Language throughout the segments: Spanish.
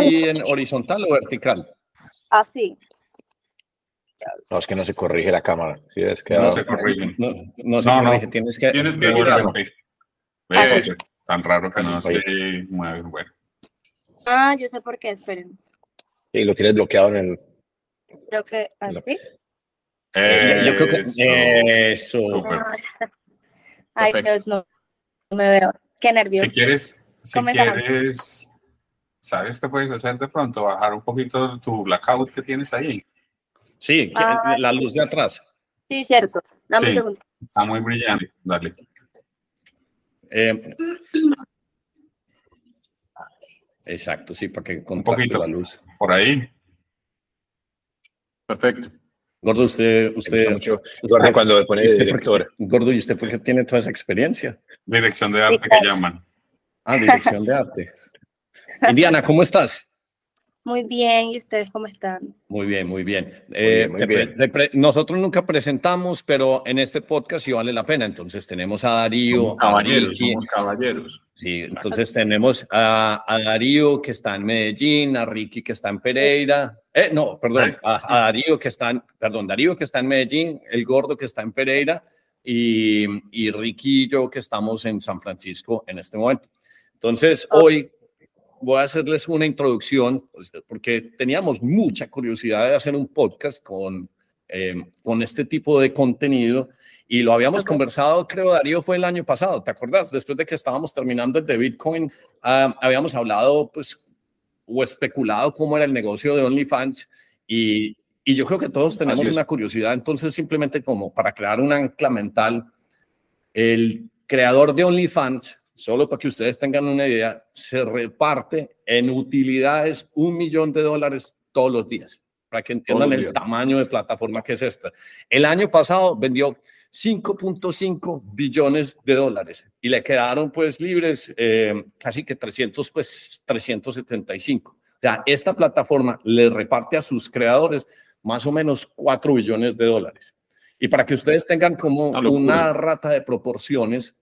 así en horizontal o vertical? Así. No, es que no se corrige la cámara. Sí, es que No se corrige. No, no se No, no. corrige, tienes que... Tienes que. Ah, Ve, pues. tan raro que no se mueve. Bueno, Ah, yo sé por qué, esperen. Y lo tienes bloqueado en el. Creo que así. Yo creo que... Eso. Ay, Perfecto. Dios, no, no me veo. Qué nervioso. Si quieres, si Comenzamos. quieres, ¿sabes qué puedes hacer de pronto? Bajar un poquito tu blackout que tienes ahí. Sí, Ah. la luz de atrás. Sí, cierto. Dame un segundo. Está muy brillante. Dale. Eh, exacto, sí, para que Un contraste poquito. la luz. Por ahí. Perfecto. Gordo, usted... Usted mucho. Gordo cuando me pone ¿y de usted por qué- director. Gordo, ¿y usted por qué tiene toda esa experiencia? Dirección de arte que llaman. Ah, dirección de arte. Indiana, ¿cómo estás? Muy bien, ¿y ustedes cómo están? Muy bien, muy bien. Eh, bien, muy bien. pre- nosotros nunca presentamos, pero en este podcast sí vale la pena. Entonces tenemos a Darío, Somos a caballeros, Ricky. somos caballeros. Sí, entonces tenemos a, a Darío que está en Medellín, a Ricky que está en Pereira. Eh, no, perdón, a, a Darío que está en, perdón, Darío que está en Medellín, el gordo que está en Pereira y, y Ricky y yo que estamos en San Francisco en este momento. Entonces, hoy voy a hacerles una introducción, pues, porque teníamos mucha curiosidad de hacer un podcast con, eh, con este tipo de contenido y lo habíamos Ok. conversado, creo, Darío, fue el año pasado, ¿te acuerdas? Después de que estábamos terminando el de Bitcoin, ah, habíamos hablado, pues, o especulado cómo era el negocio de OnlyFans y, y yo creo que todos tenemos una curiosidad, entonces simplemente como para crear un ancla mental, el creador de OnlyFans, solo para que ustedes tengan una idea, se reparte en utilidades un millón de dólares todos los días, para que entiendan el tamaño de plataforma que es esta. El año pasado vendió 5.5 billones de dólares y le quedaron pues libres eh, casi que 300, pues 375. O sea, esta plataforma le reparte a sus creadores más o menos 4 billones de dólares. Y para que ustedes tengan como una rata de proporciones,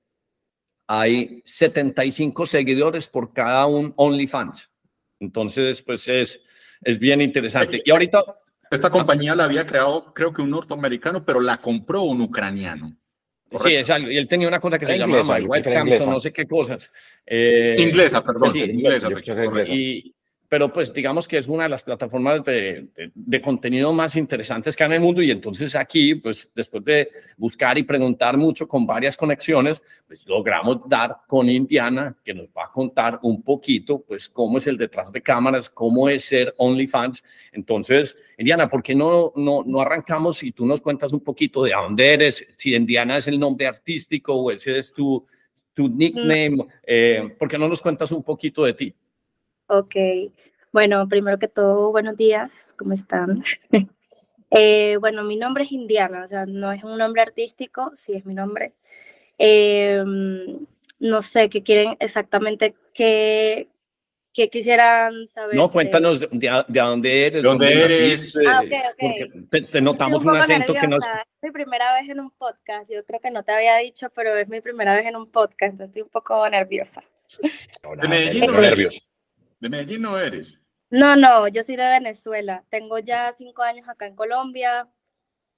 hay 75 seguidores por cada un OnlyFans. Entonces, pues es, es bien interesante. Y ahorita, Esta compañía la había creado, creo que un norteamericano, pero la compró un ucraniano. sí, es algo. Y él tenía una cosa que se inglesa, llamaba creo White Camps no sé qué cosas. Eh, Inglesa, perdón. sí, inglesa. inglesa. Y, pero pues digamos que es una de las plataformas de, de- de contenido más interesantes que hay en el mundo y entonces aquí, pues después de buscar y preguntar mucho con varias conexiones, pues logramos dar con Indiana, que nos va a contar un poquito, pues cómo es el detrás de cámaras, cómo es ser OnlyFans. Entonces, Indiana, ¿por qué no, no, no arrancamos y tú nos cuentas un poquito de dónde eres? Si Indiana es el nombre artístico o ese es tu, tu nickname, eh, ¿por qué no nos cuentas un poquito de ti? Ok. Bueno, primero que todo, buenos días, ¿cómo están? Eh, bueno, mi nombre es Indiana, o sea, no es un nombre artístico, sí es mi nombre. Eh, no sé qué quieren exactamente, qué, qué quisieran saber. No, cuéntanos de, de a- de dónde eres. ¿De dónde eres? naciste, Ah, ok, ok. porque Te, te notamos un poco acento que nos... nerviosa, Es mi primera vez en un podcast. Yo creo que no te había dicho, pero es mi primera vez en un podcast. entonces Estoy un poco nerviosa. No, ¿no eres? De Medellín no eres. No, no, yo soy de Venezuela. Tengo ya cinco años acá en Colombia.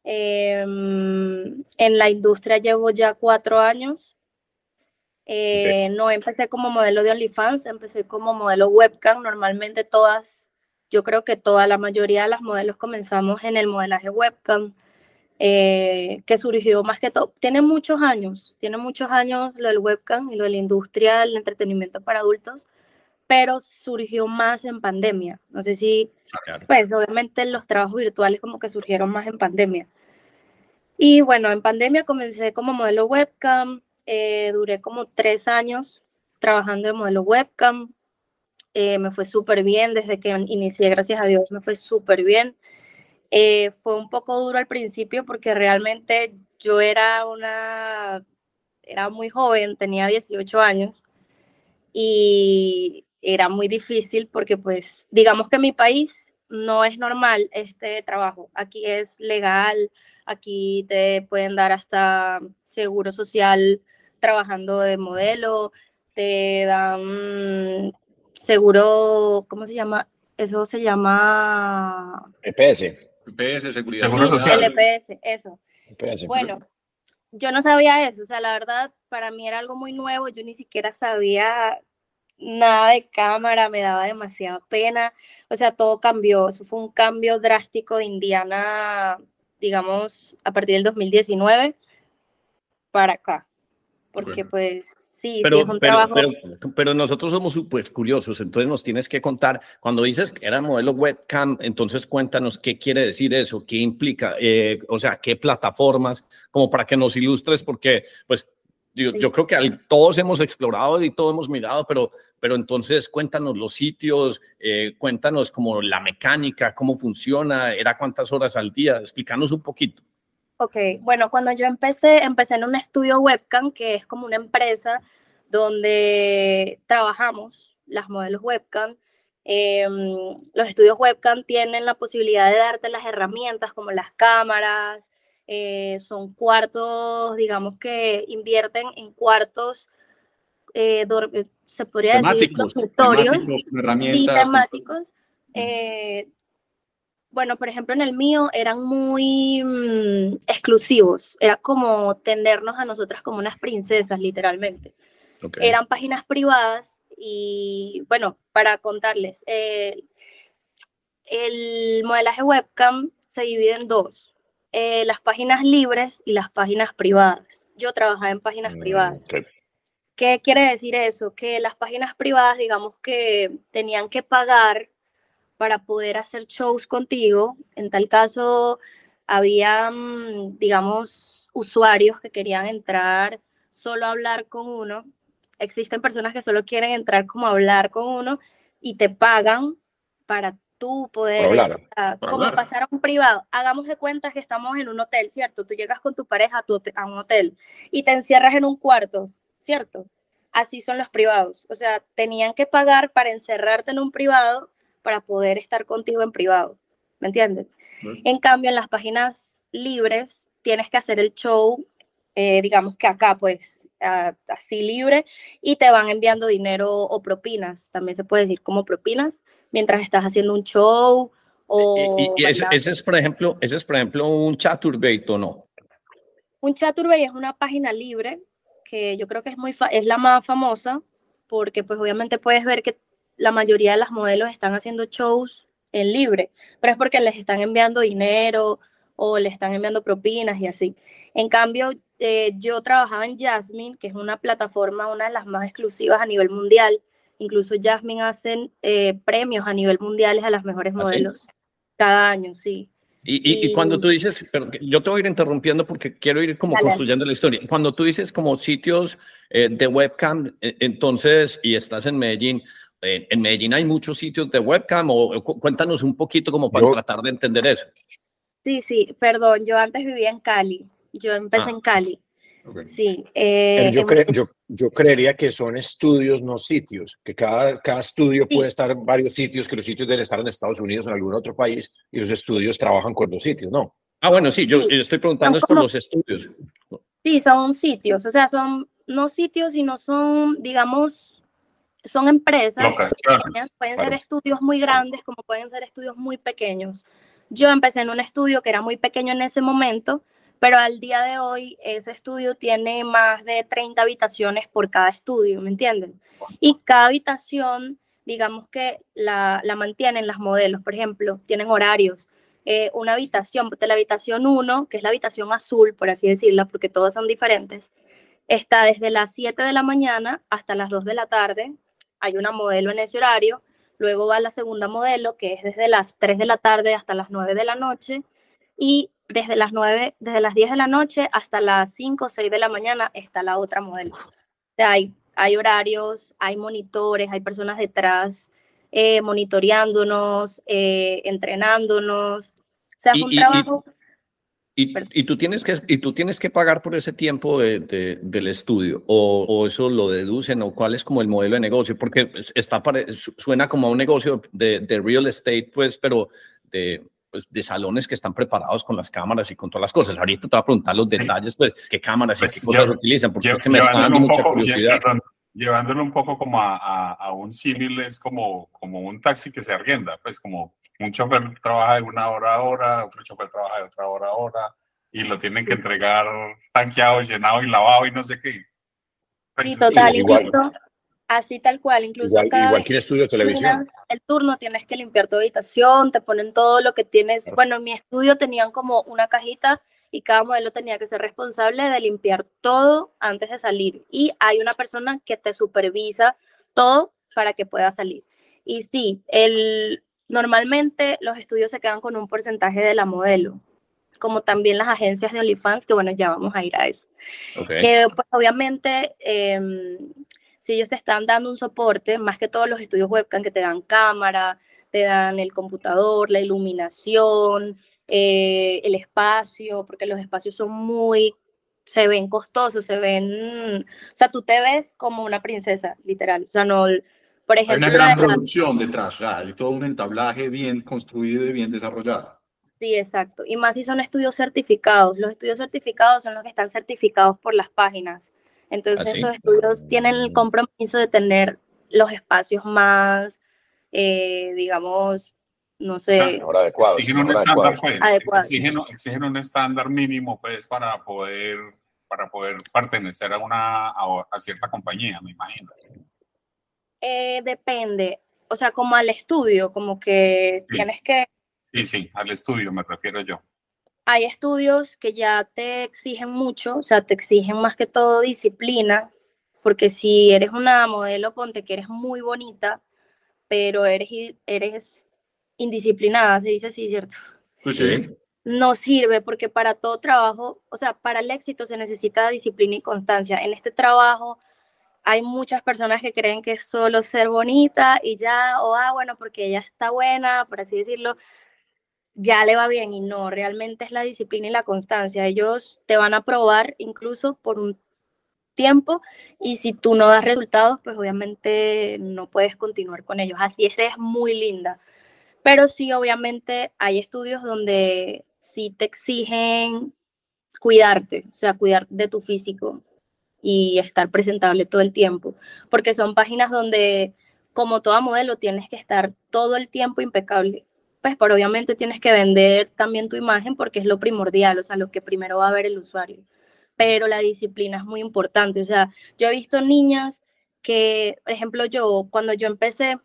Em, en la industria llevo ya cuatro años. Eh, no empecé como modelo de OnlyFans, empecé como modelo webcam. Normalmente todas, yo creo que toda la mayoría de las modelos comenzamos en el modelaje webcam, eh, que surgió más que todo. Tiene muchos años, tiene muchos años lo del webcam y lo de la industria del entretenimiento para adultos, pero surgió más en pandemia. No sé si Claro. pues obviamente los trabajos virtuales como que surgieron más en pandemia. Y bueno, en pandemia comencé como modelo webcam, eh, duré como tres años trabajando de modelo webcam, eh, me fue súper bien desde que inicié, gracias a Dios, me fue súper bien. Eh, fue un poco duro al principio porque realmente yo era una, era muy joven, tenía 18 años y era muy difícil porque pues digamos que en mi país no es normal este trabajo. Aquí es legal, aquí te pueden dar hasta seguro social trabajando de modelo, te dan seguro, ¿cómo se llama? Eso se llama... EPS. EPS, seguridad. Seguro social. LPS, eso. EPS. Bueno, yo no sabía eso, o sea, la verdad, para mí era algo muy nuevo, yo ni siquiera sabía nada de cámara, me daba demasiada pena, o sea, todo cambió, eso fue un cambio drástico de Indiana, digamos, a partir del 2019 para acá, porque Bueno. pues sí, sí Pero, un pero, pero, pero nosotros somos súper curiosos, entonces nos tienes que contar, cuando dices que era modelo webcam, entonces cuéntanos qué quiere decir eso, qué implica, eh, o sea, qué plataformas, como para que nos ilustres, porque pues yo, creo que todos hemos explorado y todos hemos mirado, pero, pero entonces cuéntanos los sitios, eh, cuéntanos como la mecánica, cómo funciona, era cuántas horas al día, explícanos un poquito. Ok, bueno, cuando yo empecé, empecé en un estudio webcam, que es como una empresa donde trabajamos las modelos webcam. Em, los estudios webcam tienen la posibilidad de darte las herramientas como las cámaras, eh, son cuartos, digamos que invierten en cuartos, eh, eh, se podría decir, Temáticos, y temáticos. eh, bueno, por ejemplo, en el mío eran muy mm, exclusivos. Era como tenernos a nosotras como unas princesas, literalmente. Okay. Eran páginas privadas y, bueno, para contarles, el modelaje webcam se divide en dos. Eh, las páginas libres y las páginas privadas. Yo trabajaba en páginas privadas. Mm, ok. ¿Qué quiere decir eso? Que las páginas privadas, digamos que tenían que pagar para poder hacer shows contigo. En tal caso, había, mm, digamos, usuarios que querían entrar solo a hablar con uno. Existen personas que solo quieren entrar como a hablar con uno y te pagan para tú poder, hablar. Por como hablar. pasar a un privado. Hagamos de cuenta que estamos en un hotel, ¿cierto? Tú llegas con tu pareja a, tu a un hotel y te encierras en un cuarto, ¿cierto? Así son los privados. O sea, tenían que pagar para encerrarte en un privado para poder estar contigo en privado. ¿Me entiendes? En cambio, en las páginas libres tienes que hacer el show, eh, digamos que acá, pues, ah, así libre, y te van enviando dinero o propinas, también se puede decir como propinas, mientras estás haciendo un show o... Y, y ese, ese es, por ejemplo, ese es, por ejemplo, un chaturbate o no. Un Chaturbate es una página libre que yo creo que es, muy es la más famosa porque pues obviamente puedes ver que la mayoría de las modelos están haciendo shows en libre, pero es porque les están enviando dinero o les están enviando propinas y así. En cambio, eh, yo trabajaba en Jasmine, que es una plataforma, una de las más exclusivas a nivel mundial. Incluso Jasmine hacen eh, premios a nivel mundial a las mejores ¿Ah, sí? modelos cada año, sí. Y, y, y cuando tú dices, pero yo te voy a ir interrumpiendo porque quiero ir como Dale. construyendo la historia. Cuando tú dices como sitios eh, de webcam, eh, entonces, y estás en Medellín, eh, en Medellín hay muchos sitios de webcam o, o cu- cuéntanos un poquito como para Yo- tratar de entender eso. Sí, sí, perdón, yo antes vivía en Cali. Yo empecé Ah. en Cali. Ok. Sí. eh, yo, en- cre- yo, yo creería que son estudios, no sitios, que cada, cada estudio Sí. puede estar en varios sitios, que los sitios deben estar en Estados Unidos o en algún otro país, y los estudios trabajan con los sitios, ¿no? Ah, bueno, sí, yo Sí. estoy preguntando es por los estudios. Sí, son sitios, o sea, son no sitios, sino son, digamos, son empresas pequeñas, pueden claro. ser estudios muy grandes como pueden ser estudios muy pequeños. Yo empecé en un estudio que era muy pequeño en ese momento, pero al día de hoy ese estudio tiene más de 30 habitaciones por cada estudio, ¿me entienden? Y cada habitación, digamos que la, la mantienen las modelos, por ejemplo, tienen horarios. Eh, una habitación, la habitación 1, que es la habitación azul, por así decirla, porque todas son diferentes, está desde las 7 de la mañana hasta las 2 de la tarde. Hay una modelo en ese horario. Luego va la segunda modelo, que es desde las 3 de la tarde hasta las 9 de la noche. Y desde las 9, desde las 10 de la noche hasta las 5 o 6 de la mañana está la otra modelo. O sea, hay, hay horarios, hay monitores, hay personas detrás eh, monitoreándonos, eh, entrenándonos. O sea, es un y- trabajo. Y, y tú tienes que, y tú tienes que pagar por ese tiempo de- de- del estudio, o, o eso lo deducen, o cuál es como el modelo de negocio, porque es- está suena como a un negocio de, de real estate, pues, pero de, pues, de salones que están preparados con las cámaras y con todas las cosas. Ahorita te voy a preguntar los Sí. detalles, pues, qué cámaras y Pues qué cosas utilizan, porque Lle- es que me está dando mucha poco, curiosidad. llevándolo un poco como a, a, a un símil, es como, como un taxi que se arrienda, pues como un chofer trabaja de una hora a hora, otro chofer trabaja de otra hora a hora, y lo tienen que entregar tanqueado, llenado y lavado y no sé qué. Pues, Sí, total, igual. incluso así tal cual, incluso Igual, cada igual que estudio de televisión. terminas el turno tienes que limpiar tu habitación, te ponen todo lo que tienes. Bueno, en mi estudio tenían como una cajita y cada modelo tenía que ser responsable de limpiar todo antes de salir. Y hay una persona que te supervisa todo para que pueda salir. Y sí, el, normalmente los estudios se quedan con un porcentaje de la modelo, como también las agencias de OnlyFans, que bueno, ya vamos a ir a eso que pues, obviamente em, si ellos te están dando un soporte, más que todos los estudios webcam que te dan cámara, te dan el computador, la iluminación, eh, el espacio, porque los espacios son muy, se ven costosos, se ven, o sea, tú te ves como una princesa, literal, o sea, no, por Hay ejemplo, una gran la- producción detrás, o sea, hay todo un entablaje bien construido y bien desarrollado. Sí, exacto. Y más si son estudios certificados. Los estudios certificados son los que están certificados por las páginas. Entonces, ¿Ah, sí? esos estudios tienen el compromiso de tener los espacios más, eh, digamos, no sé, adecuado. exigen un estándar, pues, Adecuados. exigen, exigen un estándar mínimo, pues, para poder, para poder pertenecer a una, a, a cierta compañía, me imagino. eh, depende. O sea, como al estudio, como que Sí. tienes que Sí, sí, al estudio me refiero yo. Hay estudios que ya te exigen mucho, o sea, te exigen más que todo disciplina, porque si eres una modelo, ponte que eres muy bonita, pero eres, eres indisciplinada, se dice así, ¿cierto? Pues sí. No sirve porque para todo trabajo, o sea, para el éxito se necesita disciplina y constancia. En este trabajo hay muchas personas que creen que es solo ser bonita y ya, o ah, bueno, porque ella está buena, por así decirlo, ya le va bien y no, realmente es la disciplina y la constancia. Ellos te van a probar incluso por un tiempo y si tú no das resultados, pues obviamente no puedes continuar con ellos. Así es, es muy linda. Pero sí, obviamente hay estudios donde sí te exigen cuidarte, o sea, cuidar de tu físico y estar presentable todo el tiempo, porque son páginas donde, como toda modelo, tienes que estar todo el tiempo impecable pues pero obviamente tienes que vender también tu imagen porque es lo primordial, o sea, lo que primero va a ver el usuario. Pero la disciplina es muy importante, o sea, yo he visto niñas que, por ejemplo, yo, cuando yo empecé,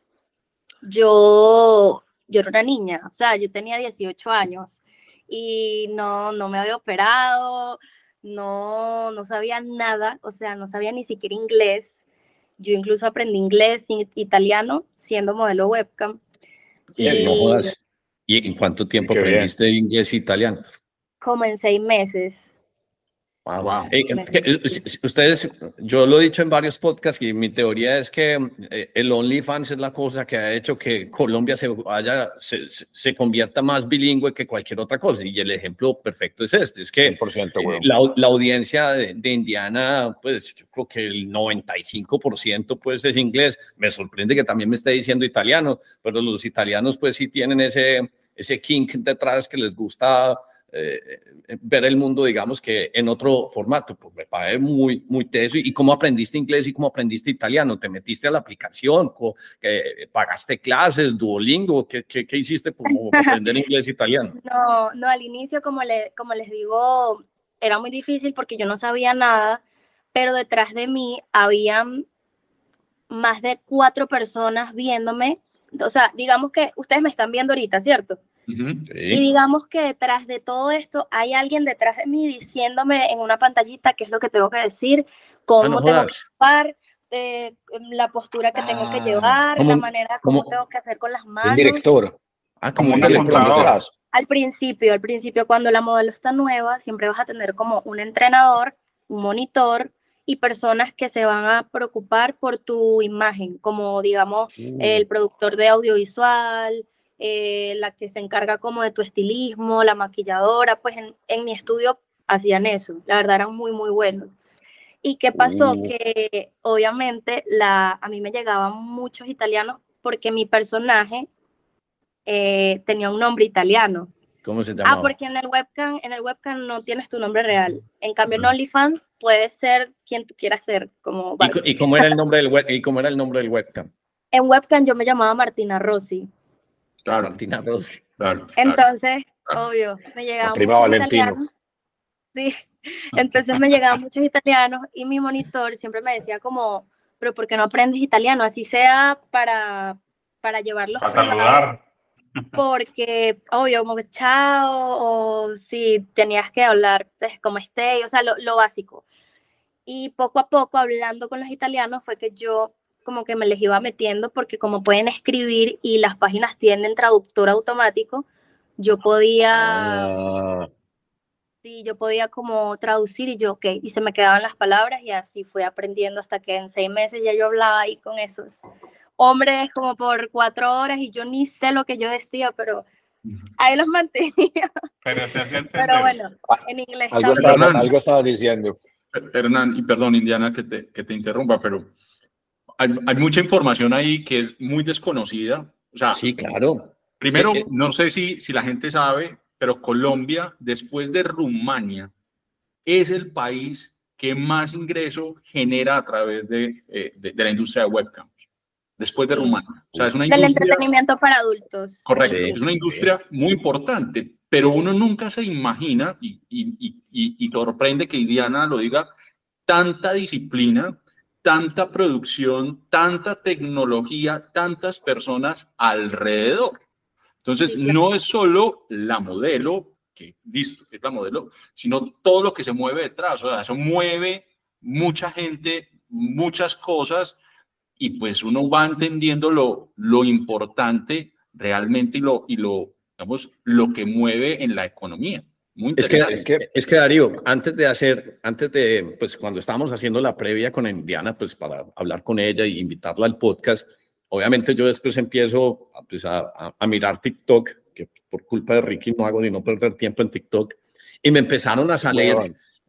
yo, yo era una niña, o sea, yo tenía 18 años y no, no me había operado, no, no sabía nada, o sea, no sabía ni siquiera inglés. Yo incluso aprendí inglés y italiano siendo modelo webcam. Y, no jodas. ¿Y en cuánto tiempo Qué bien. aprendiste inglés e italiano? como en seis meses. Wow. Eh, eh, eh, ustedes, yo lo he dicho en varios podcasts y mi teoría es que eh, el OnlyFans es la cosa que ha hecho que Colombia se, vaya, se, se- convierta más bilingüe que cualquier otra cosa. Y el ejemplo perfecto es este, es que 100%, eh, la, la audiencia de, de Indiana, pues yo creo que el 95% pues es inglés. Me sorprende que también me esté diciendo italiano, pero los italianos pues sí tienen ese, ese kink detrás que les gusta eh, ver el mundo, digamos que en otro formato. Pues me parece muy, muy teso. ¿Y cómo aprendiste inglés y cómo aprendiste italiano? ¿Te metiste a la aplicación? Que ¿Pagaste clases? ¿Duolingo? ¿Qué, qué, qué hiciste para aprender inglés e italiano? No, no, al inicio, como, le, como les digo, era muy difícil porque yo no sabía nada, pero detrás de mí habían más de cuatro personas viéndome. O sea, digamos que ustedes me están viendo ahorita, ¿cierto? Ujú. Y Sí. digamos que detrás de todo esto hay alguien detrás de mí diciéndome en una pantallita qué es lo que tengo que decir, cómo Ah, no tengo que actuar, eh, la postura que tengo que Ah, llevar, como la un- manera como como- tengo que hacer con las Un manos. director. Ah, Como un detrás. Al principio, al principio cuando la modelo está nueva, siempre vas a tener como un entrenador, un monitor y personas que se van a preocupar por tu imagen, como digamos el productor de audiovisual, eh, la que se encarga como de tu estilismo, la maquilladora, pues en, en mi estudio hacían eso, la verdad eran muy, muy buenos. ¿Y qué pasó? Uh. Que obviamente la, a mí me llegaban muchos italianos porque mi personaje eh, tenía un nombre italiano. ¿Cómo se llama? Ah, porque en el webcam, en el webcam no tienes tu nombre real. En cambio, en OnlyFans puedes ser quien tú quieras ser, como ¿Y, y cómo era el nombre del web, y cómo era el nombre del webcam? En webcam yo me llamaba Martina Rossi. Claro, Martina Rossi. claro. claro. Entonces, claro. obvio, me llegaban prima muchos Valentino. italianos. Sí, entonces me llegaban muchos italianos y mi monitor siempre me decía como, pero ¿por qué no aprendes italiano? Así sea para, para llevarlos A saludar. Porque, obvio, como chao, o si tenías que hablar pues, como esté, o sea, lo, lo básico. Y poco a poco, hablando con los italianos, fue que yo como que me les iba metiendo, porque como pueden escribir y las páginas tienen traductor automático, yo podía, Ah, sí, yo podía como traducir y yo, ok, y se me quedaban las palabras y así fui aprendiendo hasta que en seis meses ya yo hablaba ahí con esos hombres como por cuatro horas y yo ni sé lo que yo decía, pero ahí los mantenía. Pero se entender. Pero bueno, en inglés algo, Hernán. algo estabas diciendo. Hernán, y perdón, Indiana, que te, que te interrumpa, pero hay, hay mucha información ahí que es muy desconocida. O sea, Sí, claro. primero, Eh, eh. no sé si, si la gente sabe, pero Colombia, después de Rumania, es el país que más ingreso genera a través de, eh, de, de la industria de webcams. Después de. Rumania. O sea, es una Del industria... entretenimiento para adultos. Correcto, Sí. es una industria muy importante, pero uno nunca se imagina y, y, y- y- y sorprende que Diana lo diga, tanta disciplina, tanta producción, tanta tecnología, tantas personas alrededor. Entonces, no es solo la modelo, que listo, es la modelo, sino todo lo que se mueve detrás, o sea, eso mueve mucha gente, muchas cosas, y pues uno va entendiendo lo, lo importante realmente y lo, y lo, digamos, lo que mueve en la economía. Muy Es que, interesante. es que, Darío, antes de hacer, antes de, pues cuando estábamos haciendo la previa con Indiana, pues para hablar con ella y invitarla al podcast, obviamente yo después empiezo a, pues, a, a- mirar TikTok, que por culpa de Ricky no hago ni no perder tiempo en TikTok, y me empezaron a salir,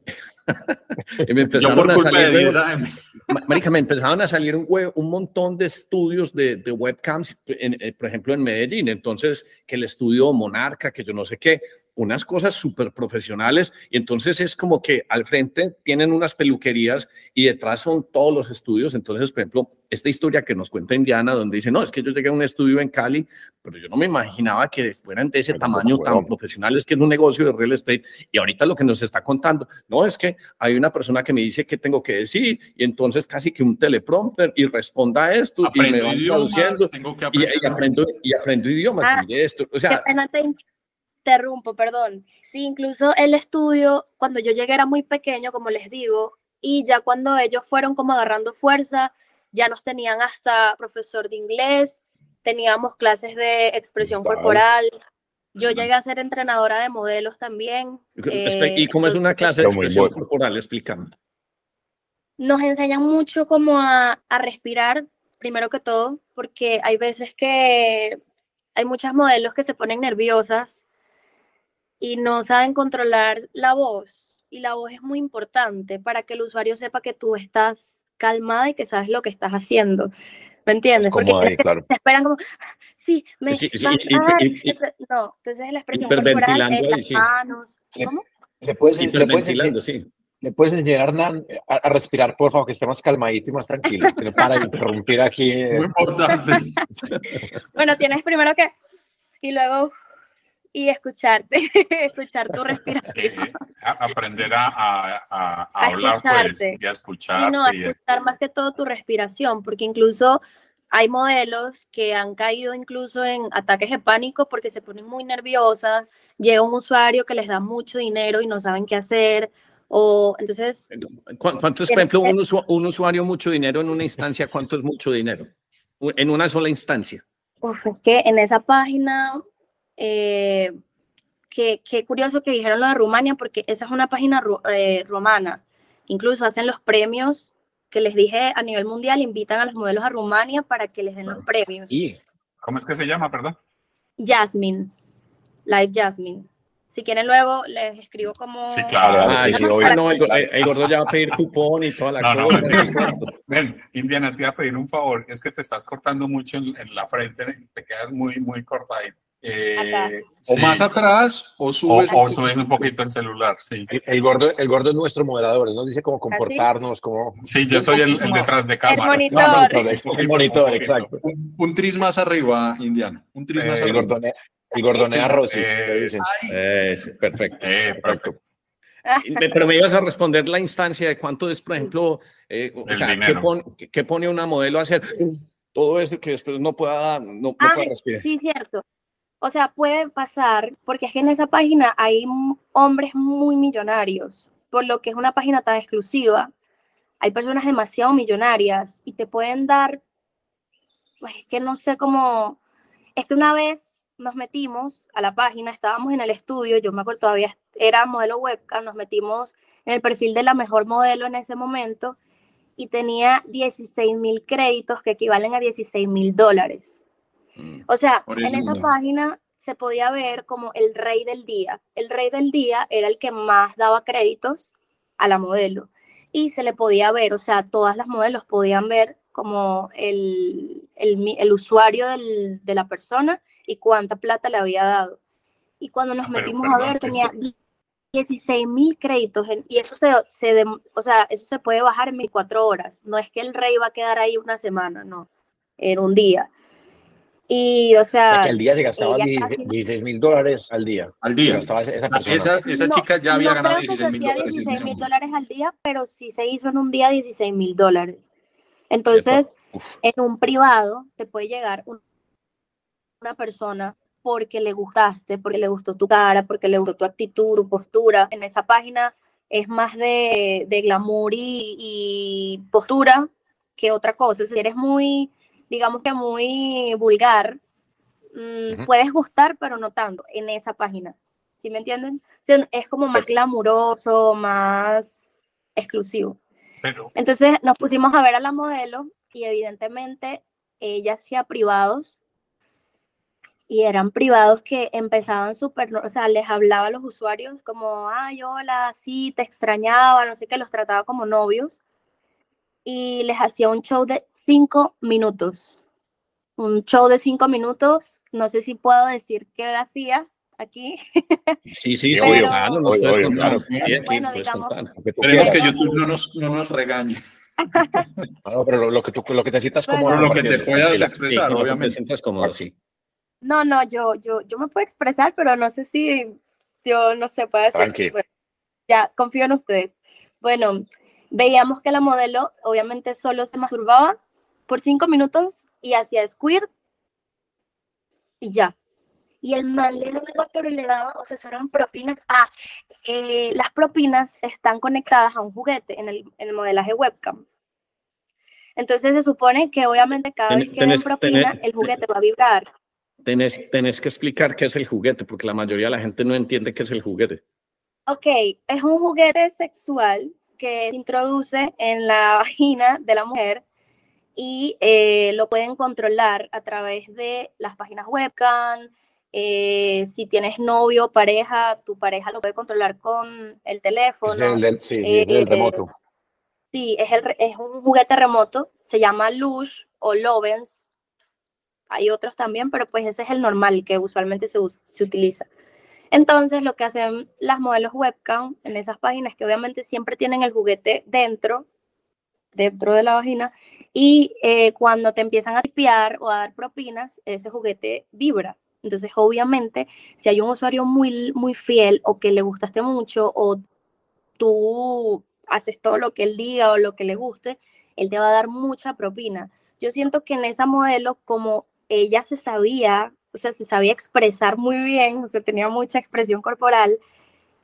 y me empezaron a salir, de de- 10 AM. Ma- Marica, me empezaron a salir un, hue- un montón de estudios de, de webcams, en- eh, por ejemplo, en Medellín. Entonces, que el estudio Monarca, que yo no sé qué, unas cosas súper profesionales. Y entonces es como que al frente tienen unas peluquerías y detrás son todos los estudios. Entonces, por ejemplo, esta historia que nos cuenta Indiana, donde dice, no, es que yo llegué a un estudio en Cali, pero yo no me imaginaba que fueran de ese Pero, tamaño tan huevón. profesionales, que es un negocio de real estate. Y ahorita lo que nos está contando, no, es que hay una persona que me dice qué tengo que decir y entonces casi que un teleprompter y responda a esto y me Aprendo van idiomas, traduciendo tengo que y, y aprendo, y aprendo idiomas. Ah, mire esto. O sea, interrumpo, perdón. Sí, incluso el estudio, cuando yo llegué era muy pequeño, como les digo, y ya cuando ellos fueron como agarrando fuerza, ya nos tenían hasta profesor de inglés, teníamos clases de expresión corporal. Yo llegué a ser entrenadora de modelos también. eh, ¿y cómo es una clase de expresión bueno. corporal? Explícame. nos enseñan mucho como a, a respirar, primero que todo, porque hay veces que hay muchas modelos que se ponen nerviosas y no saben controlar la voz. Y la voz es muy importante para que el usuario sepa que tú estás calmada y que sabes lo que estás haciendo. ¿Me entiendes? Porque ahí, es claro. se esperan como, sí, me Sí, sí, vas y- y- a dar", y- no, entonces la expresión corporal, ahí, las sí. manos, ¿cómo? ¿Le puedes, le, puedes, sí. le puedes enseñar a a, a respirar, por favor, que esté más calmadito y más tranquilo, no para interrumpir aquí. eh. Muy importante. Bueno, tienes primero que y luego y escucharte, escuchar tu respiración. a- aprender a, a- a- hablar pues, y a Y no, a- escuchar más que todo tu respiración, porque incluso hay modelos que han caído incluso en ataques de pánico porque se ponen muy nerviosas, llega un usuario que les da mucho dinero y no saben qué hacer, o entonces ¿Cu- ¿Cuánto es, por ejemplo, un, usu- un usuario mucho dinero en una instancia? ¿Cuánto es mucho dinero? En una sola instancia. Uf, es que en esa página, eh, qué, qué curioso que dijeron lo de Rumania, porque esa es una página ru- eh, romana. Incluso hacen los premios que les dije a nivel mundial, invitan a los modelos a Rumania para que les den los premios. ¿Cómo es que se llama, perdón? Jasmine, Live Jasmine. Si quieren luego les escribo como... Sí, claro. Ah, sí, ah, no, el, el gordo ya va a pedir cupón y toda la No, no, cosa. ven, ven, Indiana, te iba a pedir un favor. Es que te estás cortando mucho en, en la frente, te quedas muy, muy cortadito. Eh, O sí. más atrás o O, subes. o subes un poquito el celular, sí. El, el gordo, el gordo es nuestro moderador, nos dice cómo comportarnos, cómo... Sí, yo soy el, el detrás de El cámara. monitor. No, monitor, el monitor, exacto. Un, un tris más arriba, Indiana. Un tris más Eh, El arriba. gordone, el gordonea Sí, Rossi, eh. Eh, sí, perfecto. Eh, perfecto. Pero me ibas a responder la instancia de cuánto es, por ejemplo, eh, o El sea, ¿qué, pon- qué- qué pone una modelo a hacer todo eso que después no pueda, no, no Ah, pueda respirar? sí, cierto. O sea, puede pasar, porque es que en esa página hay hombres muy millonarios, por lo que es una página tan exclusiva. Hay personas demasiado millonarias y te pueden dar, pues es que no sé cómo, es que una vez nos metimos a la página, estábamos en el estudio, yo me acuerdo todavía era modelo webcam, nos metimos en el perfil de la mejor modelo en ese momento y tenía 16 mil créditos que equivalen a 16 mil dólares. Mm. O sea, en esa página se podía ver como el rey del día. El rey del día era el que más daba créditos a la modelo. Y se le podía ver, o sea, todas las modelos podían ver como el, el, el usuario del- de la persona y cuánta plata le había dado. Y cuando nos Ah, metimos a perdón, ver, tenía eso- 16 mil créditos en- y eso se, se o sea, eso se puede bajar en 24 horas. No es que el rey va a quedar ahí una semana, no, en un día. Y, o sea, que al día se gastaba ella casi- 16 mil dólares al día. Al día. gastaba esa, persona. Esa, esa no- chica ya había no ganado creo que 16 mil se hacía dólares. en 16 ese mil momento. dólares al día, pero sí se hizo en un día 16 mil dólares. Entonces, en un privado te puede llegar un- una persona porque le gustaste, porque le gustó tu cara, porque le gustó tu actitud, tu postura. En esa página es más de, de glamour y, y postura que otra cosa. Si eres muy, digamos que muy vulgar, mm, puedes gustar, pero no tanto en esa página. ¿Sí me entienden? O sea, es como más glamuroso, más exclusivo. Pero, Entonces nos pusimos a ver a la modelo y evidentemente ella hacía privados y eran privados que empezaban súper, o sea, les hablaba a los usuarios como, ay, hola, sí, te extrañaba, no sé qué, los trataba como novios y les hacía un show de cinco minutos. Un show de cinco minutos, no sé si puedo decir qué hacía aquí. Sí, sí, claro, nos puedes claro. Sí, aquí Bueno, puedes digamos- que Esperemos que. YouTube no nos, no nos regañe. Ah, no, pero lo, lo que tú, lo que te sientas como Bueno. Por lo que te puedas expresar, que te obviamente. sientas cómodo, sí. No, no, yo, yo, yo me puedo expresar, pero no sé si yo no sé, puede ser. Tranqui. bueno, ya, confío en ustedes. Bueno, veíamos que la modelo obviamente solo se masturbaba por cinco minutos y hacía squirt y ya. Y el man le daba, pero le daba, o sea, eran propinas. Ah, eh, las propinas están conectadas a un juguete en el, en el modelaje webcam. Entonces se supone que obviamente cada Ten- vez que den tenés- propina, tenés- el juguete va a vibrar. Tenés, tenés que explicar qué es el juguete, porque la mayoría de la gente no entiende qué es el juguete. Ok, es un juguete sexual que se introduce en la vagina de la mujer y eh, lo pueden controlar a través de las páginas webcam. eh, si tienes novio pareja, tu pareja lo puede controlar con el teléfono. Es el sí, es del Eh, remoto. Sí, es, el, un juguete remoto, se llama Lush o Lovens. Hay otros también, pero pues ese es el normal que usualmente se, se utiliza. Entonces, lo que hacen las modelos webcam en esas páginas, que obviamente siempre tienen el juguete dentro, dentro de la vagina, y eh, cuando te empiezan a tipear o a dar propinas, ese juguete vibra. Entonces, obviamente, si hay un usuario muy, muy fiel o que le gustaste mucho o tú haces todo lo que él diga o lo que le guste, él te va a dar mucha propina. Yo siento que en esa modelo, como ella se sabía, o sea, se sabía expresar muy bien, o sea, tenía mucha expresión corporal,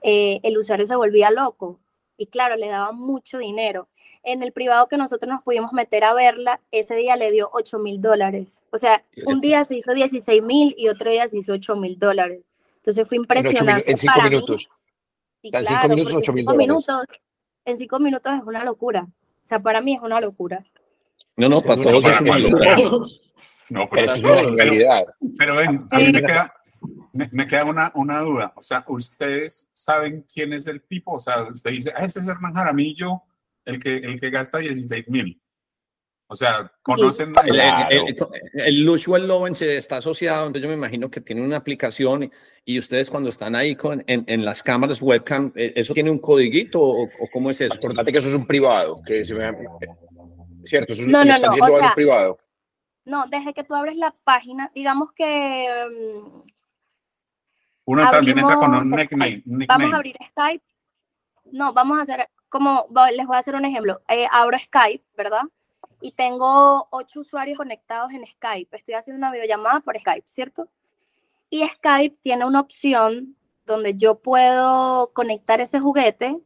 eh, el usuario se volvía loco. Y claro, le daba mucho dinero. En el privado que nosotros nos pudimos meter a verla, ese día le dio 8 mil dólares. O sea, un día se hizo 16 mil y otro día se hizo 8 mil dólares. Entonces fue impresionante. en cinco para mí. minutos. Sí, En cinco claro, minutos, porque 8.000 cinco dólares. minutos- en cinco minutos es una locura. O sea, para mí es una locura. No, no, para todos es una locura. no, Pero pues, es que es una pero- genialidad. Pero ven, a mí me queda, me, me queda una, una duda. O sea, ¿ustedes saben quién es el tipo? O sea, usted dice, ah, este es Hernán Jaramillo, el que, el que gasta 16 mil. O sea, conocen la- El, Claro. el, el, el usual Loven se está asociado, entonces yo me imagino que tiene una aplicación y, y ustedes cuando están ahí con, en, en las cámaras webcam, eh, ¿eso tiene un codiguito o, o cómo es eso? Acordate que eso es un privado, que se me... Cierto, eso es un, No, no, no, o algo sea, privado. No, desde que tú abres la página, digamos que mm, uno también entra con un nickname. Vamos a abrir Skype. No, vamos a hacer como, les voy a hacer un ejemplo. Eh, abro Skype, ¿verdad? Y tengo ocho usuarios conectados en Skype. Estoy haciendo una videollamada por Skype, ¿cierto? Y Skype tiene una opción donde yo puedo conectar ese juguete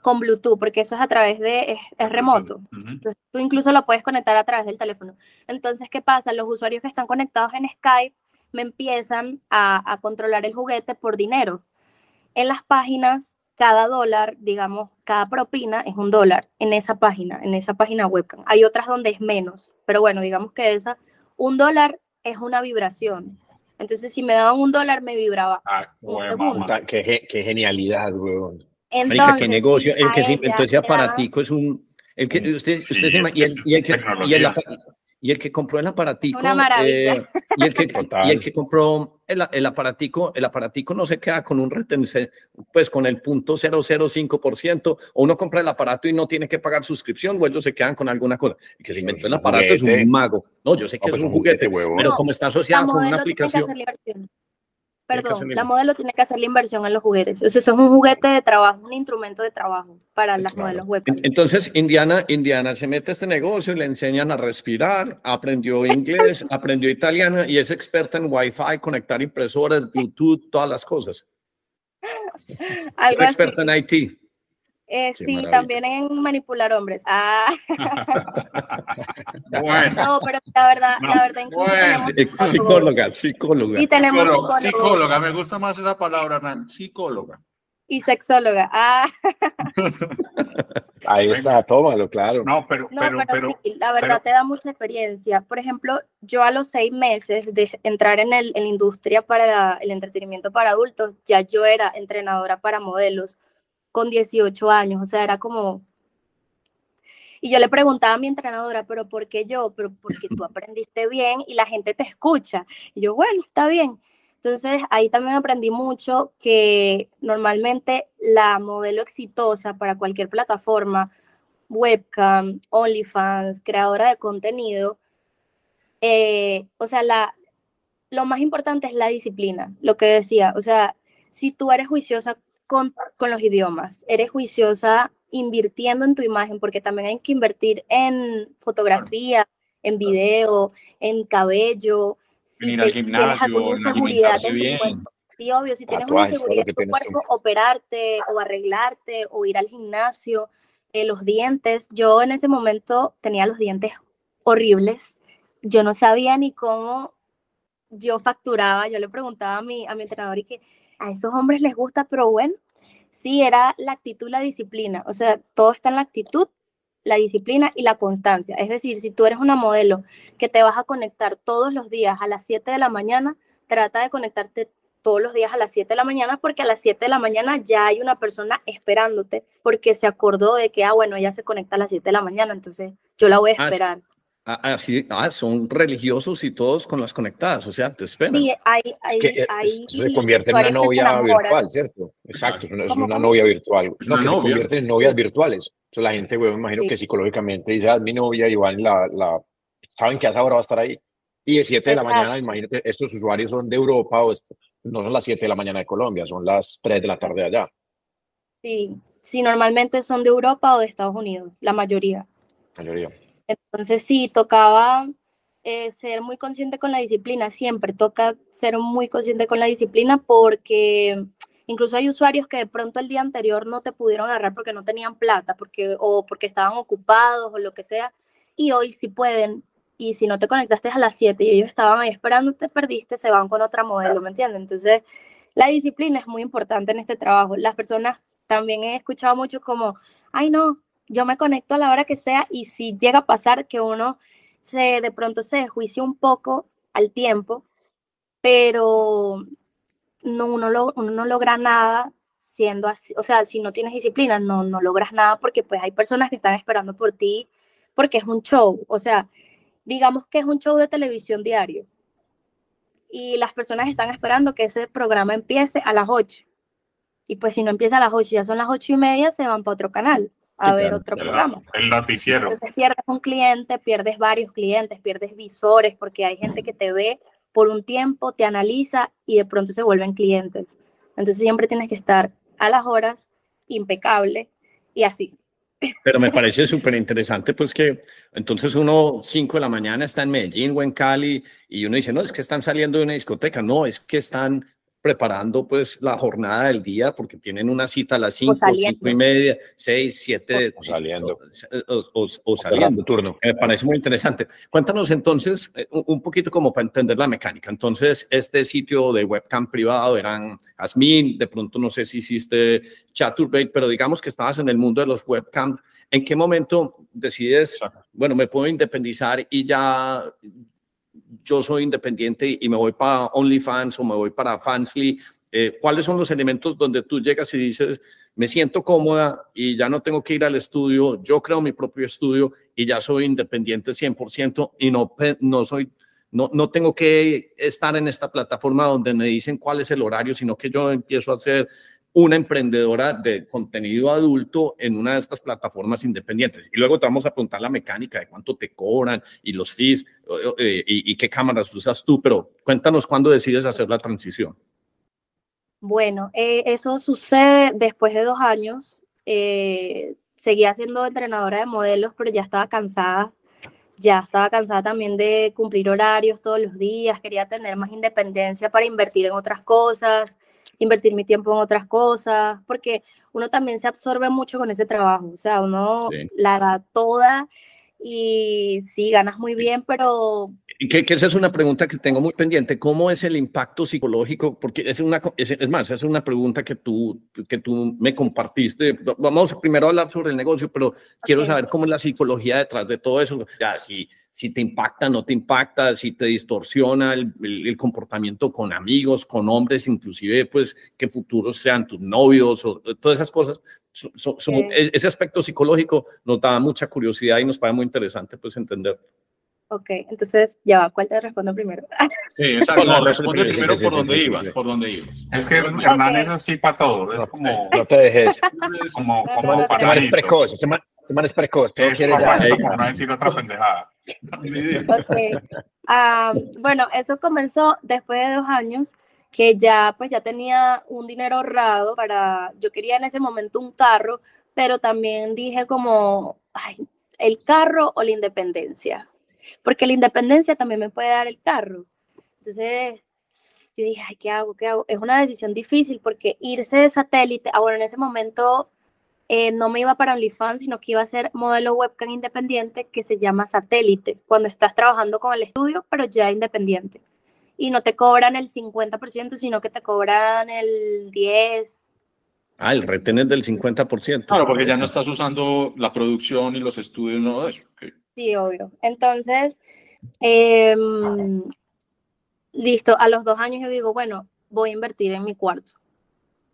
con Bluetooth, porque eso es a través de, es, es remoto. Entonces, tú incluso lo puedes conectar a través del teléfono. Entonces, ¿qué pasa? Los usuarios que están conectados en Skype me empiezan a, a controlar el juguete por dinero. En las páginas, cada dólar, digamos, cada propina es un dólar en esa página, en esa página webcam. Hay otras donde es menos, pero bueno, digamos que esa, un dólar es una vibración. Entonces, si me daban un dólar, me vibraba. Ah, Un segundo. qué genialidad, weón. Entonces, qué negocio, el que entonces le daban- aparatico es un, el que usted, Sí, usted se ima- es y, que el, que, y el, tecnología. apa- y el que compró el aparatico, eh, y el que, y el que compró el, el aparatico, el aparatico no se queda con un retención, pues con el punto 005%, o uno compra el aparato y no tiene que pagar suscripción, o ellos se quedan con alguna cosa. El que se inventó el aparato es juguete. un mago. No, yo sé que No, es pues un juguete, huevón. pero No, como está asociado con una que aplicación. Perdón, la modelo tiene que hacer la inversión en los juguetes. O sea, eso es un juguete de trabajo, un instrumento de trabajo para las Claro. modelos web. En- Entonces, Indiana, Indiana se mete a este negocio y le enseñan a respirar, aprendió inglés, aprendió italiano y es experta en Wi-Fi, conectar impresoras, Bluetooth, todas las cosas. Algo así. experta en IT. Eh, sí, maravilla. también en manipular hombres. Ah, Bueno, no, pero la verdad, No, la verdad, incluso bueno. tenemos. Psicóloga, psicóloga. Y tenemos Pero psicólogos psicóloga, me gusta más esa palabra, Hernán, psicóloga. y sexóloga. Ah, Ahí está, tómalo, claro. no, pero, no, pero, pero, pero, sí, la verdad pero- te da mucha experiencia. Por ejemplo, yo a los seis meses de entrar en, el, en la industria para la- el entretenimiento para adultos, ya yo era entrenadora para modelos con 18 años, o sea, era como... Y yo le preguntaba a mi entrenadora, pero ¿por qué yo? Pero porque tú aprendiste bien y la gente te escucha. Y yo, bueno, está bien. Entonces ahí también aprendí mucho que normalmente la modelo exitosa para cualquier plataforma, webcam, OnlyFans, creadora de contenido, eh, o sea, la, lo más importante es la disciplina, lo que decía, o sea, si tú eres juiciosa con, con los idiomas, eres juiciosa invirtiendo en tu imagen, porque también hay que invertir en fotografía, en video, en cabello, si ir al te- tienes gimnasio, alguna en inseguridad en tu bien. cuerpo. Sí, obvio, si tienes una inseguridad en tu tienes cuerpo, operarte o arreglarte o ir al gimnasio, eh, los dientes. Yo en ese momento tenía los dientes horribles. Yo no sabía ni cómo yo facturaba. Yo le preguntaba a mi, a mi entrenador y que a esos hombres les gusta, pero bueno, sí, era la actitud y la disciplina. O sea, todo está en la actitud, la disciplina y la constancia. Es decir, si tú eres una modelo que te vas a conectar todos los días a las 7 de la mañana, trata de conectarte todos los días a las 7 de la mañana porque a las 7 de la mañana ya hay una persona esperándote porque se acordó de que, ah, bueno, ella se conecta a las 7 de la mañana, entonces yo la voy a Ah, esperar. Ah, así, ah, son religiosos y todos con las conectadas, o sea, te esperan. Sí, hay, hay, Que, eh, hay se convierte en una se novia virtual, ¿cierto? Exacto, es una, es ¿Cómo, una novia virtual. Es No, que se novia. convierten en novias virtuales. Entonces la gente, güey, me imagino Sí. que psicológicamente dice, ah, mi novia y la, la, saben que a esa hora va a estar ahí. Y de 7 de la mañana, imagínate, estos usuarios son de Europa o esto, no son las 7 de la mañana de Colombia, son las 3 de la tarde allá. Sí, sí, normalmente son de Europa o de Estados Unidos, la mayoría. Mayoría. Entonces sí, tocaba eh, ser muy consciente con la disciplina, siempre toca ser muy consciente con la disciplina porque incluso hay usuarios que de pronto el día anterior no te pudieron agarrar porque no tenían plata, porque, o porque estaban ocupados o lo que sea, y hoy sí pueden. Y si no te conectaste a las 7 y ellos estaban ahí esperando, te perdiste, se van con otra modelo, ¿me entiendes? Entonces, la disciplina es muy importante en este trabajo. Las personas también he escuchado mucho como, ay no, yo me conecto a la hora que sea y si llega a pasar que uno se de pronto se desjuicia un poco al tiempo, pero no, uno, no logra nada siendo así, o sea, si no tienes disciplina, no, no logras nada porque pues hay personas que están esperando por ti porque es un show, o sea, digamos que es un show de televisión diario y las personas están esperando que ese programa empiece a las 8. Y pues si no empieza a las 8, ya son las 8 y media, se van para otro canal a ver otro programa. El noticiero. Entonces pierdes un cliente, pierdes varios clientes, pierdes visores, porque hay gente que te ve por un tiempo, te analiza y de pronto se vuelven clientes. Entonces siempre tienes que estar a las horas, impecable y así. Pero me parece súper interesante, pues que entonces uno, 5 de la mañana, está en Medellín o en Cali y uno dice, no, es que están saliendo de una discoteca. No, es que están preparando pues la jornada del día porque tienen una cita a las 5, 5 y media, 6, 7. O saliendo. O, o, saliendo. turno. Me parece muy interesante. Cuéntanos entonces eh, un poquito como para entender la mecánica. Entonces, este sitio de webcam privado eran Asmin, de pronto no sé si hiciste Chaturbate, pero digamos que estabas en el mundo de los webcams. ¿En qué momento decides, bueno, me puedo independizar y ya yo soy independiente y me voy para OnlyFans o me voy para Fansly, eh, ¿cuáles son los elementos donde tú llegas y dices, me siento cómoda y ya no tengo que ir al estudio, yo creo mi propio estudio y ya soy independiente 100% y no, no soy... No, no tengo que estar en esta plataforma donde me dicen cuál es el horario, sino que yo empiezo a hacer una emprendedora de contenido adulto en una de estas plataformas independientes. Y luego te vamos a preguntar la mecánica de cuánto te cobran y los fees eh, y, qué cámaras usas tú, pero cuéntanos cuándo decides hacer la transición. Bueno, eh, eso sucede después de dos años. Eh, seguía siendo entrenadora de modelos, pero ya estaba cansada. Ya estaba cansada también de cumplir horarios todos los días. Quería tener más independencia para invertir en otras cosas invertir mi tiempo en otras cosas, porque uno también se absorbe mucho con ese trabajo, o sea, uno la da toda y sí, ganas muy bien, pero... Que, que, esa es una pregunta que tengo muy pendiente. ¿Cómo es el impacto psicológico? Porque es una, es, es más, es una pregunta que tú, que tú me compartiste. Vamos primero a hablar sobre el negocio, pero quiero saber cómo es la psicología detrás de todo eso. Ya, si, si te impacta, no te impacta, si te distorsiona el, el, comportamiento con amigos, con hombres, inclusive, pues, qué futuros sean tus novios o todas esas cosas. E, ese aspecto psicológico nos da mucha curiosidad y nos parece muy interesante, pues, entender. Ok, entonces, ya va, ¿cuál te respondo primero? Sí, exacto, no, responde primero por dónde ibas, por dónde ibas. Es que Hernán es así para todo, es como... No te dejes. Como, como, como como es precoz, este man es precoz, todo es quiere ya. como no decir otra pendejada. Okay. Ah, bueno, eso comenzó después de dos años que ya pues ya tenía un dinero ahorrado para, yo quería en ese momento un carro, pero también dije como, ay, el carro o la independencia, porque la independencia también me puede dar el carro. Entonces, yo dije, ay, ¿qué hago? ¿Qué hago? Es una decisión difícil porque irse de satélite, ah, bueno, en ese momento eh, no me iba para OnlyFans, sino que iba a ser modelo webcam independiente que se llama satélite, cuando estás trabajando con el estudio, pero ya independiente. Y no te cobran el 50%, sino que te cobran el 10%. Ah, el retén es del 50%. Claro, porque ya no estás usando la producción y los estudios, no eso. Sí, obvio. Entonces, em, listo, a los dos años yo digo, bueno, voy a invertir en mi cuarto.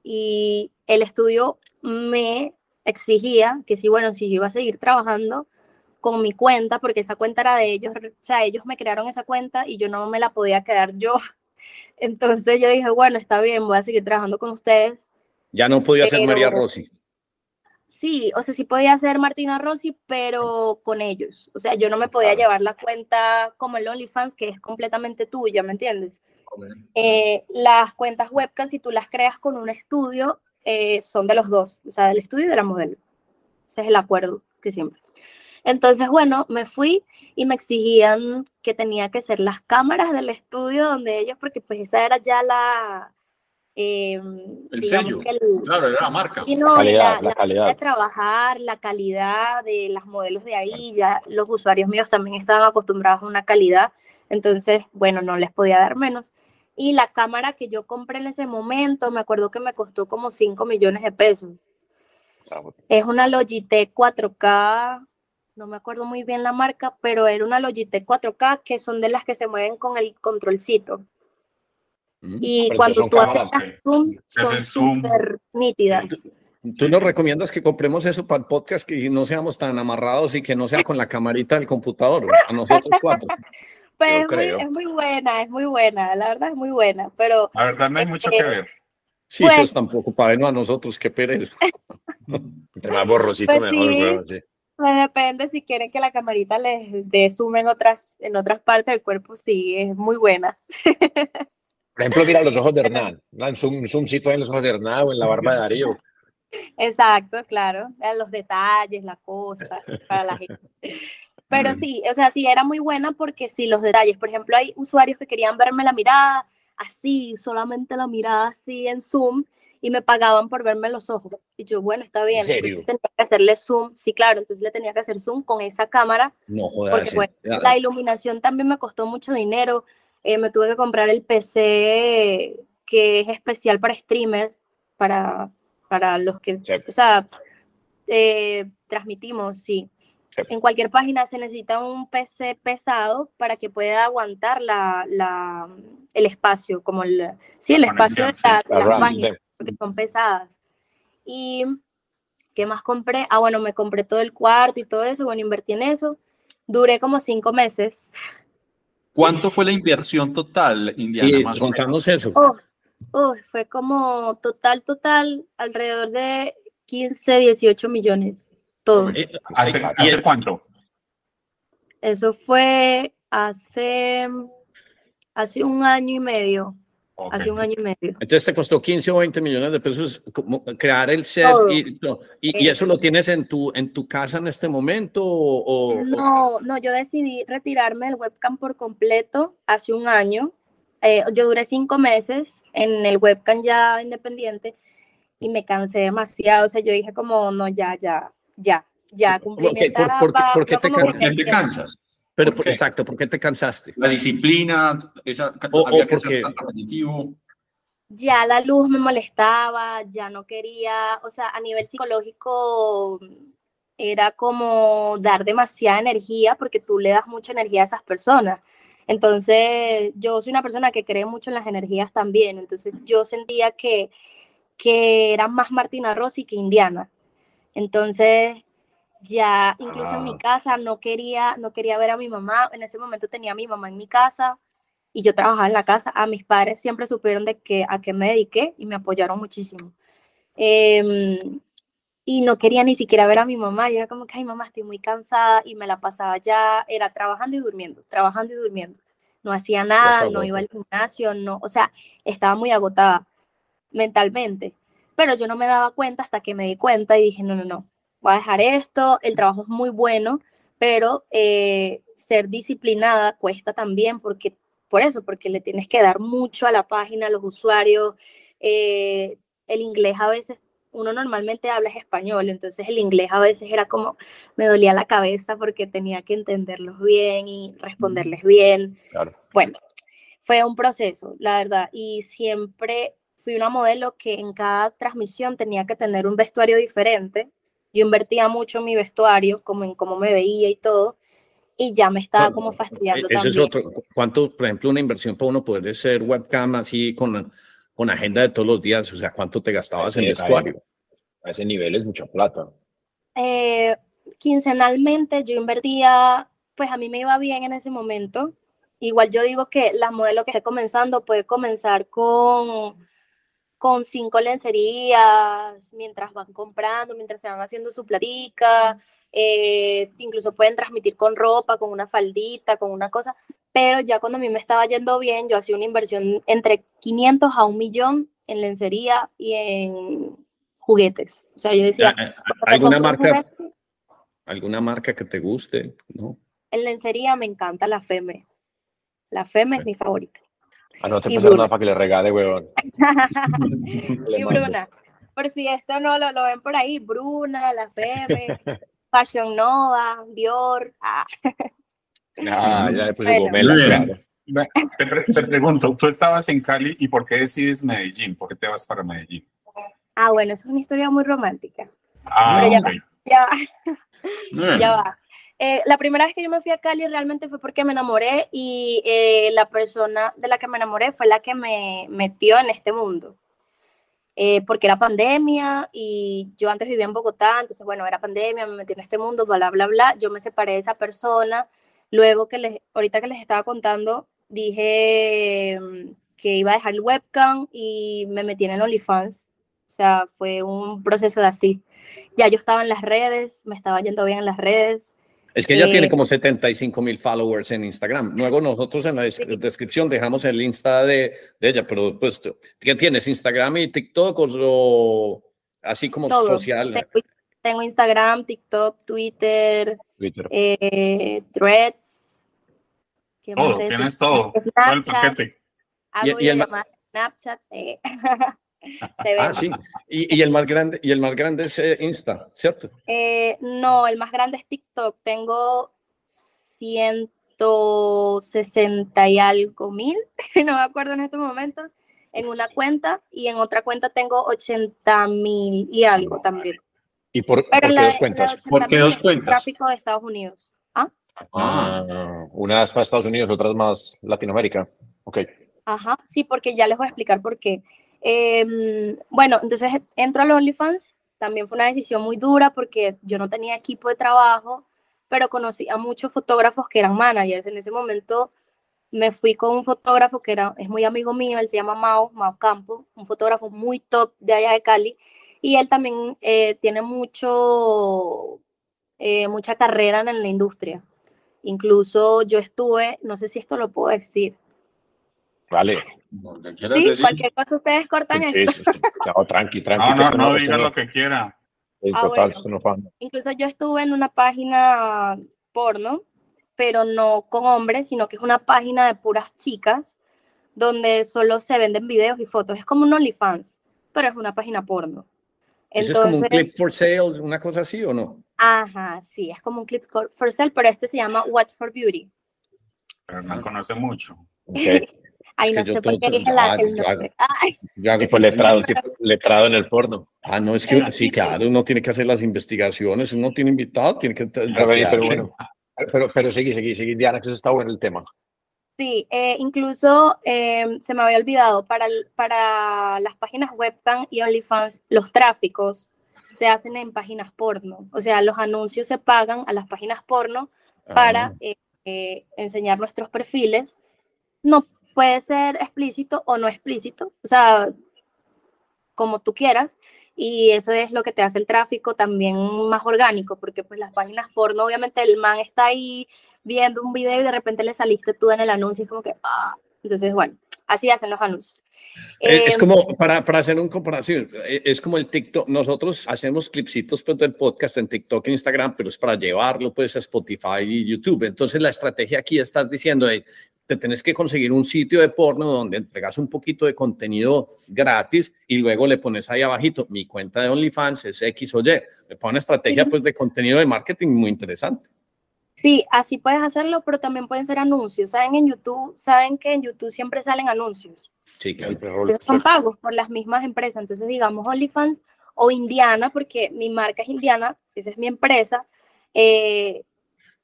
Y el estudio me exigía que si, bueno, si yo iba a seguir trabajando con mi cuenta, porque esa cuenta era de ellos, o sea, ellos me crearon esa cuenta y yo no me la podía quedar yo. Entonces yo dije, bueno, está bien, voy a seguir trabajando con ustedes. Ya no podía ser María Rossi. Sí, o sea, sí podía ser Martina Rossi, pero con ellos. O sea, yo no me podía llevar la cuenta como el OnlyFans, que es completamente tuya, ¿me entiendes? Eh, las cuentas webcam, si tú las creas con un estudio, eh, son de los dos, o sea, del estudio y de la modelo. Ese es el acuerdo que siempre. Entonces, bueno, me fui y me exigían que tenía que ser las cámaras del estudio donde ellos, porque pues esa era ya la... Eh, el sello, claro, era la marca. Y no, la calidad, la, calidad. de trabajar, la calidad de las modelos de ahí, ya los usuarios míos también estaban acostumbrados a una calidad, entonces, bueno, no les podía dar menos. Y la cámara que yo compré en ese momento, me acuerdo que me costó como 5 millones de pesos. Ah, es una Logitech 4K, no me acuerdo muy bien la marca, pero era una Logitech 4K que son de las que se mueven con el controlcito. Mm, y cuando tú haces zoom, son súper nítidas. ¿Tú nos recomiendas que compremos eso para el podcast que no seamos tan amarrados y que no sea con la camarita del computador? A nosotros cuatro. Pues es muy, es muy buena, es muy buena, la verdad es muy buena, pero La verdad no hay mucho que ver. Sí, eso Pues- es tampoco para vernos a nosotros, qué pereza. Entre más borrosito, Pues mejor, sí. weón, sí. pues depende si quieren que la camarita les dé zoom en otras, en otras partes del cuerpo, sí, es muy buena. Por ejemplo, mira los ojos de Hernán. Un zoom, un zoomcito en los ojos de Hernán o en la barba de Darío. Exacto, claro, eh, los detalles, la cosa, para la gente. Pero sí, o sea, sí era muy buena porque sí, los detalles, por ejemplo, hay usuarios que querían verme la mirada así, solamente la mirada así en Zoom y me pagaban por verme los ojos. Y yo, bueno, está bien, serio? entonces tenía que hacerle zoom, sí, claro, entonces le tenía que hacer zoom con esa cámara No jodas. porque bueno, la iluminación también me costó mucho dinero. Eh, me tuve que comprar el PC que es especial para streamer, para, para los que, Sí. o sea, eh, transmitimos, sí. Sí. En cualquier página se necesita un PC pesado para que pueda aguantar la, la, el espacio, como el, sí, el espacio de, la- de La las páginas porque son pesadas. Y ¿qué más compré? Ah, bueno, me compré todo el cuarto y todo eso, bueno, invertí en eso. Duré como cinco meses. ¿Cuánto fue la inversión total, Indiana? Y más o menos? contanos eso. Oh, oh, fue como total, total, alrededor de 15, 18 millones. Todo. Eh, ¿Hace, ¿hace cuánto? Eso fue hace, hace un año y medio. Ok. Hace un año y medio. Entonces te costó 15 o 20 millones de pesos como crear el set y, no, y, y Eh. eso lo tienes en tu, en tu casa en este momento o, o- No, no, yo decidí retirarme del webcam por completo hace un año. Eh, yo duré cinco meses en el webcam ya independiente y me cansé demasiado. O sea, yo dije como, no, ya, ya, ya, ya cumplí ¿por- por por qué te ¿Por qué te que- cansas? Pero exacto, ¿por qué te cansaste? La disciplina, esa, O- había o que porque- ser tan repetitivo. ya la luz me molestaba, ya no quería, o sea, a nivel psicológico era como dar demasiada energía porque tú le das mucha energía a esas personas. Entonces, yo soy una persona que cree mucho en las energías también, entonces yo sentía que, que era más Martina Rossi que Indiana. Entonces, ya incluso en mi Ah. casa no quería, no quería ver a mi mamá, en ese momento tenía a mi mamá en mi casa, y yo trabajaba en la casa. A mis padres siempre supieron de que, a qué me dediqué y me apoyaron muchísimo. Em, y no quería ni siquiera ver a mi mamá. Y era como que, ay, mamá, estoy muy cansada y me la pasaba ya, era trabajando y durmiendo, trabajando y durmiendo. No hacía nada, no iba al gimnasio, no, o sea, estaba muy agotada mentalmente. Pero yo no me daba cuenta hasta que me di cuenta y dije, no, no, no, voy a dejar esto, el trabajo es muy bueno, pero eh, ser disciplinada cuesta también porque por eso, porque le tienes que dar mucho a la página, a los usuarios. eh, el inglés a veces, uno normalmente habla es español, entonces el inglés a veces era como, me dolía la cabeza porque tenía que entenderlos bien y responderles bien. Claro. Bueno, fue un proceso, la verdad, y siempre fui una modelo que en cada transmisión tenía que tener un vestuario diferente. Yo invertía mucho en mi vestuario, como en cómo me veía y todo, y ya me estaba como fastidiando Ese es también. otro. ¿Cuánto, por ejemplo, una inversión para uno poder ser webcam así con, con agenda de todos los días? O sea, ¿cuánto te gastabas en Sí, vestuario? A ese nivel es mucha plata. Eh, quincenalmente yo invertía, pues a mí me iba bien en ese momento. Igual yo digo que la modelo que esté comenzando puede comenzar con, con cinco lencerías, mientras van comprando, mientras se van haciendo su platica, eh, incluso pueden transmitir con ropa, con una faldita, con una cosa, pero ya cuando a mí me estaba yendo bien, yo hacía una inversión entre 500 a un millón en lencería y en juguetes. O sea, yo decía, me ¿Alguna marca, juguete, alguna marca que te guste? ¿No? En lencería me encanta la Feme. La Feme es mi favorita. Ah, no te Y pasa Bruna. nada para que le regale, weón. Y. Bruna. Por si esto no lo, lo ven por ahí, Bruna, la Feme, Fashion Nova, Dior. Ah, Ah, ya puse Bueno. gomela, claro. Te, pre- te pregunto, tú estabas en Cali y ¿por qué decides Medellín? ¿Por qué te vas para Medellín? ah, bueno, es una historia muy romántica. Ah, Pero ya- ok. Ya va. Ya va. Eh, la primera vez que yo me fui a Cali realmente fue porque me enamoré y eh, la persona de la que me enamoré fue la que me metió en este mundo. eh, porque era pandemia y yo antes vivía en Bogotá, entonces bueno, era pandemia, me metí en este mundo, bla, bla, bla, yo me separé de esa persona, luego que les, ahorita que les estaba contando, dije mm, que iba a dejar el webcam y me metí en el OnlyFans, o sea, fue un proceso de así. Ya yo estaba en las redes, me estaba yendo bien en las redes, Es que ella Eh, tiene como 75 mil followers en Instagram. Luego nosotros en la des- Sí. descripción dejamos el Insta de, de ella, pero pues, ¿qué tienes? ¿Instagram y TikTok o, así como todo. social? Tengo, tengo Instagram, TikTok, Twitter, Twitter. eh, Threads. ¿qué Todo, tienes todo. Todo el paquete. hago Y- y el Snapchat. eh. Ah, sí. Y, y el más grande, y el más grande es eh, Insta, ¿cierto? Eh, no, el más grande es TikTok. Tengo 160 y algo mil, no me acuerdo en estos momentos, en una cuenta y en otra cuenta tengo 80 mil y algo también. ¿Y por, por Pero qué la, dos cuentas? 80 ¿Por qué dos cuentas? tráfico de Estados Unidos. ¿Ah? Ah, Ah, unas para Estados Unidos, otras más Latinoamérica. Ok. Ajá, sí, porque ya les voy a explicar por qué. Em, bueno, entonces entro a los OnlyFans, también fue una decisión muy dura porque yo no tenía equipo de trabajo, pero conocí a muchos fotógrafos que eran managers. En ese momento me fui con un fotógrafo que era, es muy amigo mío, él se llama Mao, Mao Campo, un fotógrafo muy top de allá de Cali, y él también eh, tiene mucho, eh, mucha carrera en la industria. Incluso yo estuve, no sé si esto lo puedo decir, Vale. lo que quieras Sí, decir. cualquier cosa ustedes cortan Sí, esto. sí, sí. No, tranqui, tranqui. No, no, no esto diga lo que quiera. es Ah, bueno. no. Incluso yo estuve en una página porno, pero no con hombres, sino que es una página de puras chicas, donde solo se venden videos y fotos. Es como un OnlyFans, pero es una página porno. ¿Ese es como un Entonces, clip for sale, una cosa así o no? ajá, sí, es como un clip for sale, pero este se llama Watch for Beauty. Pero no conoce mucho. Ok. Ay, no yo sé por todo- qué dije la- el yo hago- nombre. Ay, Yo hago- Tipo letrado, letrado en el porno. Ah, no, es que sí, claro, uno tiene que hacer las investigaciones, uno tiene invitado, tiene que... Pero, bueno, pero, pero seguí, seguí, seguí, Diana, que eso está bueno el tema. Sí, eh, incluso eh, se me había olvidado, para, el- para las páginas webcam y OnlyFans, los tráficos se hacen en páginas porno. O sea, los anuncios se pagan a las páginas porno para Ah, eh, eh, enseñar nuestros perfiles. No puede ser explícito o no explícito, o sea, como tú quieras. Y eso es lo que te hace el tráfico también más orgánico, porque pues las páginas porno, obviamente el man está ahí viendo un video y de repente le saliste tú en el anuncio y es como que, ah, entonces bueno, así hacen los anuncios. Eh, Es Eh, como, para, para hacer un comparación, eh, es como el TikTok. Nosotros hacemos clipsitos pues, del podcast en TikTok e Instagram, pero es para llevarlo pues, a Spotify y YouTube. Entonces, la estrategia aquí estás diciendo, te tenés que conseguir un sitio de porno donde entregas un poquito de contenido gratis y luego le pones ahí abajito, mi cuenta de OnlyFans es X o Y. Le pone una estrategia pues, de contenido de marketing muy interesante. Sí, así puedes hacerlo, pero también pueden ser anuncios. Saben en YouTube, saben que en YouTube siempre salen anuncios. Sí, claro. Esos son pagos por las mismas empresas. Entonces, digamos OnlyFans o Indiana, porque mi marca es Indiana, esa es mi empresa. eh,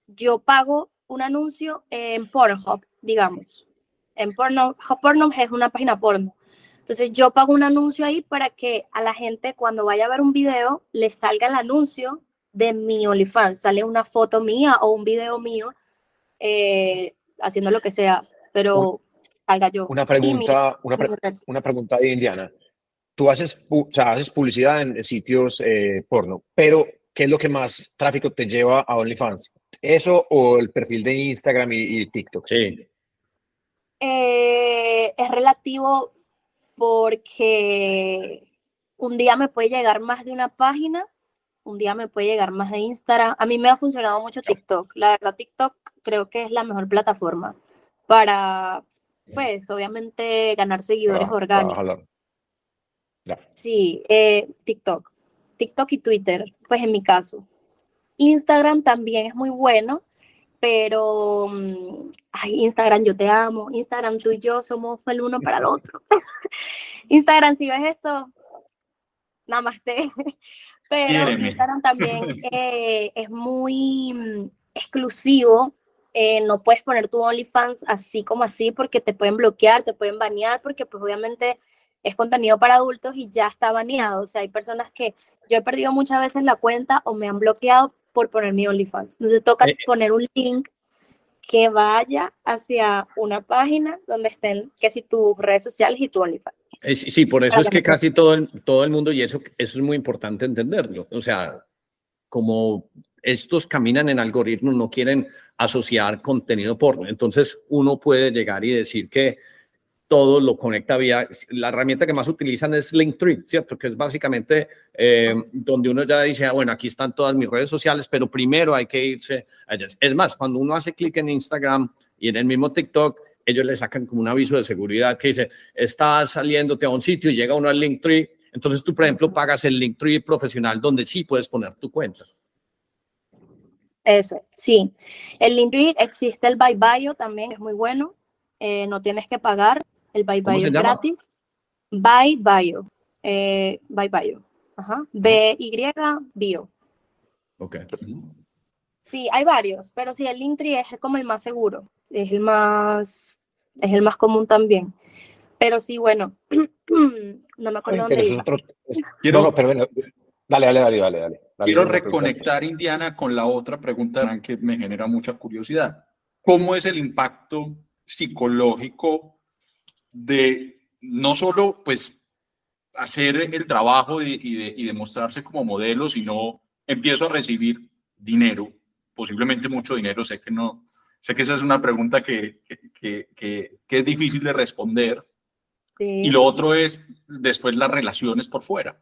yo pago un anuncio en Pornhub, digamos. En Pornhub, Pornhub es una página porno. Entonces, yo pago un anuncio ahí para que a la gente, cuando vaya a ver un video, le salga el anuncio de mi OnlyFans. Sale una foto mía o un video mío eh, haciendo lo que sea, pero salga yo. Una pregunta, una, pre- una pregunta de Indiana. Tú haces, o sea, haces publicidad en sitios eh, porno, pero ¿qué es lo que más tráfico te lleva a OnlyFans? ¿Eso o el perfil de Instagram y, y TikTok? Sí. Eh, es relativo porque un día me puede llegar más de una página, un día me puede llegar más de Instagram. A mí me ha funcionado mucho TikTok. La verdad, TikTok creo que es la mejor plataforma para, pues, obviamente ganar seguidores orgánicos. Sí, eh, TikTok. TikTok y Twitter, pues en mi caso. Instagram también es muy bueno, pero, mm, ay, Instagram, yo te amo. Instagram, tú y yo somos el uno para el otro. Instagram, si ves esto, namaste. Pero. Instagram también eh, es muy mm, exclusivo. eh, no puedes poner tu OnlyFans así como así porque te pueden bloquear, te pueden banear, porque pues obviamente es contenido para adultos y ya está baneado. O sea, hay personas que yo he perdido muchas veces la cuenta o me han bloqueado por poner mi OnlyFans. Entonces toca Eh, poner un link que vaya hacia una página donde estén, que si tus redes sociales y tu OnlyFans. Eh, Sí, sí, por eso es que casi todo el, todo el mundo, y eso, eso es muy importante entenderlo, o sea, como estos caminan en algoritmos, no quieren asociar contenido porno, entonces uno puede llegar y decir que todo lo conecta vía, la herramienta que más utilizan es Linktree, ¿cierto? Que es básicamente eh, donde uno ya dice, ah, bueno, aquí están todas mis redes sociales, pero primero hay que irse a. Es más, cuando uno hace clic en Instagram y en el mismo TikTok, ellos le sacan como un aviso de seguridad que dice, estás saliéndote a un sitio y llega uno al Linktree, entonces tú, por ejemplo, pagas el Linktree profesional donde sí puedes poner tu cuenta. Eso, sí. El Linktree existe el Bye Bio también, es muy bueno. Eh, no tienes que pagar. El Bye ¿Cómo Bio es gratis. Bye Bio. Eh, Bye Bio. Ajá. B-Y Bio. Ok. Sí, hay varios, pero sí, el Linktree es como el más seguro. Es el más, es el más común también. Pero sí, bueno, no me acuerdo dónde iba. otro. es- Quiero- no, no, pero bueno, dale, dale, dale, dale, dale. Quiero pregunta. reconectar, Indiana, con la otra pregunta que me genera mucha curiosidad. ¿Cómo es el impacto psicológico de no solo pues hacer el trabajo y, y de, y de mostrarse como modelo, sino empiezo a recibir dinero, posiblemente mucho dinero, sé que no, sé que esa es una pregunta que, que, que- que- es difícil de responder, Sí. y lo otro es después las relaciones por fuera.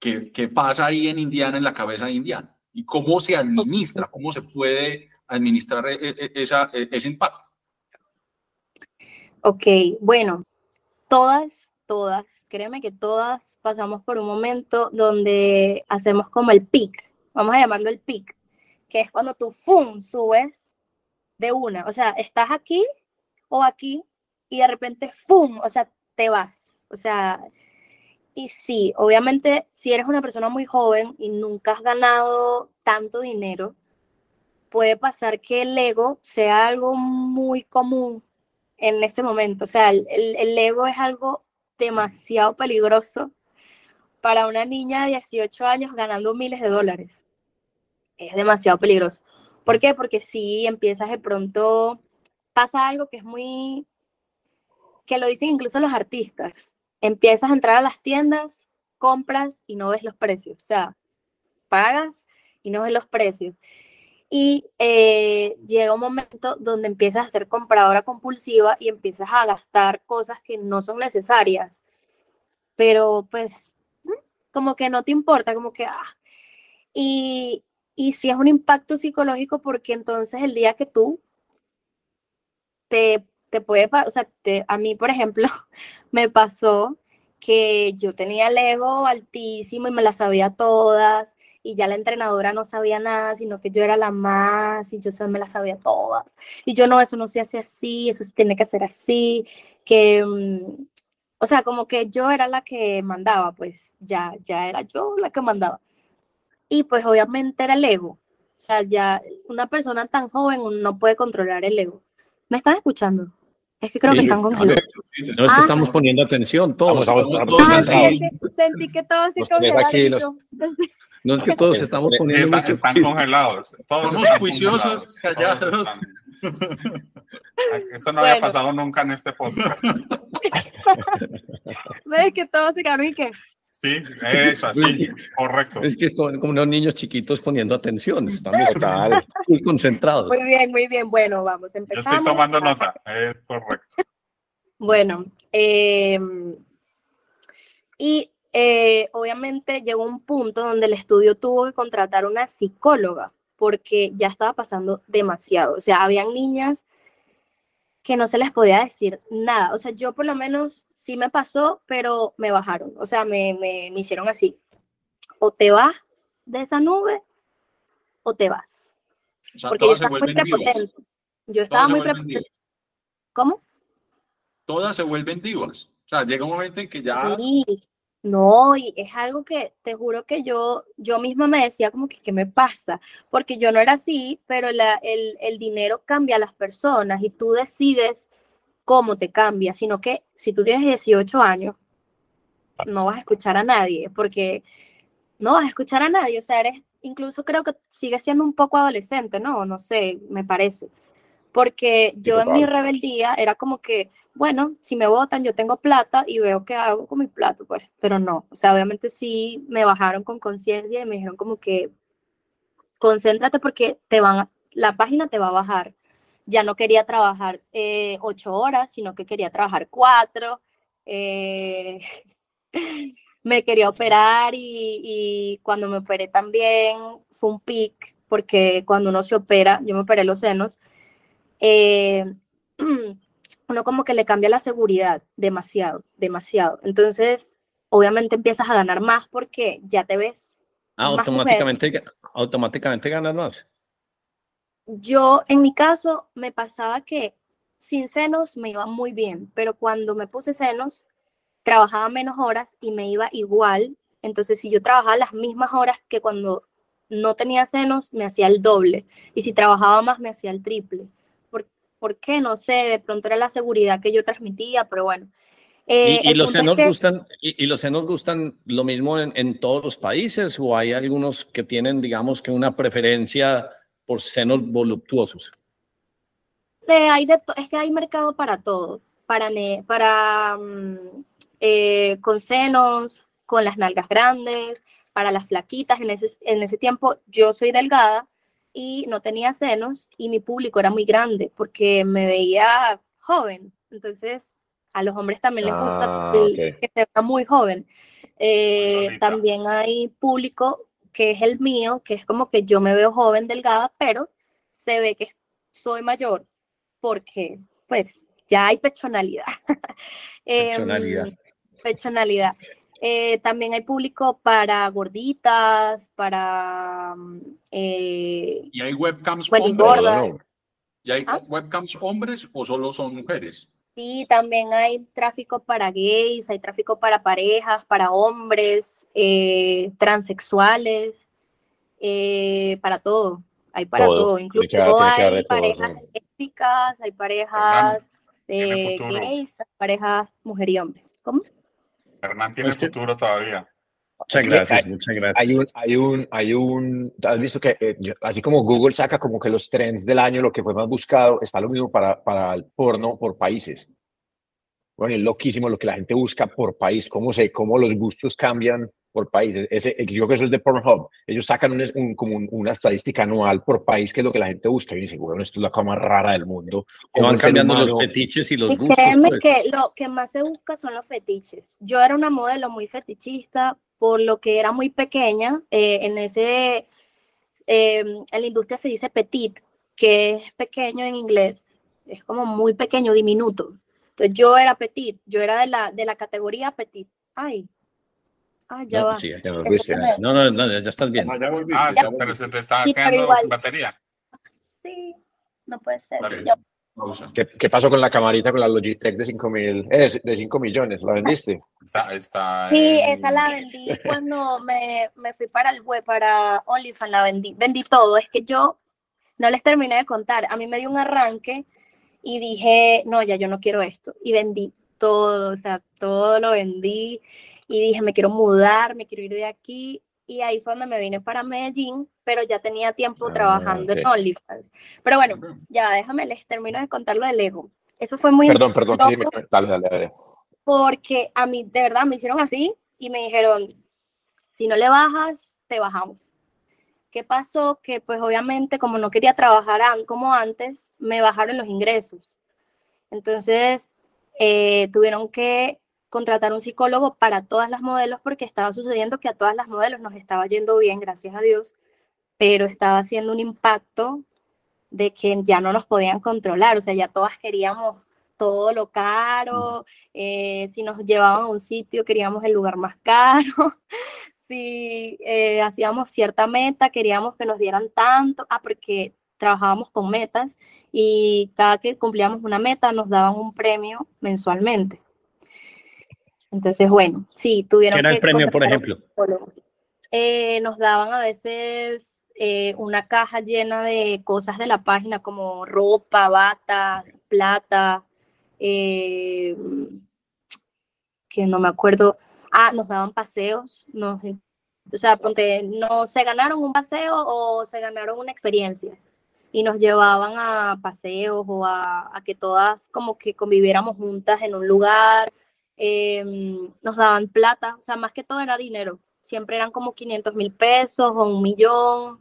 ¿Qué, qué pasa ahí en Indiana, en la cabeza de Indiana? ¿Y cómo se administra? ¿Cómo se puede administrar e- e- esa, e- ese impacto? Ok, bueno, todas, todas, créeme que todas pasamos por un momento donde hacemos como el pic, vamos a llamarlo el pic, que es cuando tú, ¡fum!, subes de una, o sea, estás aquí o aquí y de repente, ¡fum!, o sea, te vas, o sea, y sí, obviamente, si eres una persona muy joven y nunca has ganado tanto dinero, puede pasar que el ego sea algo muy común en este momento. O sea, el, el- ego es algo demasiado peligroso para una niña de 18 años ganando miles de dólares. Es demasiado peligroso. ¿Por qué? Porque si empiezas de pronto, pasa algo que es muy, que lo dicen incluso los artistas. Empiezas a entrar a las tiendas, compras y no ves los precios. O sea, pagas y no ves los precios. Y eh, llega un momento donde empiezas a ser compradora compulsiva y empiezas a gastar cosas que no son necesarias. Pero pues, como que no te importa, como que, ah. Y, y sí es un impacto psicológico porque entonces el día que tú te, te puede, o sea, te- a mí, por ejemplo, me pasó que yo tenía el ego altísimo y me las sabía todas y ya la entrenadora no sabía nada, sino que yo era la más y yo se- me las sabía todas. Y yo no, eso no se hace así, eso se tiene que hacer así, que, mm, o sea, como que yo era la que mandaba, pues ya, ya era yo la que mandaba. Y pues obviamente era el ego. O sea, ya una persona tan joven no puede controlar el ego. ¿Me están escuchando? Es que creo que Sí, están congelados. No es que Ah. estamos poniendo atención todos. Estamos- Estamos estamos todos Ah, concentrados. así. sentí, sentí que todos se congelaron. aquí, los- No es que todos estamos poniendo están cuidado. congelados. Todos Somos están juiciosos, congelados, callados. están- Esto no había pasado nunca en este podcast. ¿Ves que todos se quedaron y qué? Sí, eso, así, correcto. Es que son como unos niños chiquitos poniendo atención. Estamos Total. muy concentrados. Muy bien, muy bien. Bueno, vamos, Yo empezamos. estoy tomando nota, es correcto. Bueno, eh, y eh, obviamente llegó un punto donde el estudio tuvo que contratar una psicóloga porque ya estaba pasando demasiado. O sea, habían niñas que no se les podía decir nada. O sea, yo por lo menos sí me pasó, pero me bajaron. O sea, me, me, me hicieron así. O te vas de esa nube o te vas. O sea, Porque yo estaba muy divas. prepotente. Yo estaba muy prepotente. divas. ¿Cómo? Todas se vuelven divas. O sea, llega un momento en que ya... Sí, no, y es algo que te juro que yo, yo misma me decía como que, ¿qué me pasa? Porque yo no era así, pero la- el, el dinero cambia a las personas y tú decides cómo te cambia, sino que si tú tienes 18 años no vas a escuchar a nadie, porque no vas a escuchar a nadie, o sea, eres, incluso creo que sigue siendo un poco adolescente, ¿no? No sé, me parece. Porque yo en mi rebeldía era como que, bueno, si me votan, yo tengo plata y veo qué hago con mi plata, pues, pero no, o sea, obviamente sí me bajaron con conciencia y me dijeron como que, concéntrate porque te van, la página te va a bajar. Ya no quería trabajar eh, ocho horas, sino que quería trabajar cuatro. Eh, me quería operar y, y, cuando me operé también fue un pic, porque cuando uno se opera, yo me operé los senos, eh, uno como que le cambia la seguridad demasiado, demasiado. Entonces, obviamente empiezas a ganar más porque ya te ves. Ah, automáticamente, automáticamente ganas más. Yo, en mi caso, me pasaba que sin senos me iba muy bien, pero cuando me puse senos, trabajaba menos horas y me iba igual. Entonces, si yo trabajaba las mismas horas que cuando no tenía senos, me hacía el doble. Y si trabajaba más, me hacía el triple. ¿Por, ¿por qué? No sé, de pronto era la seguridad que yo transmitía, pero bueno. Eh, ¿Y, los senos gustan, y, los senos gustan lo mismo en, en, todos los países o hay algunos que tienen, digamos, que una preferencia por senos voluptuosos? Eh, hay de es que hay mercado para todo, para, para mm, eh, con senos, con las nalgas grandes, para las flaquitas. En ese, en ese tiempo yo soy delgada y no tenía senos y mi público era muy grande porque me veía joven. Entonces, a los hombres también les gusta ah, que se vea muy joven. Eh, también hay público que es el mío, que es como que yo me veo joven, delgada, pero se ve que soy mayor porque pues ya hay pechonalidad. Em, pechonalidad personalidad. Eh, también hay público para gorditas, para... Eh, ¿Y hay webcams hombres? ¿Y hay ¿Ah? webcams hombres o solo son mujeres? Sí, también hay tráfico para gays, hay tráfico para parejas, para hombres, eh, transexuales, para todo. Hay para todo, incluso hay parejas lésbicas, hay parejas gays, parejas mujer y hombre. ¿Cómo? Hernán tiene futuro todavía. Muchas gracias, muchas gracias. Hay un, hay un, hay un, has visto que eh, así como Google saca como que los trends del año, lo que fue más buscado, está lo mismo para, para el porno por países. Bueno, es loquísimo lo que la gente busca por país, cómo, se, cómo los gustos cambian por país. Ese, yo creo que eso es de Pornhub. Ellos sacan un, como una estadística anual por país, que es lo que la gente busca. Y dicen, bueno, esto es la cosa más rara del mundo. Van cambiando los fetiches y los y gustos. Créeme pues. que lo que más se busca son los fetiches. Yo era una modelo muy fetichista, por lo que era muy pequeña. Eh, en ese, em, en la industria se dice petit, que es pequeño en inglés. Es como muy pequeño, diminuto. Entonces yo era petit, yo era de la, de la categoría petit. Ay, Ah, ya no, va. Sí, ya no, no, no, ya estás bien. Ah, ya Ah, pero se te está quedando sin batería. Sí, no puede ser. ¿Qué, ¿Qué, pasó con la camarita con la Logitech de 5 mil, eh, de 5 millones? ¿La vendiste? Está, está sí, esa la vendí cuando me, me, fui para el web, para OnlyFans, la vendí. Vendí todo. Es que yo no les terminé de contar. A mí me dio un arranque y dije, no, ya yo no quiero esto. Y vendí todo, o sea, todo lo vendí y dije, me quiero mudar, me quiero ir de aquí. Y ahí fue donde me vine para Medellín, pero ya tenía tiempo ah, trabajando en OnlyFans. Pero bueno, ya déjame, les termino de contar lo del ego. Eso fue muy... Perdón, perdón, sí, dale, dale, dale. Porque a mí, de verdad, me hicieron así y me dijeron, si no le bajas, te bajamos. ¿Qué pasó? Que pues obviamente como no quería trabajar como antes, me bajaron los ingresos. Entonces, eh, tuvieron que contratar un psicólogo para todas las modelos porque estaba sucediendo que a todas las modelos nos estaba yendo bien, gracias a Dios, pero estaba haciendo un impacto de que ya no nos podían controlar, o sea, ya todas queríamos todo lo caro, eh, si nos llevaban a un sitio queríamos el lugar más caro, si eh, hacíamos cierta meta queríamos que nos dieran tanto, ah, porque trabajábamos con metas y cada que cumplíamos una meta nos daban un premio mensualmente. Entonces, bueno, sí, tuvieron ¿Qué era el premio, por ejemplo? Eh, nos daban a veces eh, una caja llena de cosas de la página como ropa, batas, plata, eh, que no me acuerdo. Ah, nos daban paseos, nos, o sea, ponte, no se ganaron un paseo o se ganaron una experiencia y nos llevaban a paseos o a, que todas como que conviviéramos juntas en un lugar, em, nos daban plata, o sea, más que todo era dinero, siempre eran como 500 mil pesos o un millón.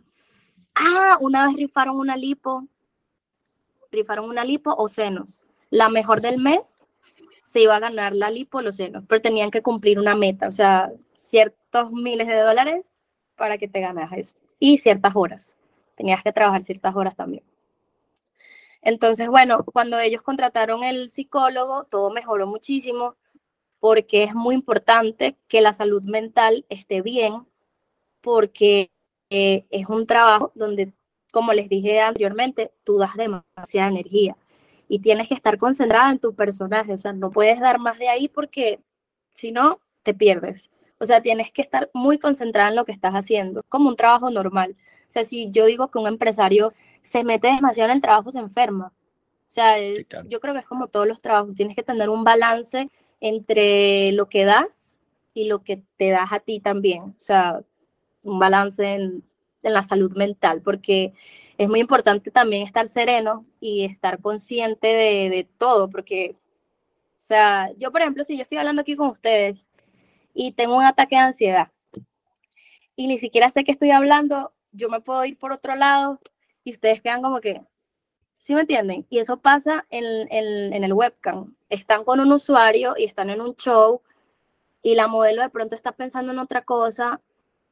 Ah, una vez rifaron una lipo, rifaron una lipo o senos. La mejor del mes se iba a ganar la lipo o los senos, pero tenían que cumplir una meta, o sea, ciertos miles de dólares para que te ganas eso y ciertas horas tenías que trabajar ciertas horas también. Entonces, bueno, cuando ellos contrataron el psicólogo, todo mejoró muchísimo porque es muy importante que la salud mental esté bien, porque eh, es un trabajo donde, como les dije anteriormente, tú das demasiada energía y tienes que estar concentrada en tu personaje, o sea, no puedes dar más de ahí porque si no, te pierdes. O sea, tienes que estar muy concentrada en lo que estás haciendo, como un trabajo normal. O sea, si yo digo que un empresario se mete demasiado en el trabajo, se enferma. O sea, yo creo que es como todos los trabajos, tienes que tener un balance entre lo que das y lo que te das a ti también. O sea, un balance en, la salud mental, porque es muy importante también estar sereno y estar consciente de, todo, porque, o sea, yo, por ejemplo, si yo estoy hablando aquí con ustedes y tengo un ataque de ansiedad y ni siquiera sé que estoy hablando, yo me puedo ir por otro lado y ustedes quedan como que, ¿sí me entienden? Y eso pasa en, el webcam. Están con un usuario y están en un show y la modelo de pronto está pensando en otra cosa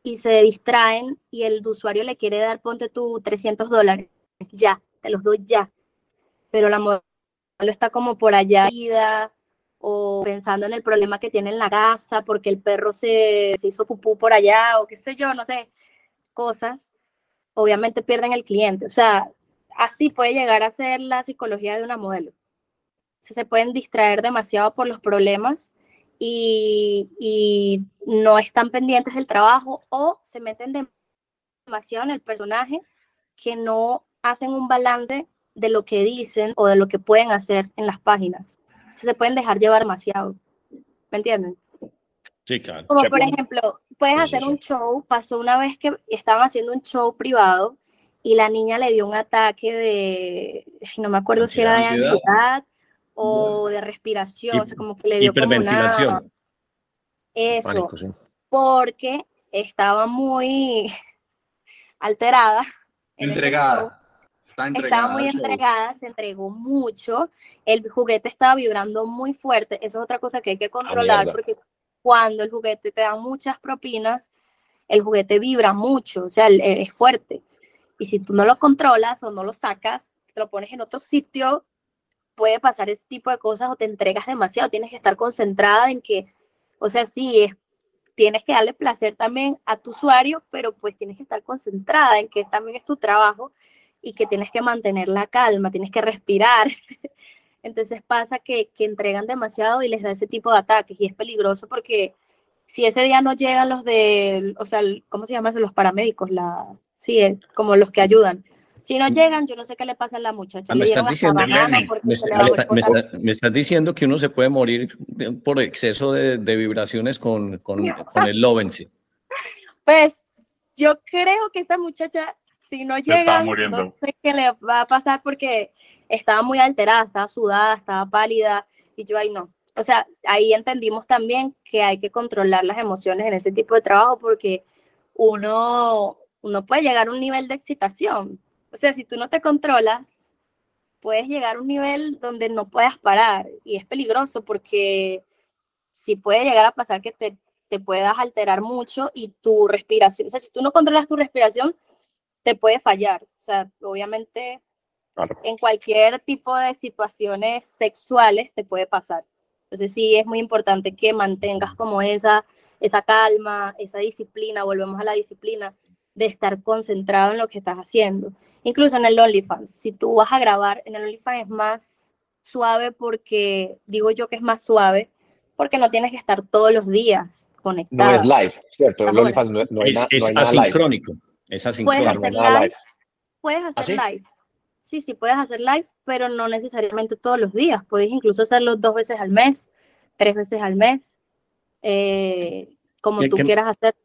y se distraen y el usuario le quiere dar, ponte tú 300 dólares, ya, te los doy ya. Pero la modelo está como por allá, o pensando en el problema que tiene en la casa porque el perro se, se hizo pupú por allá o qué sé yo, no sé, cosas, obviamente pierden el cliente. O sea, así puede llegar a ser la psicología de una modelo. Se pueden distraer demasiado por los problemas y, y no están pendientes del trabajo o se meten demasiado en el personaje que no hacen un balance de lo que dicen o de lo que pueden hacer en las páginas se pueden dejar llevar demasiado. ¿Me entienden? Sí, claro. Como por ejemplo, puedes hacer un show, pasó una vez que estaban haciendo un show privado y la niña le dio un ataque de, no me acuerdo si era de ansiedad o de respiración, o sea, como que le dio como una... Eso, porque estaba muy alterada. Entregada. Estaba muy entregada, se entregó mucho, el juguete estaba vibrando muy fuerte, eso es otra cosa que hay que ah, controlar, porque cuando el juguete te da muchas propinas, el juguete vibra mucho, o sea, es fuerte. Y si tú no lo controlas o no lo sacas, te lo pones en otro sitio, puede pasar ese tipo de cosas o te entregas demasiado, tienes que estar concentrada en que, o sea, sí, es, tienes que darle placer también a tu usuario, pero pues tienes que estar concentrada en que también es tu trabajo y que tienes que mantener la calma, tienes que respirar. Entonces pasa que, que entregan demasiado y les da ese tipo de ataques y es peligroso porque si ese día no llegan los de, o sea, ¿cómo se llama eso? Los paramédicos, la, sí, eh, como los que ayudan. Si no llegan, yo no sé qué le pasa a la muchacha. me, estás diciendo, diciendo que uno se puede morir por exceso de, de vibraciones con, con, con el Lovense. Pues yo creo que esta muchacha si no llega, no sé qué le va a pasar porque estaba muy alterada, estaba sudada, estaba pálida y yo ahí no. O sea, ahí entendimos también que hay que controlar las emociones en ese tipo de trabajo porque uno, uno puede llegar a un nivel de excitación. O sea, si tú no te controlas, puedes llegar a un nivel donde no puedas parar y es peligroso porque si puede llegar a pasar que te, te puedas alterar mucho y tu respiración, o sea, si tú no controlas tu respiración, te puede fallar. O sea, obviamente en cualquier tipo de situaciones sexuales te puede pasar. Entonces sí es muy importante que mantengas como esa, esa calma, esa disciplina, volvemos a la disciplina de estar concentrado en lo que estás haciendo. Incluso en el OnlyFans, si tú vas a grabar, en el OnlyFans es más suave porque, digo yo que es más suave, porque no tienes que estar todos los días conectado. No es live, ¿cierto? El OnlyFans no, no, es, es asincrónico. Es Puedes hacer live. Puedes ¿Ah, hacer live. Sí, sí, puedes hacer live, pero no necesariamente todos los días. Puedes incluso hacerlo dos veces al mes, tres veces al mes. eh, como ¿Qué- tú quieras hacer.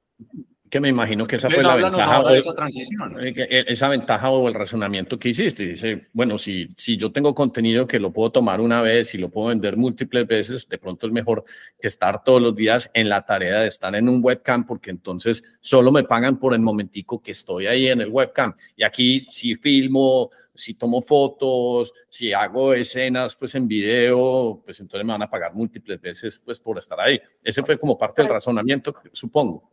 Que me imagino que esa Entonces, fue la ventaja. de esa transición. eh, eh, esa ventaja o el razonamiento que hiciste. Dice, bueno, si, si yo tengo contenido que lo puedo tomar una vez y lo puedo vender múltiples veces, de pronto es mejor que estar todos los días en la tarea de estar en un webcam, porque entonces solo me pagan por el momentico que estoy ahí en el webcam. Y aquí si filmo, si tomo fotos, si hago escenas pues en video, pues entonces me van a pagar múltiples veces pues por estar ahí. Ese fue como parte del razonamiento, supongo.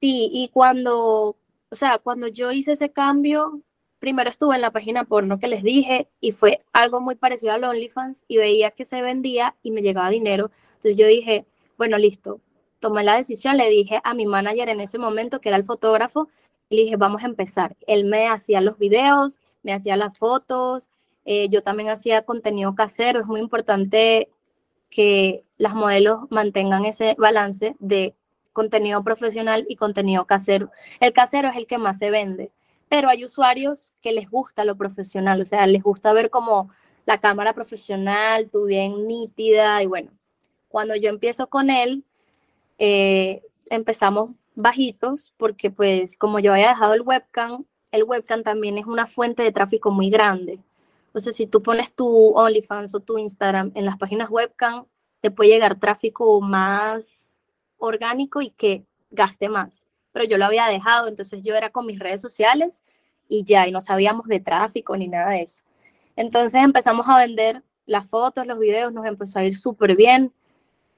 Sí, y cuando, o sea, cuando yo hice ese cambio, primero estuve en la página porno que les dije y fue algo muy parecido al OnlyFans y veía que se vendía y me llegaba dinero. Entonces yo dije, bueno, listo, tomé la decisión, le dije a mi manager en ese momento, que era el fotógrafo, le dije, vamos a empezar. Él me hacía los videos, me hacía las fotos, eh, yo también hacía contenido casero, es muy importante que las modelos mantengan ese balance de contenido profesional y contenido casero. El casero es el que más se vende, pero hay usuarios que les gusta lo profesional, o sea, les gusta ver como la cámara profesional, tú bien nítida y bueno, cuando yo empiezo con él, eh, empezamos bajitos porque pues como yo había dejado el webcam, el webcam también es una fuente de tráfico muy grande. Entonces, si tú pones tu OnlyFans o tu Instagram en las páginas webcam, te puede llegar tráfico más orgánico y que gaste más. Pero yo lo había dejado, entonces yo era con mis redes sociales y ya, y no sabíamos de tráfico ni nada de eso. Entonces empezamos a vender las fotos, los videos, nos empezó a ir súper bien.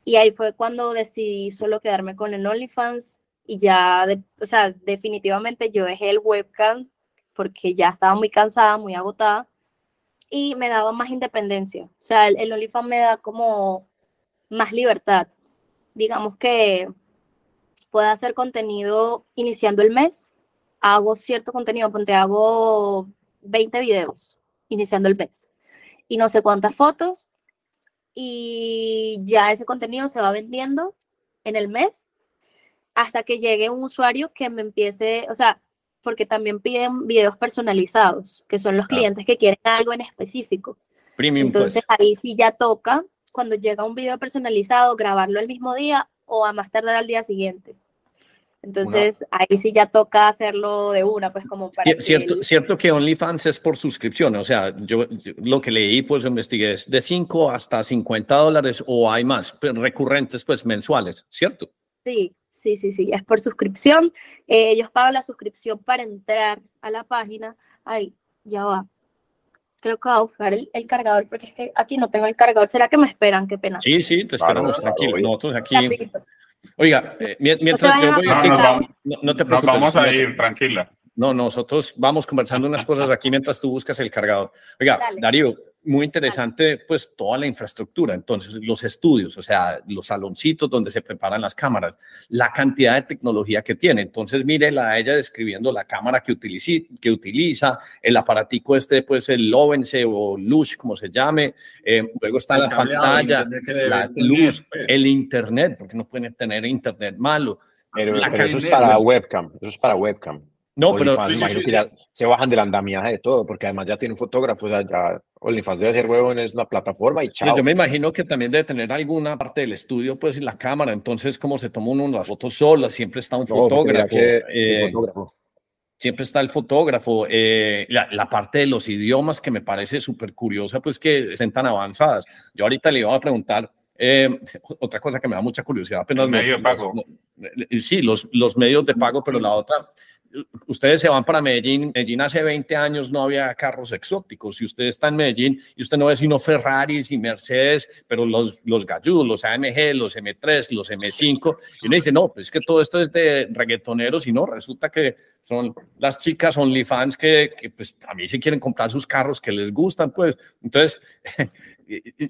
Y ahí fue cuando decidí solo quedarme con el OnlyFans y ya, de- o sea, definitivamente yo dejé el webcam porque ya estaba muy cansada, muy agotada y me daba más independencia. O sea, el, el OnlyFans me da como más libertad. Digamos que puedo hacer contenido iniciando el mes, hago cierto contenido, ponte, hago 20 videos iniciando el mes y no sé cuántas fotos y ya ese contenido se va vendiendo en el mes hasta que llegue un usuario que me empiece, o sea, porque también piden videos personalizados, que son los Claro. clientes que quieren algo en específico. Premium, Entonces pues. ahí sí ya toca, cuando llega un video personalizado, grabarlo el mismo día o a más tardar al día siguiente. Entonces ahí sí ya toca hacerlo de una, pues como para Cier- que Cierto, el- cierto que OnlyFans es por suscripción, o sea, yo, yo lo que leí, pues investigué, es de 5 hasta 50 dólares o hay más, pero recurrentes, pues mensuales, ¿cierto? Sí, sí, sí, sí, es por suscripción. Eh, ellos pagan la suscripción para entrar a la página. Ay, ya va. Creo que voy a buscar el, el cargador porque es que aquí no tengo el cargador. ¿Será que me esperan? Qué pena. Sí, sí, te esperamos claro, tranquilo. Nosotros aquí, Rapidito. oiga, eh, mien- mientras yo voy a no, no te nos vamos a ir, tranquila. No, nosotros vamos conversando unas cosas aquí mientras tú buscas el cargador. Oiga, Dale. Darío, muy interesante pues toda la infraestructura, entonces los estudios, o sea, los saloncitos donde se preparan las cámaras, la cantidad de tecnología que tiene. Entonces, mire a ella describiendo la cámara que, utilici- que utiliza, el aparatico este, pues el Lovense o Lush, como se llame, eh, luego está El la pantalla, la tener, luz, pues. el internet, porque no pueden tener internet malo. Pero, La pero eso es para webcam, eso es para webcam. No, pero OnlyFans, sí, sí, sí, ya se bajan del andamiaje de todo, porque además ya tienen fotógrafos, o sea, ya OnlyFans debe ser huevón, es una plataforma y Pues chao. Yo me imagino que también debe tener alguna parte del estudio, pues, y la cámara. Entonces, como se toma uno las fotos solas, siempre está un No, mira fotógrafo. que es un eh, fotógrafo. siempre está el fotógrafo. eh, la, la parte de los idiomas que me parece súper curiosa, pues, que estén tan avanzadas. Yo ahorita le iba a preguntar. eh, otra cosa que me da mucha curiosidad, apenas los- de pago. los- sí, los, los medios de pago, pero la otra, ustedes se van para Medellín, Medellín hace 20 años no había carros exóticos, y usted está en Medellín y usted no ve sino Ferraris y Mercedes, pero los, los galludos, los AMG, los M3, los M5, y uno dice, no, pues es que todo esto es de reggaetoneros, y no, resulta que son las chicas OnlyFans que, que pues a mí sí quieren comprar sus carros que les gustan, pues, entonces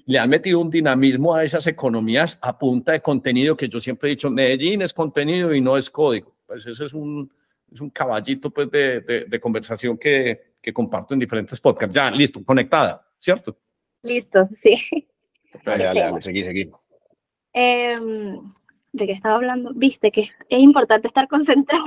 le han metido un dinamismo a esas economías a punta de contenido que yo siempre he dicho, Medellín es contenido y no es código, pues ese es un es un caballito pues, de, de, de conversación que, que, comparto en diferentes podcasts. Ya, listo, conectada, ¿cierto? Listo, sí. Dale, dale, dale, seguí, seguí. Eh, ¿De qué estaba hablando? Viste que es importante estar concentrado.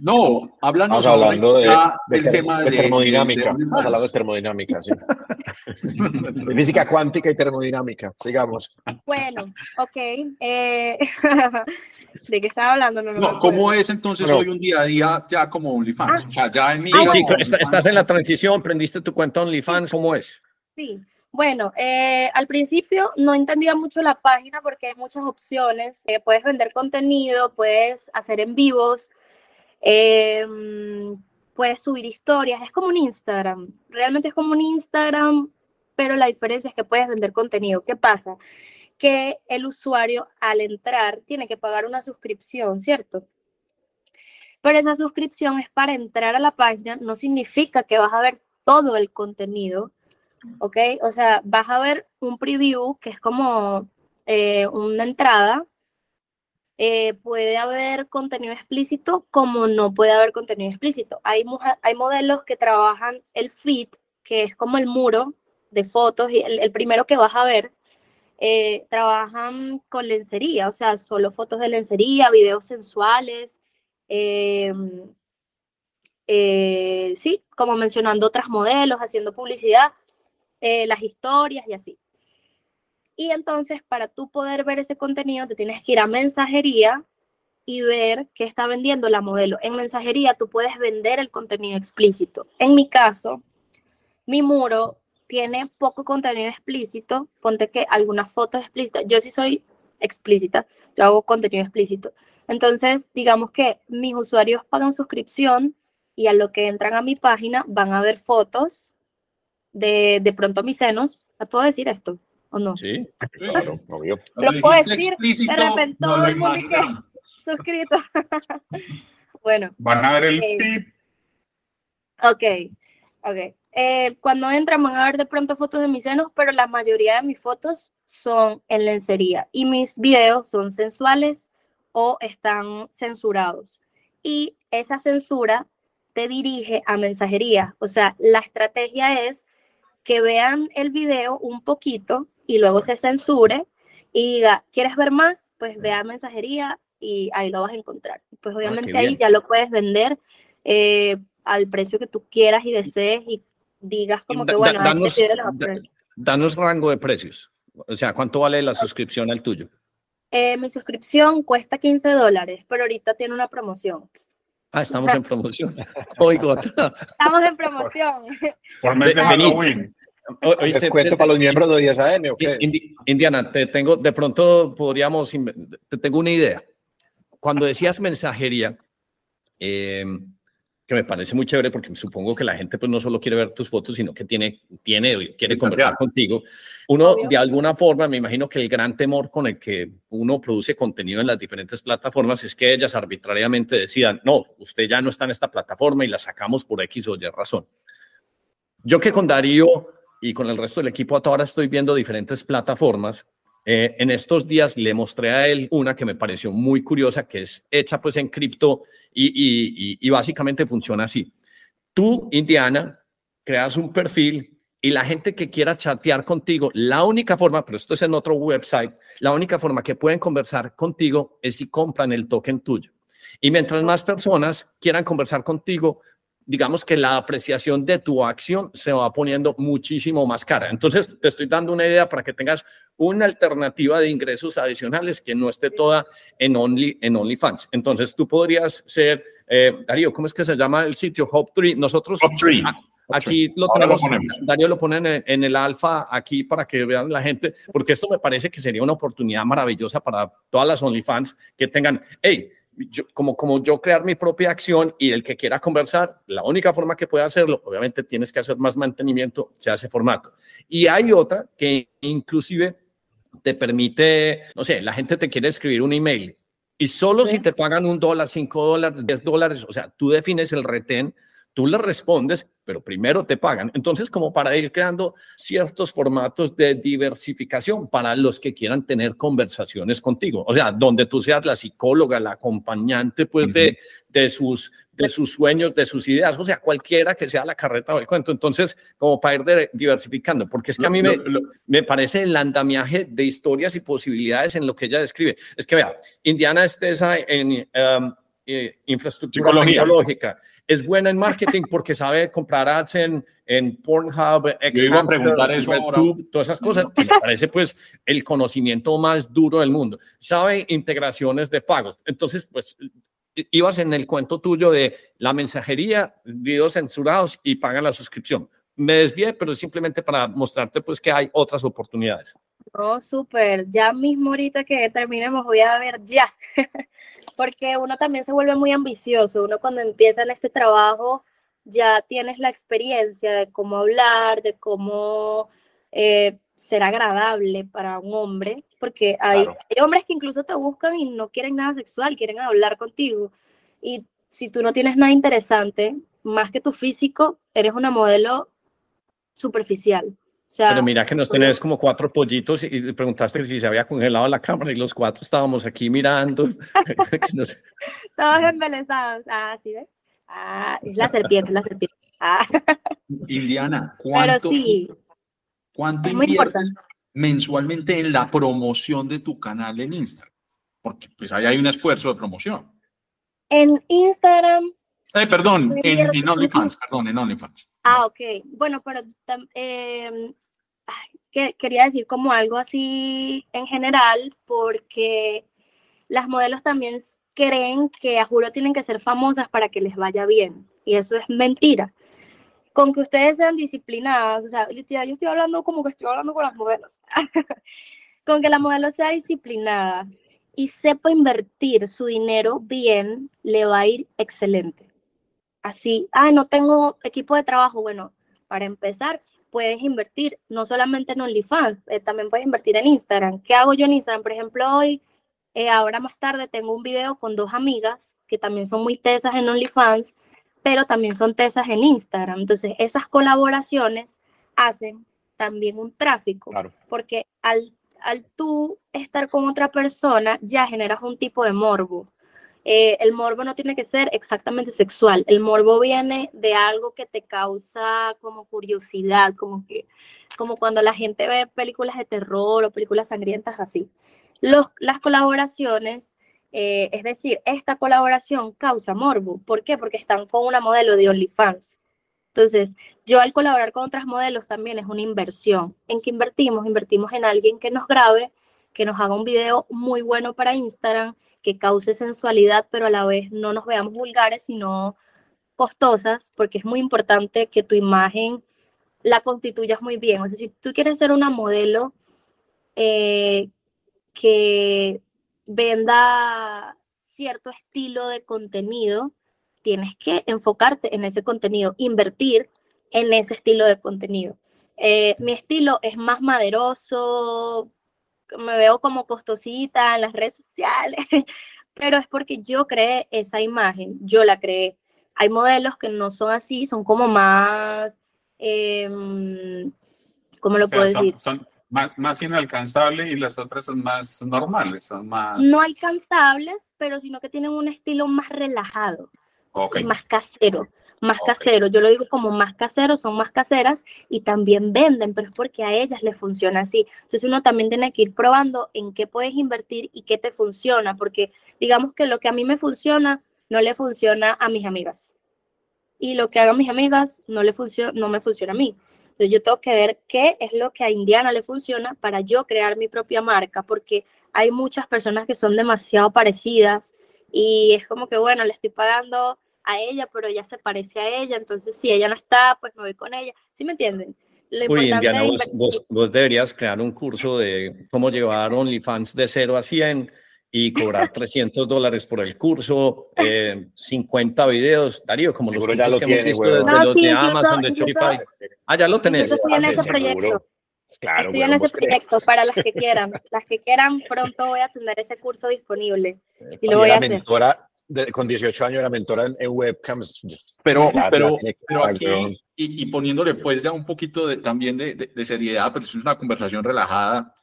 No, Estamos hablando de, ahora de del ter- tema de de, termodinámica. de- de Estamos hablando de termodinámica, sí. De física cuántica y termodinámica. Sigamos. Bueno, ok. eh, ¿De qué estaba hablando? No, no, me No, ¿cómo acuerdo. es entonces hoy un día a día ya como OnlyFans? Ah. O sea, ya en Ah, Sí, bueno. estás en la transición, prendiste tu cuenta OnlyFans, ¿cómo es? Sí, bueno, eh, al principio no entendía mucho la página porque hay muchas opciones. Eh, puedes vender contenido, puedes hacer en vivos, em, puedes subir historias. Es como un Instagram. Realmente es como un Instagram, pero la diferencia es que puedes vender contenido. ¿Qué pasa? Que el usuario al entrar tiene que pagar una suscripción, ¿cierto? Pero esa suscripción es para entrar a la página, no significa que vas a ver todo el contenido, ¿ok? O sea, vas a ver un preview que es como eh, una entrada. Eh, puede haber contenido explícito como no puede haber contenido explícito. Hay, hay modelos que trabajan el feed, que es como el muro de fotos, y el, primero que vas a ver, eh, trabajan con lencería, o sea, solo fotos de lencería, videos sensuales, em, sí, como mencionando otras modelos, haciendo publicidad, eh, las historias y así. Y entonces, para tú poder ver ese contenido, te tienes que ir a mensajería y ver qué está vendiendo la modelo. En mensajería tú puedes vender el contenido explícito. En mi caso, mi muro tiene poco contenido explícito. Ponte que algunas fotos explícitas. Yo sí soy explícita, yo hago contenido explícito. Entonces, digamos que mis usuarios pagan suscripción y a lo que entran a mi página van a ver fotos de, de pronto mis senos. ¿La puedo decir esto o no? Sí. Claro, obvio. Lo puedo decir, explícito, de repente no todo el mundo que-. Suscrito. bueno, Van a ver el Eh, tip. ok, ok. Eh, cuando entran van a ver de pronto fotos de mis senos, pero la mayoría de mis fotos son en lencería y mis videos son sensuales o están censurados. Y esa censura te dirige a mensajería. O sea, la estrategia es que vean el video un poquito y luego se censure y diga, ¿quieres ver más? Pues ve a mensajería y ahí lo vas a encontrar. Pues obviamente ahí ya lo puedes vender eh, al precio que tú quieras y desees y digas como Da- que, da- bueno, a este danos- da-. Danos rango de precios. O sea, ¿cuánto vale la suscripción al tuyo? Eh, mi suscripción cuesta 15 dólares, pero ahorita tiene una promoción. Ah, estamos en promoción. Oigo, Estamos en promoción. Por mes de. Halloween. oíste, Descuento te- para los miembros de 10 AM, ¿o qué? Indi- Indiana, te tengo, de pronto podríamos, te tengo una idea. Cuando decías mensajería, eh, que me parece muy chévere porque supongo que la gente pues no solo quiere ver tus fotos, sino que tiene, tiene quiere conversar contigo. Uno, Obvio. de alguna forma, me imagino que el gran temor con el que uno produce contenido en las diferentes plataformas es que ellas arbitrariamente decidan, no, usted ya no está en esta plataforma y la sacamos por X o Y razón. Yo que con Darío y con el resto del equipo hasta ahora estoy viendo diferentes plataformas. Eh, en estos días le mostré a él una que me pareció muy curiosa, que es hecha pues en cripto y, y- básicamente funciona así. Tú, Indiana, creas un perfil y la gente que quiera chatear contigo, la única forma, pero esto es en otro website, la única forma que pueden conversar contigo es si compran el token tuyo. Y mientras más personas quieran conversar contigo, digamos que la apreciación de tu acción se va poniendo muchísimo más cara. Entonces, te estoy dando una idea para que tengas una alternativa de ingresos adicionales que no esté toda en, Only, en OnlyFans. Entonces, tú podrías ser, eh, Darío, ¿cómo es que se llama el sitio? Hop3. Nosotros Hop3. a- aquí lo lo tenemos, ponemos. Darío lo pone en el, en el alfa aquí para que vean la gente, porque esto me parece que sería una oportunidad maravillosa para todas las OnlyFans que tengan, hey, yo, como, como yo crear mi propia acción y el que quiera conversar, la única forma que puede hacerlo, obviamente tienes que hacer más mantenimiento, se hace formato. Y hay otra que inclusive te permite, no sé, la gente te quiere escribir un email y solo Sí. si te pagan un dólar, cinco dólares, diez dólares, o sea, tú defines el retén, tú le respondes, pero primero te pagan. Entonces, como para ir creando ciertos formatos de diversificación para los que quieran tener conversaciones contigo, o sea, donde tú seas la psicóloga, la acompañante, pues, de, de sus de sus sueños, de sus ideas, o sea, cualquiera que sea la carreta o el cuento. Entonces, como para ir de- diversificando, porque es que a mí me, me parece el andamiaje de historias y posibilidades en lo que ella describe. Es que vea, Indiana Estesa en um, eh, infraestructura Psicología. tecnológica, es buena en marketing porque sabe comprar ads en, en Pornhub, Yo iba a preguntar eso ahora. RedTube, todas esas cosas. que me parece pues el conocimiento más duro del mundo. Sabe integraciones de pagos. Entonces, pues i- ibas en el cuento tuyo de la mensajería, videos censurados y pagan la suscripción. Me desvié, pero es simplemente para mostrarte pues que hay otras oportunidades. No, súper. Ya mismo ahorita que terminemos voy a ver ya. Porque uno también se vuelve muy ambicioso. Uno cuando empieza en este trabajo ya tienes la experiencia de cómo hablar, de cómo eh, ser agradable para un hombre. Porque hay, Claro. hay hombres que incluso te buscan y no quieren nada sexual, quieren hablar contigo. Y si tú no tienes nada interesante, más que tu físico, eres una modelo superficial. O sea, Pero mira que nos tenés como cuatro pollitos y preguntaste si se había congelado la cámara y los cuatro estábamos aquí mirando. Nos- Todos embelesados. Ah, ¿sí ves? Ah, es la serpiente, la serpiente. Ah, Indiana, pero ¿cuánto, sí, cuánto es muy inviertes importante. mensualmente en la promoción de tu canal en Instagram? Porque pues ahí hay un esfuerzo de promoción. En Instagram, Eh, perdón, en, en OnlyFans, perdón, en OnlyFans. Ah, ok. Bueno, pero ay, que, quería decir como algo así en general, porque las modelos también creen que a juro tienen que ser famosas para que les vaya bien. Y eso es mentira. Con que ustedes sean disciplinadas, o sea, yo estoy, yo estoy hablando como que estoy hablando con las modelos. con que la modelo sea disciplinada y sepa invertir su dinero bien, le va a ir excelente. Así, ah, no tengo equipo de trabajo. Bueno, para empezar, puedes invertir no solamente en OnlyFans, eh, también puedes invertir en Instagram. ¿Qué hago yo en Instagram? Por ejemplo, hoy, eh, ahora más tarde, tengo un video con dos amigas que también son muy tesas en OnlyFans, pero también son tesas en Instagram. Entonces, esas colaboraciones hacen también un tráfico Claro. porque al, al tú estar con otra persona ya generas un tipo de morbo. Eh, el morbo no tiene que ser exactamente sexual, el morbo viene de algo que te causa como curiosidad, como que como cuando la gente ve películas de terror o películas sangrientas así. Las colaboraciones, eh, es decir, esta colaboración causa morbo. ¿Por qué? Porque están con una modelo de OnlyFans. Entonces, yo al colaborar con otras modelos también es una inversión. ¿En qué invertimos? Invertimos en alguien que nos grabe, que nos haga un video muy bueno para Instagram, que cause sensualidad, pero a la vez no nos veamos vulgares, sino costosas, porque es muy importante que tu imagen la constituyas muy bien. O sea, si tú quieres ser una modelo eh, que venda cierto estilo de contenido, tienes que enfocarte en ese contenido, invertir en ese estilo de contenido. Eh, mi estilo es más maderoso, me veo como costosita en las redes sociales, pero es porque yo creé esa imagen, yo la creé. Hay modelos que no son así, son como más, eh, ¿cómo lo O sea, puedo son, decir? son más, más inalcanzables y las otras son más normales, son más... No alcanzables, pero sino que tienen un estilo más relajado. Ok. y más casero, más Ok. casero. Yo lo digo como más casero, son más caseras y también venden, pero es porque a ellas les funciona así. Entonces uno también tiene que ir probando en qué puedes invertir y qué te funciona, porque digamos que lo que a mí me funciona no le funciona a mis amigas. Y lo que hagan mis amigas no, le no me funciona a mí. Entonces yo tengo que ver qué es lo que a Indiana le funciona para yo crear mi propia marca, porque hay muchas personas que son demasiado parecidas y es como que, bueno, le estoy pagando a ella, pero ella se parece a ella, entonces si ella no está, pues me voy con ella. ¿Sí me entienden? Lo Uy, Indiana, vos, vos- vos deberías crear un curso de cómo llevar OnlyFans de 0 a 100 y cobrar 300 dólares por el curso, eh, 50 videos, Darío, como los ya lo que hemos tiene, visto de, huevón. de No, los sí, de incluso- Amazon, de Shopify. Ah, ya lo tenés. Estoy en Ah, ese proyecto. seguro. Claro, estoy en ese proyecto para las que quieran. Las que quieran, pronto voy a tener ese curso disponible. Y Y lo voy a hacer. mentora, de- con 18 años era mentora en, en webcams. Pero, La- la pero, tiene pero aquí, y, y poniéndole pues ya un poquito de, también de, de- de seriedad, pero es una conversación relajada,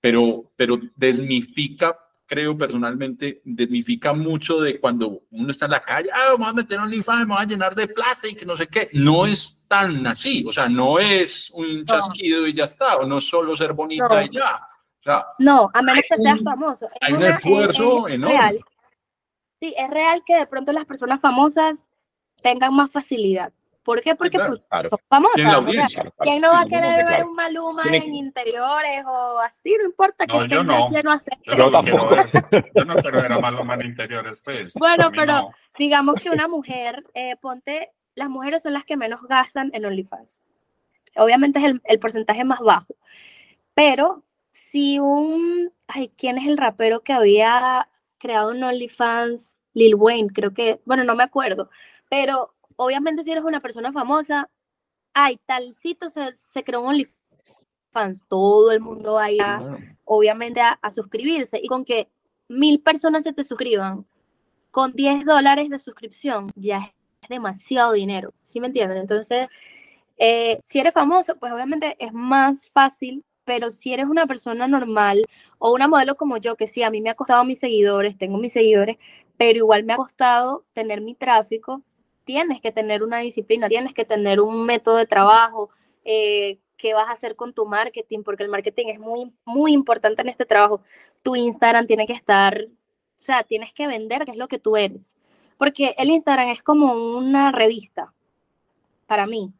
pero, pero desmifica creo personalmente, desmifica mucho de cuando uno está en la calle, ah, vamos a meter OnlyFans, vamos a llenar de plata y que no sé qué. No es tan así, o sea, no es un chasquido y ya está, o no solo ser bonita No. y ya. O sea, No, a menos que seas un- famoso. Es hay un una- es- esfuerzo es enorme. real. Sí, es real que de pronto las personas famosas tengan más facilidad. ¿Por qué? Porque claro, pues, Claro. son famosas. tienen la o sea, audiencia. claro. ¿Quién no va a querer ver un Maluma Tiene- en interiores o así? No importa que No, esté yo no. lleno Yo, Yo no quiero tampoco. ver, yo no quiero ver a Maluma en interiores, pues. Bueno, pero- no. digamos que una mujer, eh, ponte, las mujeres son las que menos gastan en OnlyFans. Obviamente es el, el porcentaje más bajo. Pero si un, ay, ¿quién es el rapero que había creado un OnlyFans? Lil Wayne, creo que, bueno, no me acuerdo. Pero obviamente si eres una persona famosa, ay, talcito se, se creó un OnlyFans, todo el mundo va a obviamente a, a suscribirse y con que mil personas se te suscriban con 10 dólares de suscripción ya es demasiado dinero, ¿sí me entienden? Entonces, eh, si eres famoso, pues obviamente es más fácil, pero si eres una persona normal o una modelo como yo, que sí, a mí me ha costado mis seguidores, tengo mis seguidores, pero igual me ha costado tener mi tráfico, tienes que tener una disciplina, tienes que tener un método de trabajo, eh, qué vas a hacer con tu marketing, porque el marketing es muy, muy importante en este trabajo. Tu Instagram tiene que estar, o sea, tienes que vender qué es lo que tú eres, porque el Instagram es como una revista para mí.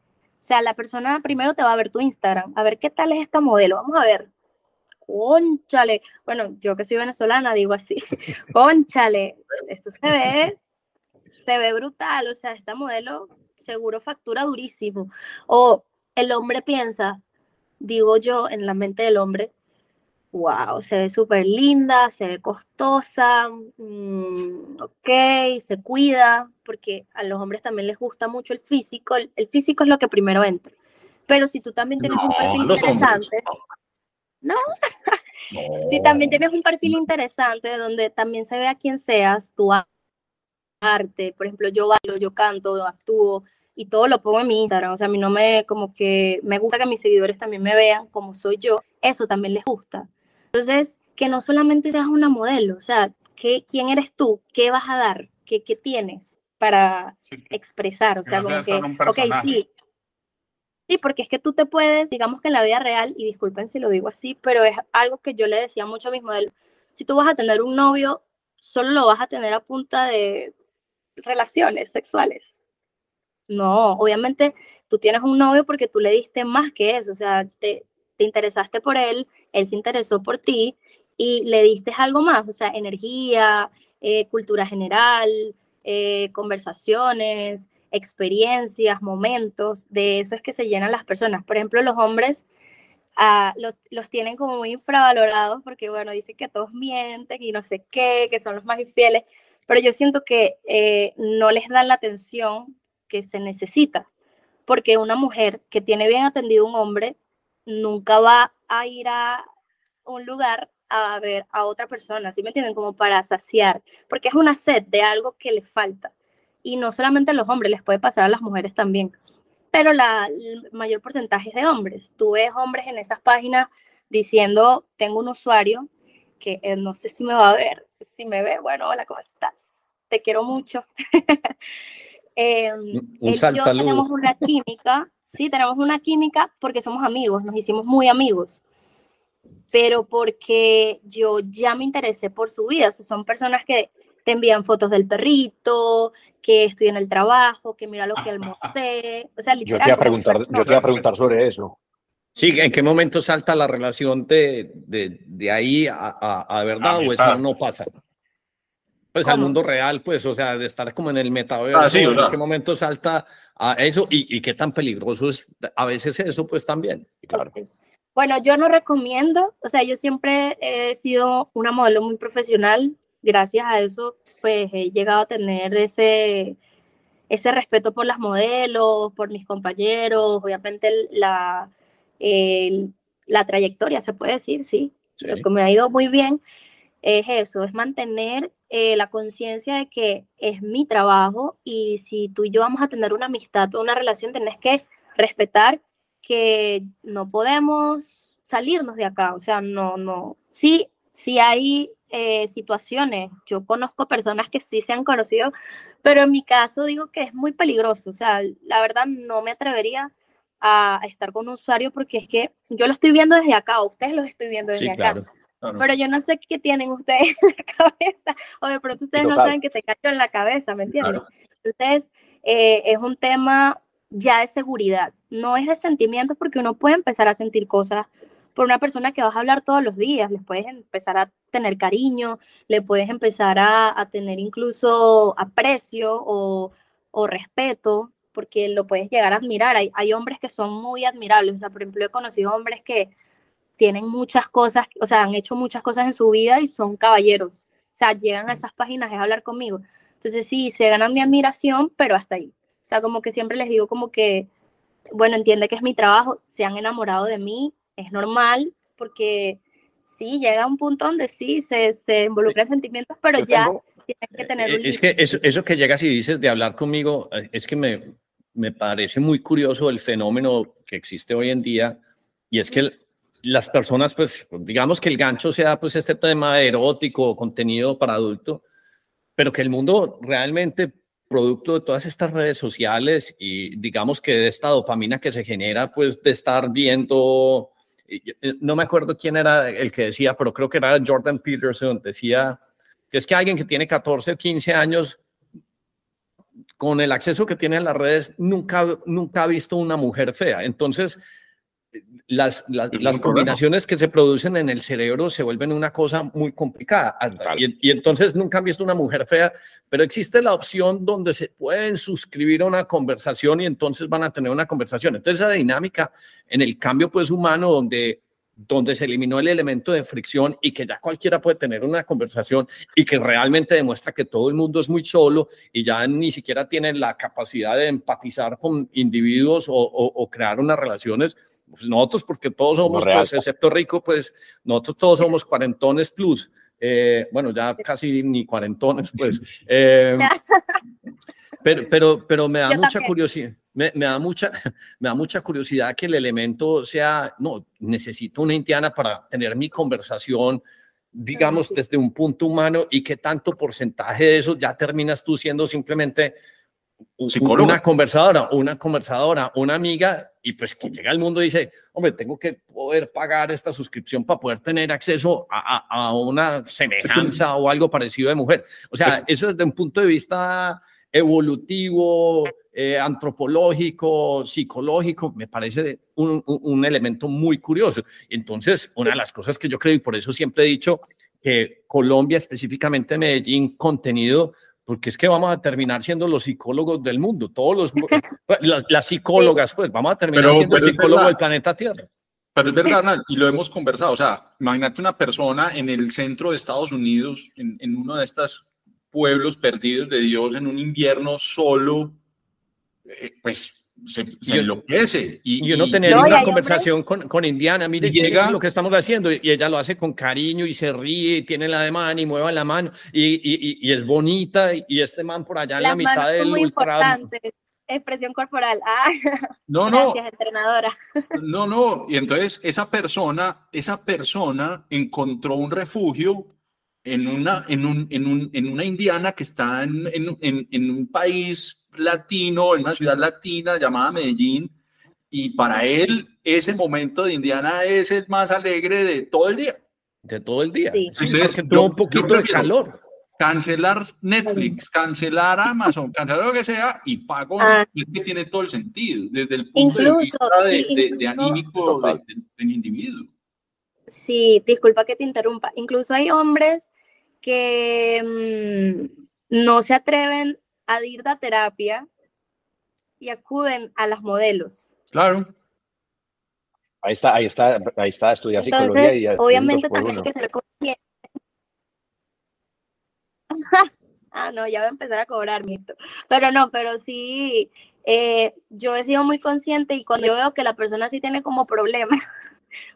Sea, la persona primero te va a ver tu Instagram, a ver qué tal es esta modelo, vamos a ver. Conchale, bueno, yo que soy venezolana digo así, conchale, esto se ve, se ve brutal, o sea, esta modelo seguro factura durísimo. O el hombre piensa, digo yo, en la mente del hombre, wow, se ve súper linda, se ve costosa, mm, ok, se cuida, porque a los hombres también les gusta mucho el físico, el, el físico es lo que primero entra. Pero si tú también tienes un perfil interesante, No. si también tienes un perfil interesante donde también se ve a quién seas, tu arte, por ejemplo, yo bailo, yo canto, actúo y todo lo pongo en mi Instagram, o sea, a mí no me, como que me gusta que mis seguidores también me vean como soy yo, eso también les gusta. Entonces, que no solamente seas una modelo, o sea, ¿qué, ¿quién eres tú? ¿Qué vas a dar? ¿Qué, qué tienes para Sí, expresar? O Que sea, no como sea que, ok, sí. Sí, porque es que tú te puedes, digamos que en la vida real, y disculpen si lo digo así, pero es algo que yo le decía mucho a mis modelos, si tú vas a tener un novio, solo lo vas a tener a punta de relaciones sexuales. No, obviamente tú tienes un novio porque tú le diste más que eso, o sea, te, te interesaste por él, él se interesó por ti y le diste algo más, o sea, energía, eh, cultura general, eh, conversaciones, experiencias, momentos, de eso es que se llenan las personas. Por ejemplo, los hombres ah, los, los tienen como muy infravalorados porque, bueno, dicen que todos mienten y no sé qué, que son los más infieles, pero yo siento que eh, no les dan la atención que se necesita, porque una mujer que tiene bien atendido un hombre nunca va a ir a un lugar a ver a otra persona, ¿sí me entienden? Como para saciar, porque es una sed de algo que le falta. Y no solamente a los hombres, les puede pasar a las mujeres también. Pero la, el mayor porcentaje es de hombres. Tú ves hombres en esas páginas diciendo, tengo un usuario que eh, no sé si me va a ver, si me ve, bueno, hola, ¿cómo estás? Te quiero mucho. Eh, Un sal yo saludo. tenemos una química, sí, tenemos una química porque somos amigos, nos hicimos muy amigos, pero porque yo ya me interesé por su vida, o sea, son personas que te envían fotos del perrito, que estoy en el trabajo, que mira lo que almorcé, o sea, Yo literal. te iba a preguntar, yo te iba a preguntar sobre eso. Sí, ¿en qué momento salta la relación de, de, de ahí a, a, a verdad o Amistad. eso no pasa? Pues al ¿Cómo? mundo real, pues, o sea, de estar como en el metaverso, Ah, sí, o ¿en qué momento salta a eso y, y qué tan peligroso es a veces eso, pues también? Claro. Bueno, yo no recomiendo, o sea, yo siempre he sido una modelo muy profesional, gracias a eso, pues he llegado a tener ese, ese respeto por las modelos, por mis compañeros, obviamente la, el- la trayectoria, se puede decir, sí, Sí. lo que me ha ido muy bien es eso, es mantener eh, la conciencia de que es mi trabajo y si tú y yo vamos a tener una amistad o una relación, tenés que respetar que no podemos salirnos de acá, o sea, no, no, sí, sí hay eh, situaciones. Yo conozco personas que sí se han conocido, pero en mi caso digo que es muy peligroso. O sea, la verdad no me atrevería a, estar con un usuario porque es que yo lo estoy viendo desde acá, ustedes lo estoy viendo desde acá. Pero yo no sé qué tienen ustedes en la cabeza, o de pronto ustedes no saben que te cayó en la cabeza, ¿me entienden? Entonces, eh, es un tema ya de seguridad, no es de sentimientos porque uno puede empezar a sentir cosas por una persona que vas a hablar todos los días, les puedes empezar a tener cariño, le puedes empezar a, tener incluso aprecio o, o, respeto, porque lo puedes llegar a admirar. Hay, hay hombres que son muy admirables, o sea, por ejemplo, he conocido hombres que tienen muchas cosas, o sea, han hecho muchas cosas en su vida y son caballeros. O sea, llegan a esas páginas a hablar conmigo. Entonces sí, se ganan mi admiración, pero hasta ahí. O sea, como que siempre les digo como que, bueno, entiende que es mi trabajo, se han enamorado de mí, es normal, porque sí, llega un punto donde sí, se, se involucran sentimientos, pero ya tienen que tener un... Es que eso, eso que llegas y dices de hablar conmigo, eh, es que me, me parece muy curioso el fenómeno que existe hoy en día, y es que las personas, pues, digamos que el gancho sea, pues, este tema erótico, contenido para adulto, pero que el mundo realmente, producto de todas estas redes sociales y digamos que de esta dopamina que se genera, pues, de estar viendo, no me acuerdo quién era el que decía, pero creo que era Jordan Peterson, decía que es que alguien que tiene 14 o 15 años, con el acceso que tiene a las redes, nunca, nunca ha visto una mujer fea. Entonces, las, las, combinaciones que se producen en el cerebro se vuelven una cosa muy complicada. Y, entonces nunca han visto una mujer fea, pero existe la opción donde se pueden suscribir a una conversación y entonces van a tener una conversación. Entonces esa dinámica en el cambio pues humano donde donde se eliminó el elemento de fricción y que ya cualquiera puede tener una conversación y que realmente demuestra que todo el mundo es muy solo y ya ni siquiera tienen la capacidad de empatizar con individuos o, o crear unas relaciones, nosotros, porque todos somos, pues, excepto Rico, pues nosotros todos somos cuarentones plus. Eh, bueno, ya casi ni cuarentones, pues. Eh, pero, pero, pero me da mucha curiosidad. Me, me, da mucha, me da mucha curiosidad que el elemento sea, no, necesito una indiana para tener mi conversación, digamos, desde un punto humano y qué tanto porcentaje de eso ya terminas tú siendo simplemente una conversadora, una conversadora, una amiga, y pues que llega al mundo y dice, hombre, tengo que poder pagar esta suscripción para poder tener acceso a, a, una semejanza o algo parecido de mujer. O sea, eso desde un punto de vista evolutivo, eh, antropológico, psicológico, me parece un, un, elemento muy curioso. Entonces, una de las cosas que yo creo, y por eso siempre he dicho que Colombia, específicamente Medellín, contenido porque es que vamos a terminar siendo los psicólogos del mundo, todos los, pues, las, psicólogas, pues vamos a terminar siendo el psicólogo del planeta Tierra. Pero es verdad, y lo hemos conversado, o sea, imagínate una persona en el centro de Estados Unidos, en, en uno de estos pueblos perdidos de Dios, en un invierno solo, eh, pues se, se enloquece. Y, yo no tenía una conversación con, con, Indiana, mire, llega lo que estamos haciendo, y ella lo hace con cariño y se ríe, y tiene la de mano y mueve la mano, y, y, y, es bonita, y este man por allá en la mitad del muy Importante. Expresión corporal. Ah, no, no. Gracias, entrenadora. No, no. Y entonces esa persona, esa persona encontró un refugio en una, en un, en un, en una indiana que está en, en, en un país latino, en una ciudad latina llamada Medellín, y para él ese momento de Indiana es el más alegre de todo el día. De todo el día. Entonces, un poquito de calor. Cancelar Netflix, cancelar Amazon, cancelar lo que sea y pago ah. que tiene todo el sentido desde el punto de vista de, anímico del individuo. Sí, disculpa que te interrumpa. Incluso hay hombres que mm, no se atreven a ir a terapia y acuden a las modelos. Claro. Ahí está, ahí está, ahí está, estudiar psicología y obviamente también hay que ser consciente. ah, no, ya voy a empezar a cobrar, Mito. Pero no, pero sí, eh, yo he sido muy consciente y cuando yo veo que la persona sí tiene como problemas,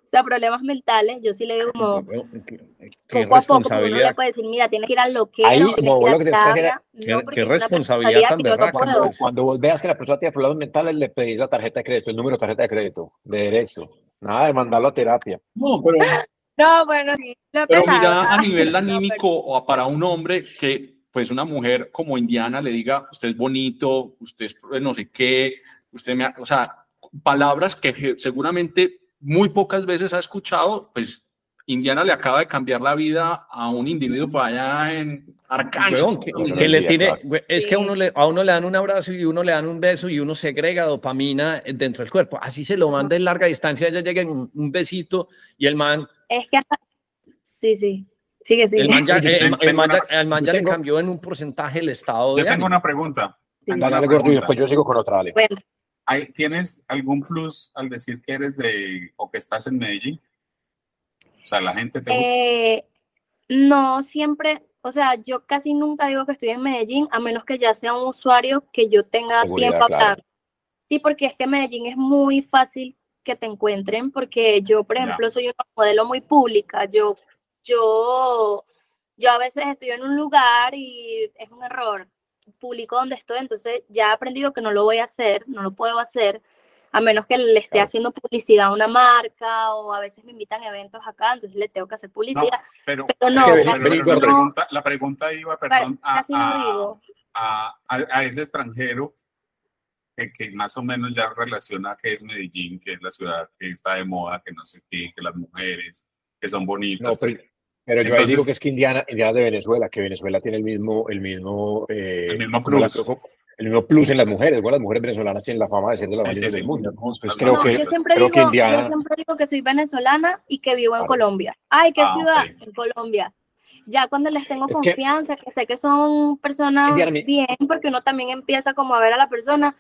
o sea, problemas mentales, yo sí le digo como poco a poco, uno le puede decir, mira, tienes que ir al loquero, Ahí, como vos lo que tienes que hacer, qué, qué responsabilidad tan verdad. Cuando, cuando, vos veas que la persona tiene problemas mentales, le pedís la tarjeta de crédito, el número de tarjeta de crédito, de derecho. Nada de mandarlo a terapia. No, pero No, bueno, sí, lo Pero pensado, mira, a ¿sabes? nivel No, anímico, o para un hombre que, pues, una mujer como Indiana le diga, usted es bonito, usted es no sé qué, usted me, ha-", o sea, palabras que seguramente muy pocas veces ha escuchado, pues, Indiana le acaba de cambiar la vida a un individuo por allá en Arkansas. Weón, que, que le we- es que a uno, le, a uno le dan un abrazo y uno le dan un beso y uno segrega dopamina dentro del cuerpo. Así se lo manda en larga distancia, ya llega un, un besito y el man, Es que. Sí, sí. Sigue, sigue. el man ya, el, el man ya- el man ya le tengo- cambió en un porcentaje el estado de Yo tengo ánimo. una pregunta. Sí. Dale, gordo, y después yo sigo con otra, dale. Bueno, ¿Hay- ¿Tienes algún plus al decir que eres de o que estás en Medellín? O sea, la gente te gusta. eh, no siempre, o sea, yo casi nunca digo que estoy en Medellín, a menos que ya sea un usuario que yo tenga Seguridad, tiempo claro. hablando. Sí, porque es que Medellín es muy fácil que te encuentren, porque yo, por Ya. ejemplo, soy una modelo muy pública. Yo, yo, yo a veces estoy en un lugar y es un error público donde estoy, entonces ya he aprendido que no lo voy a hacer, no lo puedo hacer, a menos que le esté Claro. haciendo publicidad a una marca o a veces me invitan a eventos acá, entonces le tengo que hacer publicidad. Pero, pero no, pero- pero la, pregunta, la pregunta iba, perdón, a, no a- digo. a, a- a ese extranjero que, que más o menos ya relaciona que es Medellín, que es la ciudad que está de moda, que no sé qué, que las mujeres, que son bonitas. No, pero, yo ahí digo Entonces- que es que Indiana, Indiana de Venezuela, que Venezuela tiene el mismo, el mismo, eh, El mismo la- plus. el mismo plus en las mujeres. Bueno, las mujeres venezolanas tienen la fama de ser de las Sí, del mundo. Entonces Las creo no, que, yo siempre, creo digo, que Indiana, yo siempre digo que soy venezolana y que vivo en Claro. Colombia. Ay, ¿qué Ah, ciudad? En Colombia. Ya cuando les tengo Es confianza, que sé que son personas Indiana, bien, porque uno también empieza como a ver a la persona.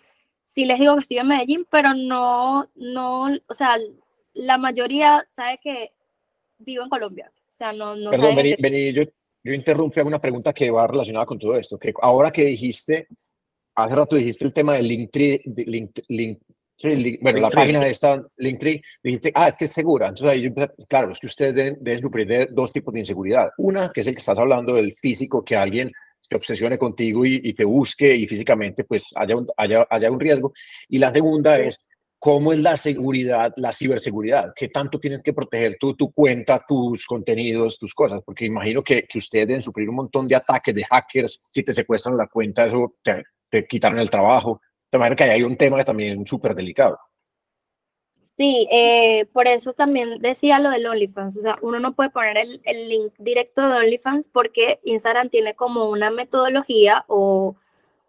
Sí les digo que estoy en Medellín, pero no, no, o sea, la mayoría sabe que vivo en Colombia. Sea, no, no Perdón, vení, que- vení, yo, yo interrumpí alguna pregunta que va relacionada con todo esto. Que ahora que dijiste, hace rato dijiste el tema del Linktree, de Link, Linktree, Link- bueno, la página de esta Linktree, dijiste, ah, es que es segura. Entonces ahí yo empecé- claro, es que ustedes deben, deben sufrir dos tipos de inseguridad. Una, que es el que estás hablando del físico, que alguien se obsesione contigo y, y te busque y físicamente pues haya un, haya, haya un riesgo. Y la segunda es cómo es la seguridad, la ciberseguridad, qué tanto tienes que proteger tú, tu cuenta, tus contenidos, tus cosas, porque imagino que, que ustedes deben sufrir un montón de ataques de hackers, si te secuestran la cuenta, eso te, te quitaron el trabajo. De manera que ahí hay un tema también súper delicado. Sí, eh, por eso también decía lo del OnlyFans. O sea, uno no puede poner el, el link directo de OnlyFans porque Instagram tiene como una metodología o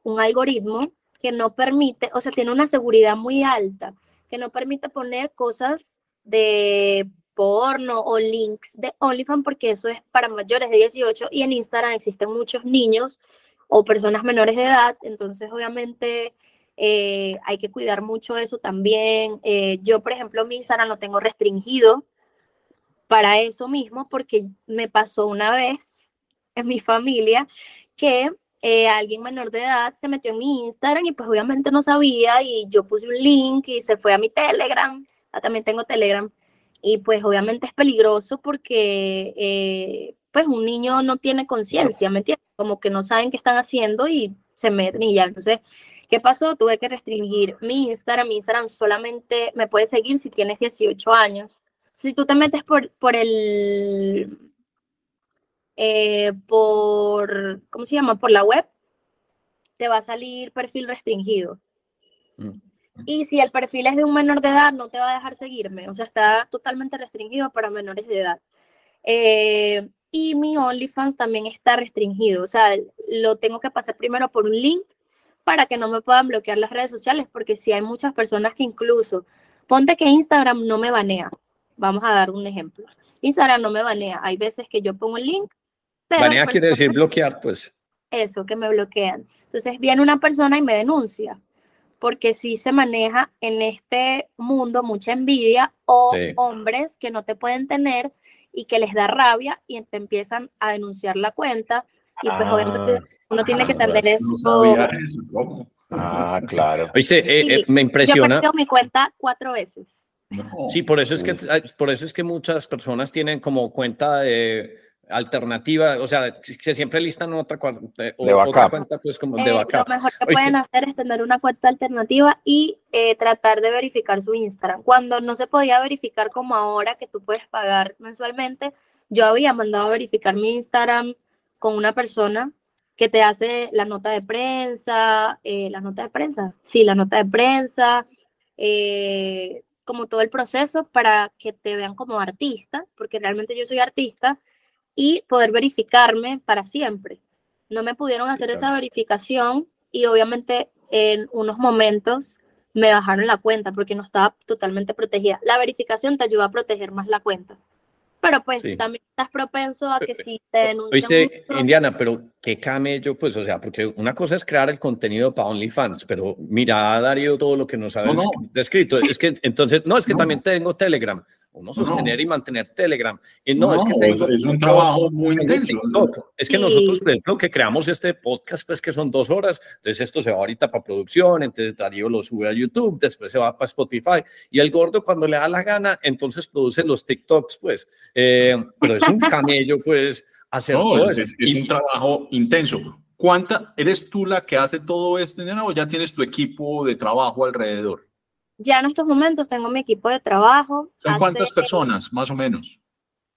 un algoritmo que no permite, o sea, tiene una seguridad muy alta, que no permite poner cosas de porno o links de OnlyFans porque eso es para mayores de 18 y en Instagram existen muchos niños o personas menores de edad, entonces obviamente eh, hay que cuidar mucho eso también. Eh, yo, por ejemplo, mi Instagram lo tengo restringido para eso mismo, porque me pasó una vez en mi familia que eh, alguien menor de edad se metió en mi Instagram y pues obviamente no sabía y yo puse un link y se fue a mi Telegram, ah, también tengo Telegram, y pues obviamente es peligroso porque eh, pues un niño no tiene conciencia, ¿me entiendes? Como que no saben qué están haciendo y se meten y ya, entonces ¿Qué pasó? Tuve que restringir mi Instagram. Mi Instagram solamente me puede seguir si tienes 18 años. Si tú te metes por, por el, eh, por, ¿cómo se llama? Por la web, te va a salir perfil restringido. Mm. Y si el perfil es de un menor de edad, no te va a dejar seguirme. O sea, está totalmente restringido para menores de edad. Eh, y mi OnlyFans también está restringido. O sea, lo tengo que pasar primero por un link para que no me puedan bloquear las redes sociales, porque si hay muchas personas que incluso, ponte que Instagram no me banea, vamos a dar un ejemplo, Instagram no me banea, hay veces que yo pongo el link, pero Banea quiere decir bloquear, pues. eso, que me bloquean. Entonces viene una persona y me denuncia, porque sí se maneja en este mundo mucha envidia o Sí. hombres que no te pueden tener y que les da rabia y te empiezan a denunciar la cuenta y pues obviamente uno tiene que Ah, entender eso. No eso. Ah, claro. Oíste, eh, Sí, eh, me Yo he impresiona. perdido mi cuenta cuatro veces. No. Sí, por eso es que, por eso es que muchas personas tienen como cuenta de alternativa, o sea, que siempre listan otra, cua- o- De otra cuenta, pues como Eh, de lo backup. mejor que Oíste. pueden hacer es tener una cuenta alternativa y eh, tratar de verificar su Instagram. Cuando no se podía verificar como ahora, que tú puedes pagar mensualmente, yo había mandado a verificar mi Instagram con una persona que te hace la nota de prensa, eh, la nota de prensa, sí, la nota de prensa, eh, como todo el proceso para que te vean como artista, porque realmente yo soy artista, y poder verificarme para siempre. No me pudieron hacer claro. esa verificación y obviamente en unos momentos me bajaron la cuenta porque no estaba totalmente protegida. La verificación te ayuda a proteger más la cuenta. Pero pues Sí. también estás propenso a que si te denuncian Oíste, mucho- Indiana, pero qué camello, pues, o sea, porque una cosa es crear el contenido para OnlyFans, pero mira, Darío, todo lo que nos ha No, no. desc- descrito. Es que, entonces, no, es que No. también tengo Telegram. Uno No, no. sostener y mantener Telegram. Y no, es que tengo es- es un trabajo muy intenso. Es que Sí. nosotros, por ejemplo, que creamos este podcast, pues que son dos horas, entonces esto se va ahorita para producción, entonces Darío lo sube a YouTube, después se va para Spotify, y el gordo cuando le da la gana, entonces produce los TikToks, pues. Eh, pero es un camello, pues, hacer No, todo es, eso. es Y- un trabajo intenso. ¿Cuánta, eres tú la que hace todo esto, Indiana, o ya tienes tu equipo de trabajo alrededor? Ya en estos momentos tengo mi equipo de trabajo. ¿Son cuántas personas, más o menos?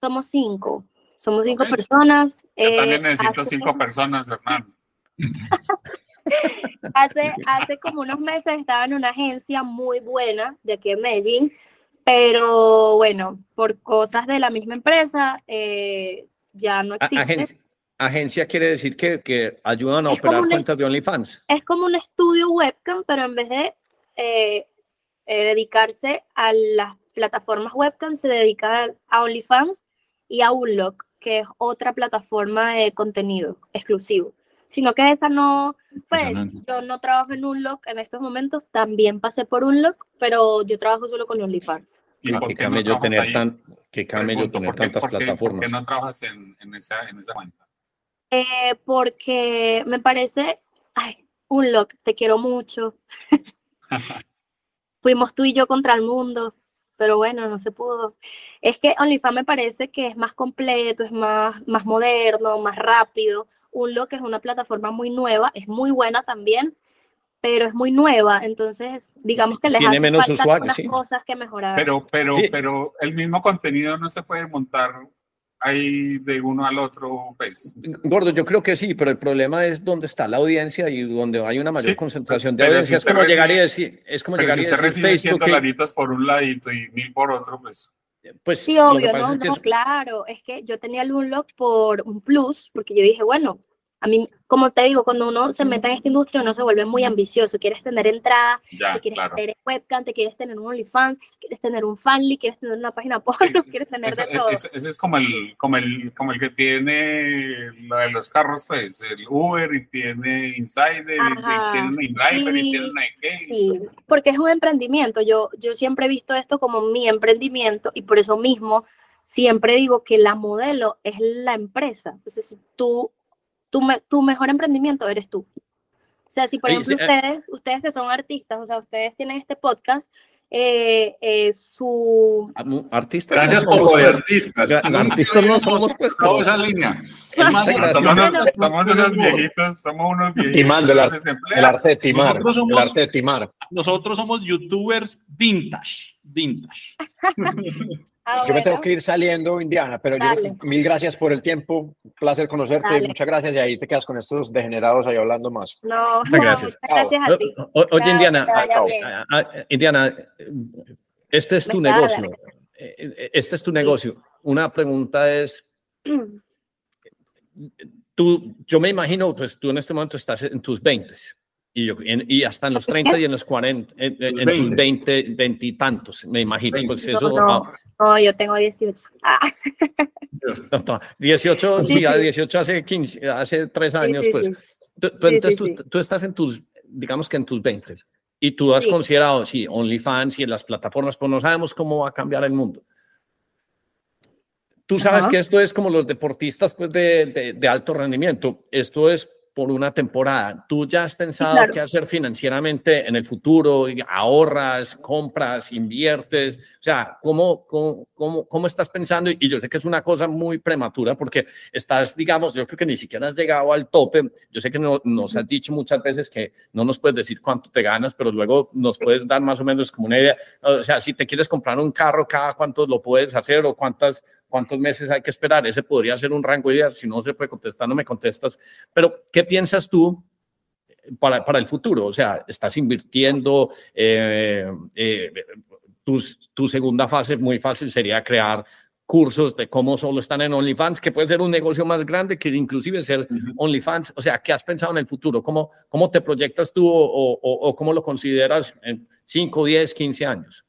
Somos cinco. Somos cinco personas. Yo eh, también necesito hace- cinco personas, Hernán. Hace, hace como unos meses estaba en una agencia muy buena de aquí en Medellín, pero bueno, por cosas de la misma empresa, eh, ya no existe. agencia, agencia quiere decir que, que ayudan a Es operar cuentas de OnlyFans. Es como un estudio webcam, pero en vez de eh, eh, dedicarse a las plataformas webcam, se dedica a OnlyFans y a Unlock, que es otra plataforma de contenido exclusivo. Sino que esa no, pues yo no trabajo en Unlock en estos momentos, también pasé por Unlock, pero yo trabajo solo con OnlyFans. ¿Y por qué qué no camello trabajas tener, ahí? tan, qué camello Pregunto, tener ¿por qué- tantas por qué- plataformas. ¿Por qué no trabajas en, en, esa, en esa cuenta? Eh, porque me parece, ay, Unlock, te quiero mucho. Fuimos tú y yo contra el mundo, pero bueno, no se pudo. Es que OnlyFans me parece que es más completo, es más, más moderno, más rápido. Unlock es una plataforma muy nueva, es muy buena también, pero es muy nueva, entonces digamos que les Tiene hace menos falta usuarios, algunas sí. cosas que mejorar. Pero, pero, Sí. pero el mismo contenido no se puede montar ahí de uno al otro, pues. Gordo, yo creo que sí, pero el problema es dónde está la audiencia y donde hay una mayor Sí, concentración de audiencia. si es como llegar y recibe- decir, es como llegar si y decir recibe 100 Facebook, que, por un ladito y mil por otro, pues. pues Sí, obvio, no, es que no, es- claro, es que yo tenía el Unlock por un plus, porque yo dije, bueno, a mí, como te digo, cuando uno se mete en esta industria, uno se vuelve muy ambicioso, quieres tener entrada, Ya, te quieres claro. tener webcam, te quieres tener un OnlyFans, quieres tener un Fanly, quieres tener una página porno, Sí, quieres tener eso- de todo. eso- Ese es como el, como el, como el que tiene lo de los carros, pues, el Uber y tiene Insider y- y, Ajá, tiene InDriver y sí, tiene qué. Sí, porque es un emprendimiento. Yo, yo siempre he visto esto como mi emprendimiento y por eso mismo siempre digo que la modelo es la empresa. Entonces, si tú, tu, me- tu mejor emprendimiento eres tú. O sea, si por Oye, ejemplo sí, eh. ustedes, ustedes que son artistas, o sea, ustedes tienen este podcast, eh, eh, su... artistas. Gracias no por lo de pues, artistas. artistas no somos, pues, esa línea. Gracias. Somos, somos unos viejitos, somos unos viejitos. Timando el, ar- el arte de timar. Nosotros somos- El arte de timar. Nosotros somos youtubers vintage. Vintage. Ah, Yo me tengo que ir saliendo, Indiana, pero yo mil gracias por el tiempo. Un placer conocerte. Dale. Muchas gracias. Y ahí te quedas con estos degenerados ahí hablando más. No, Muchas gracias. muchas gracias a ti. O- o- Oye, Indiana, Indiana, este es Me tu negocio. Eh, eh, Este es tu negocio. Una pregunta es, tú, yo me imagino, pues tú en este momento estás en tus 20 y, yo, en- y hasta en los 30 y en los 40, en, en- en tus 20, 20 y tantos, me imagino. Pues No, eso, no, ah, no, yo tengo 18. Ah, no, no, 18, Sí, sí, a sí. 18 hace 15, hace 3 sí, años, sí, pues. sí. Tú, tú- Sí, entonces sí, tú, sí. tú estás en tus, digamos que en tus 20 y tú has Sí. considerado, sí, OnlyFans y en las plataformas, pues no sabemos cómo va a cambiar el mundo. Tú sabes Ajá. que esto es como los deportistas pues, de, de- de alto rendimiento. Esto es por una temporada. ¿Tú ya has pensado qué hacer financieramente en el futuro? ¿Ahorras, compras, inviertes? O sea, ¿cómo, cómo, cómo, estás pensando? Y yo sé que es una cosa muy prematura porque estás, digamos, yo creo que ni siquiera has llegado al tope. Yo sé que no, nos has dicho muchas veces que no nos puedes decir cuánto te ganas, pero luego nos puedes dar más o menos como una idea. O sea, si te quieres comprar un carro, cada cuánto lo puedes hacer o cuántas cuántos meses hay que esperar. Ese podría ser un rango ideal. Si no se puede contestar, no me contestas. Pero, ¿qué piensas tú para, para el futuro? O sea, estás invirtiendo. Eh, eh, tu, segunda fase, muy fácil, sería crear cursos de cómo solo están en OnlyFans, que puede ser un negocio más grande que inclusive ser OnlyFans. O sea, ¿qué has pensado en el futuro? ¿Cómo, cómo te proyectas tú o, o, o cómo lo consideras en 5, 10, 15 años?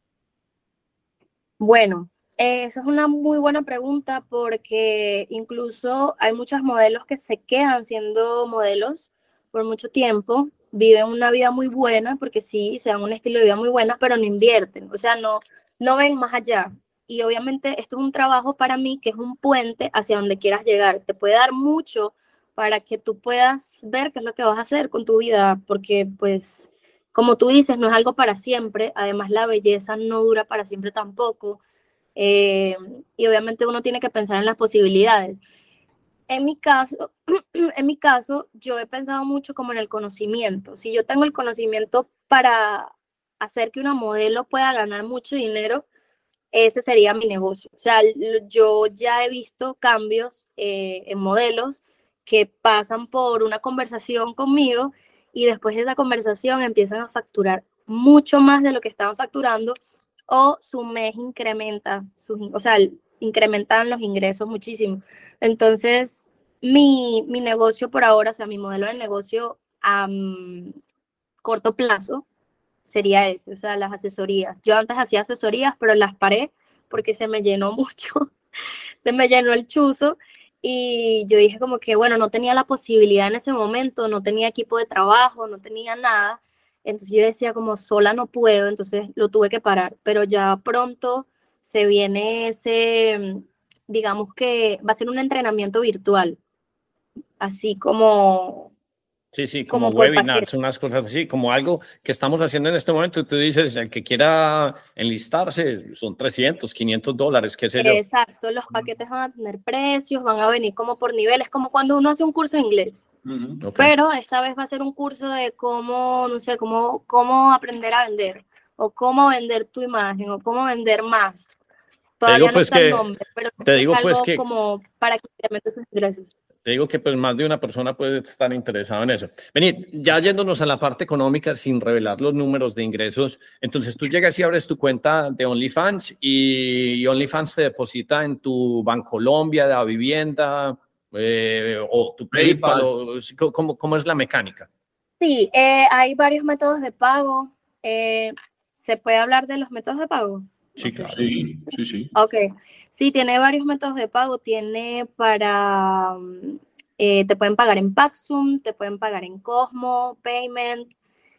Bueno, esa es una muy buena pregunta porque incluso hay muchos modelos que se quedan siendo modelos por mucho tiempo, viven una vida muy buena porque sí, se dan un estilo de vida muy buena, pero no invierten, o sea, no, no ven más allá. Y obviamente esto es un trabajo para mí que es un puente hacia donde quieras llegar. Te puede dar mucho para que tú puedas ver qué es lo que vas a hacer con tu vida, porque pues, como tú dices, no es algo para siempre, además la belleza no dura para siempre tampoco eh, y obviamente uno tiene que pensar en las posibilidades. En mi caso, en mi caso, yo he pensado mucho como en el conocimiento. Si yo tengo el conocimiento para hacer que una modelo pueda ganar mucho dinero, ese sería mi negocio. O sea, yo ya he visto cambios eh, en modelos que pasan por una conversación conmigo y después de esa conversación empiezan a facturar mucho más de lo que estaban facturando o su mes incrementa, o sea, incrementan los ingresos muchísimo. Entonces, mi, mi, negocio por ahora, o sea, mi modelo de negocio a corto plazo sería ese, o sea, las asesorías. Yo antes hacía asesorías, pero las paré porque se me llenó mucho, se me llenó el chuzo y yo dije como que, bueno, no tenía la posibilidad en ese momento, no tenía equipo de trabajo, no tenía nada. Entonces yo decía como sola no puedo, entonces lo tuve que parar, pero ya pronto se viene ese, digamos que va a ser un entrenamiento virtual, así como... Sí, sí, como, webinars, unas cosas así, como algo que estamos haciendo en este momento. Tú dices, el que quiera enlistarse son 300, 500 dólares, qué sé yo. Exacto, los paquetes van a tener precios, van a venir como por niveles, como cuando uno hace un curso de inglés. Pero esta vez va a ser un curso de cómo, no sé, cómo, cómo aprender a vender, o cómo vender tu imagen, o cómo vender más. Todavía no pues está el nombre, pero te digo pues que como para que incrementes tus ingresos. Te digo que pues más de una persona puede estar interesado en eso. Vení, ya yéndonos a la parte económica sin revelar los números de ingresos, entonces tú llegas y abres tu cuenta de OnlyFans y OnlyFans te deposita en tu Bancolombia de la vivienda eh, o tu PayPal, o, ¿cómo, ¿cómo, es la mecánica? Sí, eh, hay varios métodos de pago. Eh, ¿Se puede hablar de los métodos de pago? Sí, claro. Sí, sí, sí. Ok. Sí, tiene varios métodos de pago. Tiene para, eh, te pueden pagar en Paxum, te pueden pagar en Cosmo, Payment,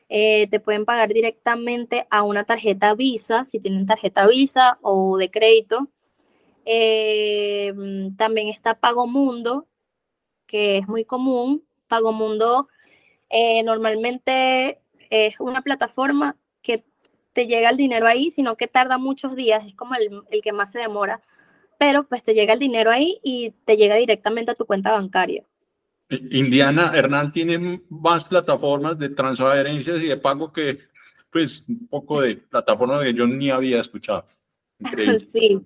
eh, te pueden pagar directamente a una tarjeta Visa, si tienen tarjeta Visa o de crédito. Eh, también está Pago Mundo, que es muy común. Pago Mundo normalmente es una plataforma te llega el dinero ahí, sino que tarda muchos días, es como el, el que más se demora pero pues te llega el dinero ahí y te llega directamente a tu cuenta bancaria. Indiana, Hernán tiene más plataformas de transferencias y de pago que pues un poco de plataformas que yo ni había escuchado. Increíble. Sí,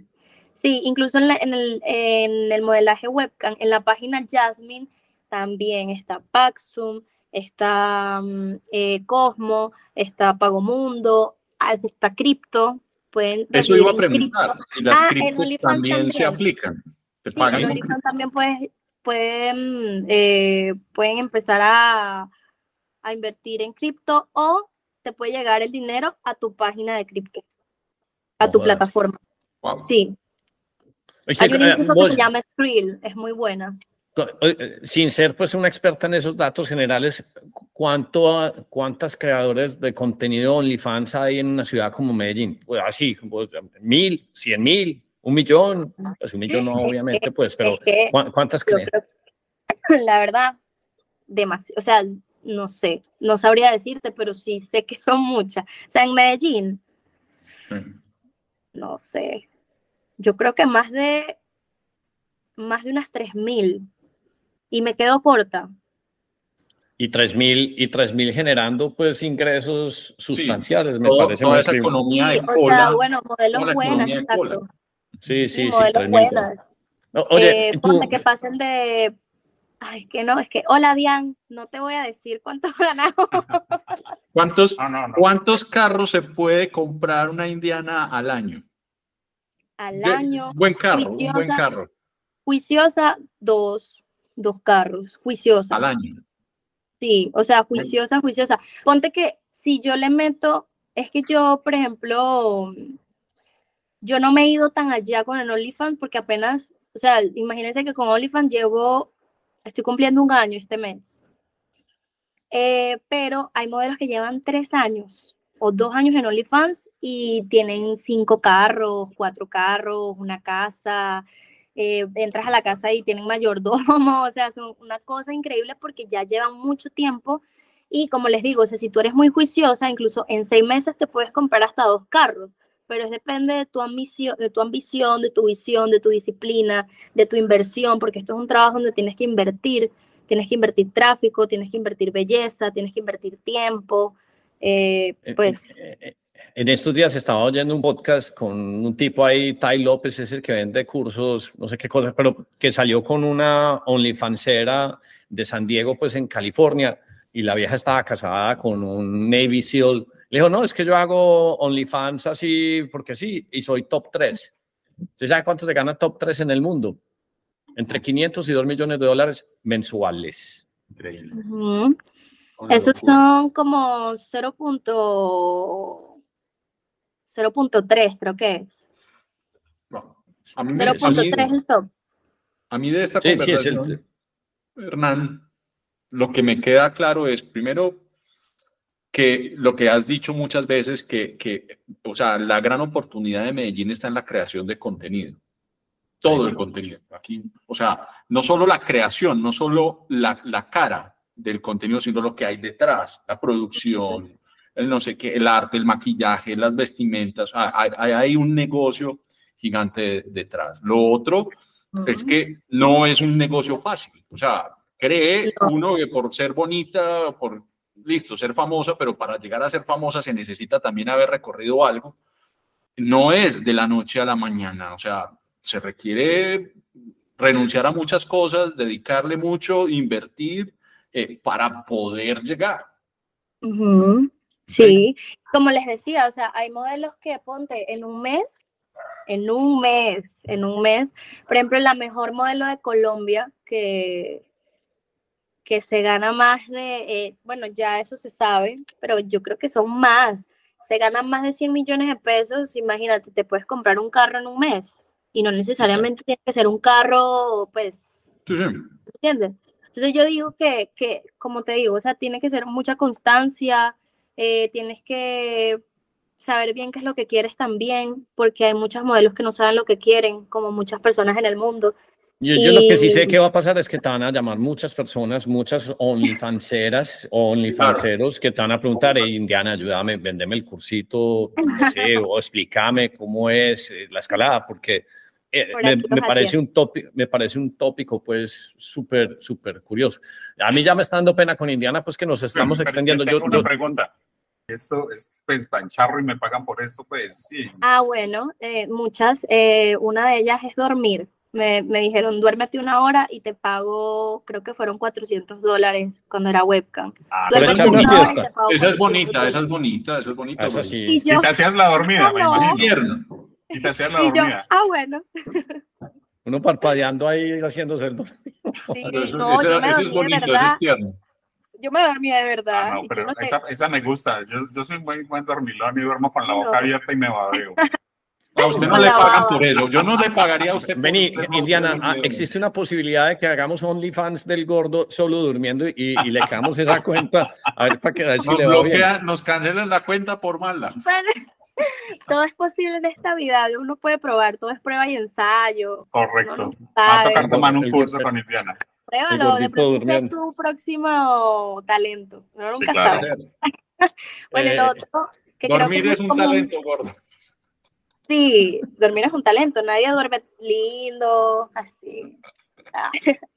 sí, incluso en, el, en el modelaje webcam, en la página Jasmine también está Paxum, está mm, eh, Cosmo, está Pagomundo, está Crypto, pueden... Eso iba a preguntar, si las ah, criptos también, se aplican. ¿Te pagan también puedes, pueden, eh, pueden empezar a, a invertir en cripto o te puede llegar el dinero a tu página de cripto, a tu plataforma. Sí. Hay un eh, que se llama Skrill, es muy buena. Sin ser pues una experta en esos datos generales, ¿cuánto, ¿cuántas creadores de contenido OnlyFans hay en una ciudad como Medellín? Pues así, pues, mil, cien mil, un millón, pues un millón no obviamente, pues, pero ¿cuántas creen? la verdad, demasiado, o sea, no sé, no sabría decirte, pero sí sé que son muchas. O sea, en Medellín, no sé, yo creo que más de, más de unas 3.000 y me quedo corta. Y 3.000 y 3000 generando pues ingresos sustanciales, me Todo- parece toda esa primo. economía de Sí, o cola. sea, bueno, modelos buenas, cola. exacto. Sí, sí, Sí, sí, modelos 3.000. buenas. No, Oye, Eh, tú- ponte que pasen de. Ay, que no, es que, hola Dian, no te voy a decir cuánto ganamos ¿Cuántos, No, no, no. ¿Cuántos carros se puede comprar una indiana al año? al De- año. Buen carro, un buen carro Juiciosa, dos, dos carros. Juiciosa. al año. Sí, o sea, juiciosa, juiciosa. Ponte que si yo le meto, es que yo, por ejemplo, yo no me he ido tan allá con el OnlyFans porque apenas, o sea, imagínense que con OnlyFans llevo, estoy cumpliendo un año este mes. Eh, pero hay modelos que llevan tres años o dos años en OnlyFans y tienen cinco carros, cuatro carros, una casa. Eh, entras a la casa y tienen mayordomo, o sea, son una cosa increíble porque ya llevan mucho tiempo. Y como les digo, o sea, si tú eres muy juiciosa, incluso en seis meses te puedes comprar hasta dos carros, pero es depende de tu ambición, de tu ambición, de tu visión, de tu disciplina, de tu inversión, porque esto es un trabajo donde tienes que invertir, tienes que invertir tráfico, tienes que invertir belleza, tienes que invertir tiempo, eh, Eh, pues eh, eh, En estos días estaba oyendo un podcast con un tipo ahí, Tai López, es el que vende cursos, no sé qué cosa, pero que salió con una OnlyFansera de San Diego, pues en California, y la vieja estaba casada con un Navy SEAL. Le dijo, no, es que yo hago OnlyFans así porque sí, y soy top 3. ¿Usted sabe cuánto se gana top 3 en el mundo? Entre 500 y 2 millones de dólares mensuales. Increíble. ujú. Una esos locura. son como 0. 0.3 creo que es. No, A mí, me- a mí- 0.3 es el top. a mí de esta Sí, sí, es conversación, el, Hernán, lo que me queda claro es, primero, que lo que has dicho muchas veces, que, que, o sea, la gran oportunidad de Medellín está en la creación de contenido. Todo el contenido. Aquí, o sea, no solo la creación, no solo la, la cara del contenido, sino lo que hay detrás, la producción, el no sé qué, el arte, el maquillaje, las vestimentas. Ah, Hay, hay, hay un negocio gigante detrás. Lo otro es que no es un negocio fácil. O sea, cree No. uno que por ser bonita, por listo, ser famosa, pero para llegar a ser famosa se necesita también haber recorrido algo. No es de la noche a la mañana. O sea, se requiere renunciar a muchas cosas, dedicarle mucho, invertir eh, para poder llegar. Ujú, Sí, como les decía, o sea, hay modelos que ponte en un mes, en un mes, en un mes, por ejemplo, la mejor modelo de Colombia que, que se gana más de, eh, bueno, ya eso se sabe, pero yo creo que son más, se ganan más de 100 millones de pesos, imagínate, te puedes comprar un carro en un mes y no necesariamente tiene que ser un carro, pues, Sí, sí. ¿entiendes? Entonces yo digo que, que, como te digo, o sea, tiene que ser mucha constancia, eh, tienes que saber bien qué es lo que quieres también, porque hay muchos modelos que no saben lo que quieren, como muchas personas en el mundo. Yo, yo lo que sí sé que va a pasar es que te van a llamar muchas personas, muchas OnlyFanseras o OnlyFanseros que te van a preguntar, "Hey, Indiana, ayúdame, vendeme el cursito, no sé, o explícame cómo es eh, la escalada, porque eh, Por me, me parece un tópico, me parece un tópico pues súper, súper curioso. A mí ya me está dando pena con Indiana, pues que nos estamos Pero- pero extendiendo. tengo Yo, una yo- pregunta. Esto es pues tan charro y me pagan por esto, pues sí. Ah, bueno, eh, muchas, eh, una de ellas es dormir. Me, me dijeron, duérmete una hora y te pago, creo que fueron 400 dólares cuando era webcam. Ah, Pero Esa es 400 bonita, esa es bonita, esa es bonita. Ah, esa güey. sí. Y Y yo, te hacías la dormida, me No. imagino. Tierno. Y te hacías la y yo, dormida. ah, bueno. uno parpadeando ahí haciendo cerdo. Sí, Pero eso, no, eso- yo me eso dormí es de bonito, eso es tierno. Yo me dormí de verdad. Ah, no, pero no esa, esa me gusta. Yo, yo soy muy buen dormilón y duermo con la No. boca abierta y me babeo. A usted no Con le pagan por eso. Yo no le pagaría a usted. Vení, no Indiana, ah, existe una posibilidad de que hagamos OnlyFans del gordo solo durmiendo y, y le quedamos esa cuenta a ver para que a ver si Nos le va bien. bloquea, nos cancelan la cuenta por mala. Bueno, todo es posible en esta vida. Uno puede probar, todo es prueba y ensayo. Correcto. No Va a tocar tomar un curso con Indiana. Pruébalo, de pronto tu próximo talento. Sí, nunca claro. sabe. Bueno, y lo Eh, otro que creo que Dormir muy es un común- talento, gordo. Sí, dormir es un talento, nadie duerme lindo, así. Ah.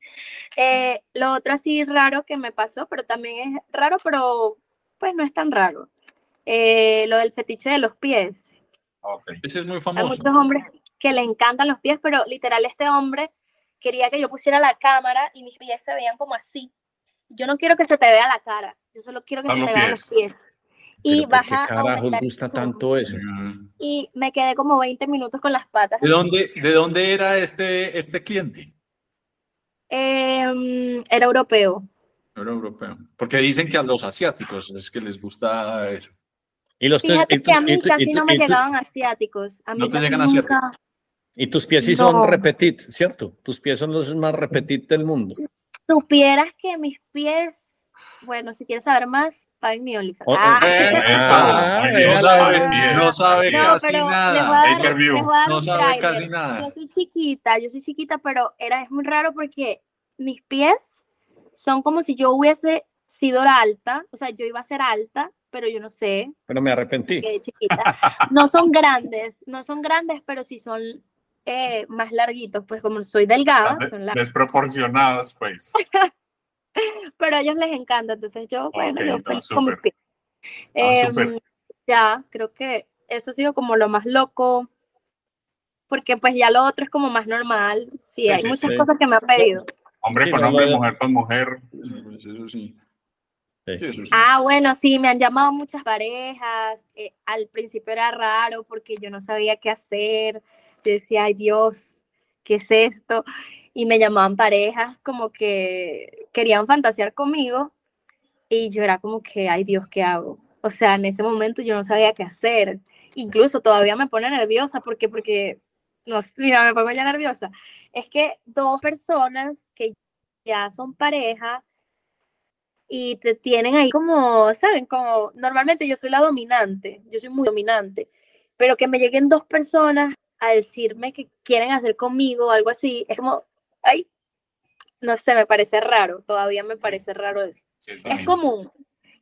Eh, lo otro así raro que me pasó, pero también es raro, pero pues no es tan raro. Eh, lo del fetiche de los pies. Ok. Ese es muy Hay famoso. muchos hombres que le encantan los pies, pero literal este hombre quería que yo pusiera la cámara y mis pies se veían como así. Yo no quiero que se te vea la cara, yo solo quiero que se te vean los pies. Y Pero ¿por qué baja a aumentar gusta tanto eso? Y me quedé como 20 minutos con las patas. ¿De dónde, ¿De dónde era este, este cliente? Em, era europeo. Era europeo. Porque dicen que a los asiáticos es que les gusta eso. Y los Fíjate que a mí casi y no me y llegaban asiáticos. A mí No te llegan asiáticos. Y tus pies sí No. son repetit, ¿cierto? Tus pies son los más repetit del mundo. Supieras que mis pies, bueno, si quieres saber más, paguen mi OnlyFans. Oh, Ah. eh. Ah, no sabe, no sabe No, casi pero nada. les voy a dar, No un sabe casi nada. Yo soy chiquita, yo soy chiquita, pero era, es muy raro porque mis pies son como si yo hubiese sido alta, o sea, yo iba a ser alta, pero yo no sé, Pero me arrepentí. chiquita. No son grandes, no son grandes, pero sí son eh, más larguitos, pues como soy O sea, delgada, son largos. desproporcionados, pues. Pero a ellos les encanta, entonces yo, bueno, yo no, feliz con mis súper. pies. Súper. ya, creo que eso ha sido como lo más loco, porque pues ya lo otro es como más normal. Sí, Sí, hay sí, muchas sí. cosas que me han pedido. Hombre Sí, con hombre, no, mujer con mujer. Sí, pues eso sí. Sí. Sí, eso sí. Ah, bueno, sí, me han llamado muchas parejas. eh, al principio era raro porque yo no sabía qué hacer. Yo decía, ay Dios, ¿qué es esto? Y me llamaban parejas como que querían fantasear conmigo y yo era como que, ay Dios, ¿qué hago? O sea, en ese momento yo no sabía qué hacer. Incluso todavía me pone nerviosa porque, porque, no mira, me pongo ya nerviosa. Es que dos personas que ya son pareja y te tienen ahí como, ¿saben? Como normalmente yo soy la dominante, yo soy muy dominante, pero que me lleguen dos personas a decirme que quieren hacer conmigo algo así, es como, ay, no sé, me parece raro, todavía me parece raro eso. Sí, Es común,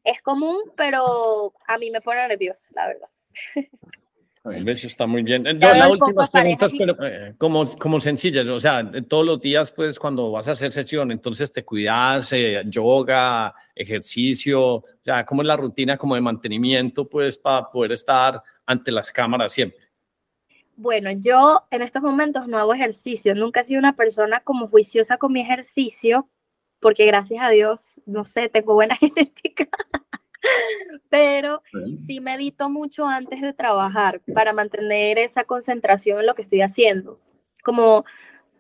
es común, pero a mí me pone nerviosa, la verdad. Eso está muy bien. Yo- las últimas preguntas, pero eh, como, como sencillas, o sea, todos los días, pues, cuando vas a hacer sesión, entonces te cuidas, eh, yoga, ejercicio, o sea, ¿cómo es la rutina como de mantenimiento, pues, para poder estar ante las cámaras siempre? Bueno, yo en estos momentos no hago ejercicio, nunca he sido una persona como juiciosa con mi ejercicio, porque gracias a Dios, no sé, tengo buena genética, pero sí medito mucho antes de trabajar para mantener esa concentración en lo que estoy haciendo, como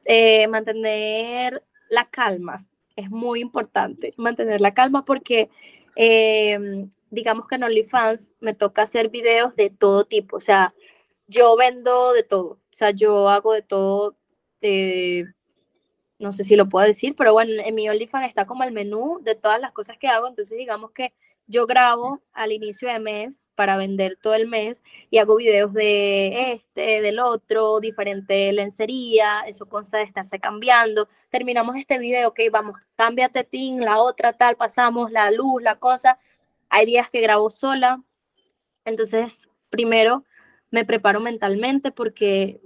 eh, mantener la calma, es muy importante mantener la calma porque eh, digamos que en OnlyFans me toca hacer videos de todo tipo, o sea, yo vendo de todo, o sea, yo hago de todo, eh, no sé si lo puedo decir, pero bueno, en mi OnlyFans está como el menú de todas las cosas que hago, entonces digamos que yo grabo al inicio de mes para vender todo el mes y hago videos de este, del otro, diferente lencería, eso consta de estarse cambiando. Terminamos este video, ok, vamos, cámbiate, Tim, la otra, tal, pasamos la luz, la cosa. Hay días que grabo sola, entonces primero me preparo mentalmente porque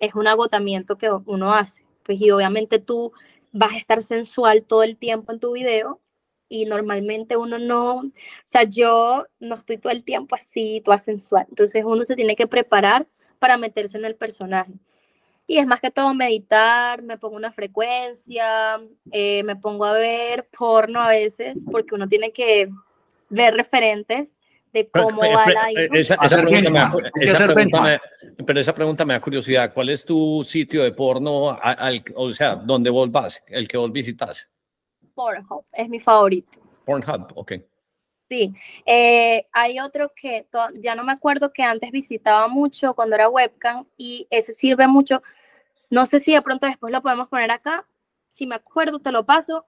es un agotamiento que uno hace. Pues y obviamente tú vas a estar sensual todo el tiempo en tu video y normalmente uno no, o sea, yo no estoy todo el tiempo así, toda sensual. Entonces uno se tiene que preparar para meterse en el personaje. Y es más que todo meditar, me pongo una frecuencia, eh, me pongo a ver porno a veces, porque uno tiene que ver referentes de cómo Pero, va pero, la eh, industria. esa, esa pregunta me da, esa pregunta me- pero esa pregunta me da curiosidad. ¿Cuál es tu sitio de porno, a- al, o sea, donde vos vas, el que vos visitas? Pornhub es mi favorito. Pornhub, ok. Sí, eh, hay otro que ya no me acuerdo que antes visitaba mucho cuando era webcam y ese sirve mucho. No sé si de pronto después lo podemos poner acá. Si me acuerdo, te lo paso.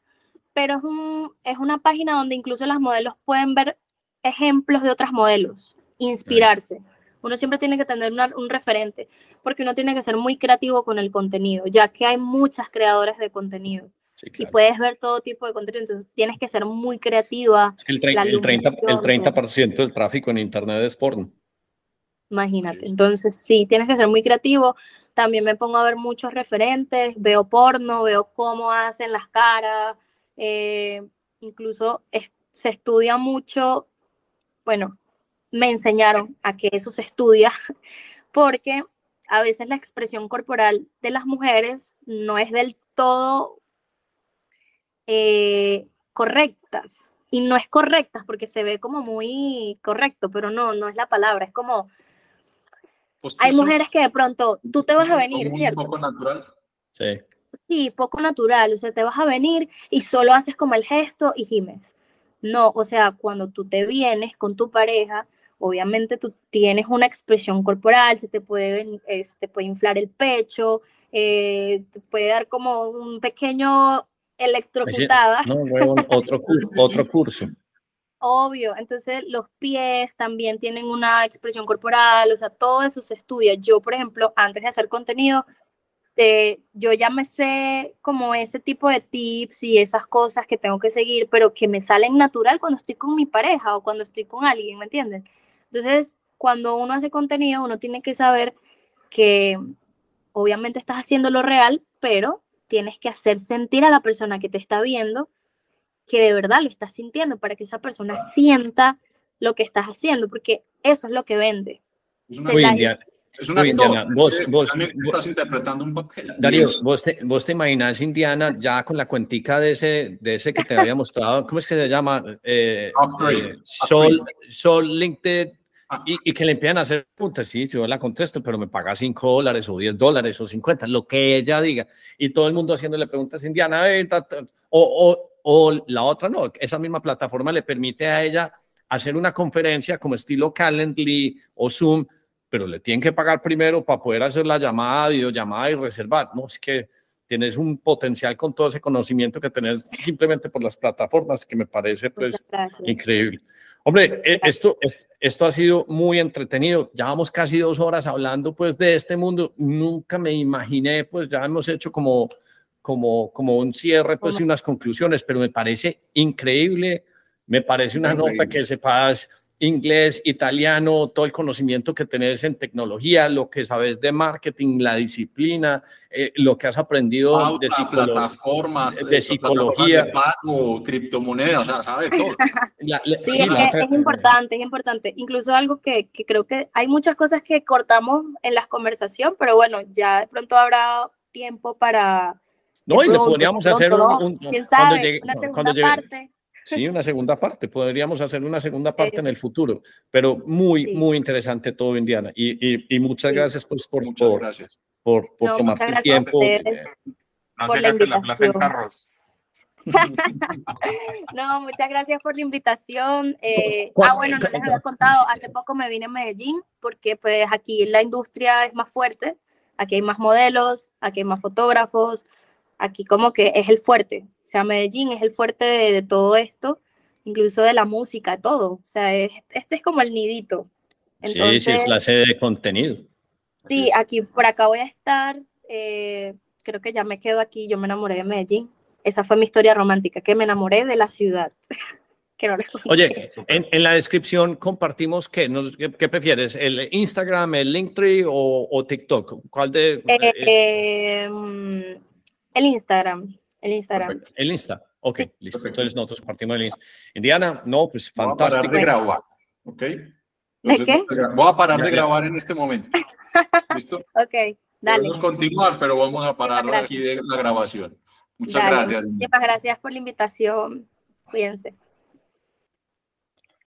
Pero es, un, es una página donde incluso las modelos pueden ver ejemplos de otras modelos, inspirarse. Uno siempre tiene que tener una- un referente, porque uno tiene que ser muy creativo con el contenido, ya que hay muchas creadoras de contenido. Sí, y puedes ver todo tipo de contenido. Entonces tienes que ser muy creativa. Es que el, el 30%, el iluminación, 30 del tráfico en Internet es porno. Imagínate. Entonces, sí, tienes que ser muy creativo. También me pongo a ver muchos referentes, veo porno, veo cómo hacen las caras, eh, incluso es- se estudia mucho, bueno, me enseñaron a que eso se estudia, porque a veces la expresión corporal de las mujeres no es del todo eh, correctas. Y no es correctas porque se ve como muy correcto, pero no, no es la palabra, es como hay mujeres que de pronto tú te vas a venir, un ¿cierto? poco natural. Sí. Sí, poco natural, o sea, te vas a venir y solo haces como el gesto y gimes. No, o sea, cuando tú te vienes con tu pareja, obviamente tú tienes una expresión corporal, se te puede, se te puede inflar el pecho, eh, te puede dar como un pequeño electrocutada. No, huevón, otro, cur- otro curso. Obvio, entonces los pies también tienen una expresión corporal, o sea, todo eso se estudia. Yo, por ejemplo, antes de hacer contenido, eh, yo ya me sé como ese tipo de tips y esas cosas que tengo que seguir, pero que me salen natural cuando estoy con mi pareja o cuando estoy con alguien, ¿me entienden? Entonces, cuando uno hace contenido, uno tiene que saber que obviamente estás haciendo lo real, pero tienes que hacer sentir a la persona que te está viendo que de verdad lo estás sintiendo para que esa persona sienta lo que estás haciendo, porque eso es lo que vende. Es una, Es una actor, Indiana, vos- eh, vos- también vos- estás interpretando un papel. Darío, vos te, vos te imaginas, Indiana, ya con la cuentica de ese, de ese que te había mostrado, ¿cómo es que se llama? Eh, eh, Sol. Sol LinkedIn, Ah. y, y que le empiezan a hacer preguntas, sí, yo la contesto, pero me paga 5 dólares o 10 dólares o 50, lo que ella diga, y todo el mundo haciéndole preguntas, Indiana, eh, ta, ta, o, o, o la otra no, esa misma plataforma le permite a ella hacer una conferencia como estilo Calendly o Zoom, pero le tienen que pagar primero para poder hacer la llamada, videollamada y reservar. No, es que tienes un potencial con todo ese conocimiento que tenés simplemente por las plataformas que me parece pues increíble. Hombre, eh, esto, es- esto ha sido muy entretenido. Ya vamos casi dos horas hablando pues de este mundo. Nunca me imaginé, pues ya hemos hecho como, como, como un cierre pues y unas conclusiones, pero me parece increíble. Me parece una nota que sepas inglés, italiano, todo el conocimiento que tenés en tecnología, lo que sabes de marketing, la disciplina, eh, lo que has aprendido pauta, de psicología. plataformas, de eh, plataformas psicología. de pago, criptomonedas, o sea, sabe todo. La- la- Sí, sí, es, otra- es importante, es importante. Incluso algo que, que creo que hay muchas cosas que cortamos en la conversación, pero bueno, ya de pronto habrá tiempo para... No, y le podríamos hacer un, un- quién cuando sabe, llegue- una cuando segunda llegue- parte. Sí, una segunda parte. Podríamos hacer una segunda parte en el futuro, pero muy, Sí. muy interesante todo, Indiana. Y, y, y muchas Sí. gracias pues, por, Muchas por, gracias. por, por No, tomarte muchas el tiempo. No por se la la plata en invitación. carros. No, muchas gracias por la invitación. Eh, ¿Cuál- ah, bueno, no les había contado, hace poco me vine a Medellín porque pues aquí la industria es más fuerte, aquí hay más modelos, aquí hay más fotógrafos, aquí como que es el fuerte, o sea, Medellín es el fuerte de, de todo esto, incluso de la música, todo, o sea, es- este es como el nidito. Entonces, sí, sí, es la sede de contenido. sí, aquí por acá voy a estar, eh, creo que ya me quedo aquí, yo me enamoré de Medellín. Esa fue mi historia romántica, que me enamoré de la ciudad. que no les. Oye, en, en la descripción compartimos qué, ¿Nos- qué, qué prefieres, el Instagram, el Linktree o, o TikTok. ¿Cuál de? Eh, eh, eh, mm, el Instagram, el Instagram. Perfecto. el Insta. Ok, Sí. listo. Perfecto. Entonces nosotros compartimos el Insta. Indiana, no, pues Voy a parar fantástico. de grabar, ¿ok? ¿De qué? Voy a parar de grabar en este momento. ¿Listo? Ok, dale. Podemos continuar, pero vamos a parar aquí de la grabación. Muchas dale. gracias. Muchísimas gracias por la invitación. Cuídense.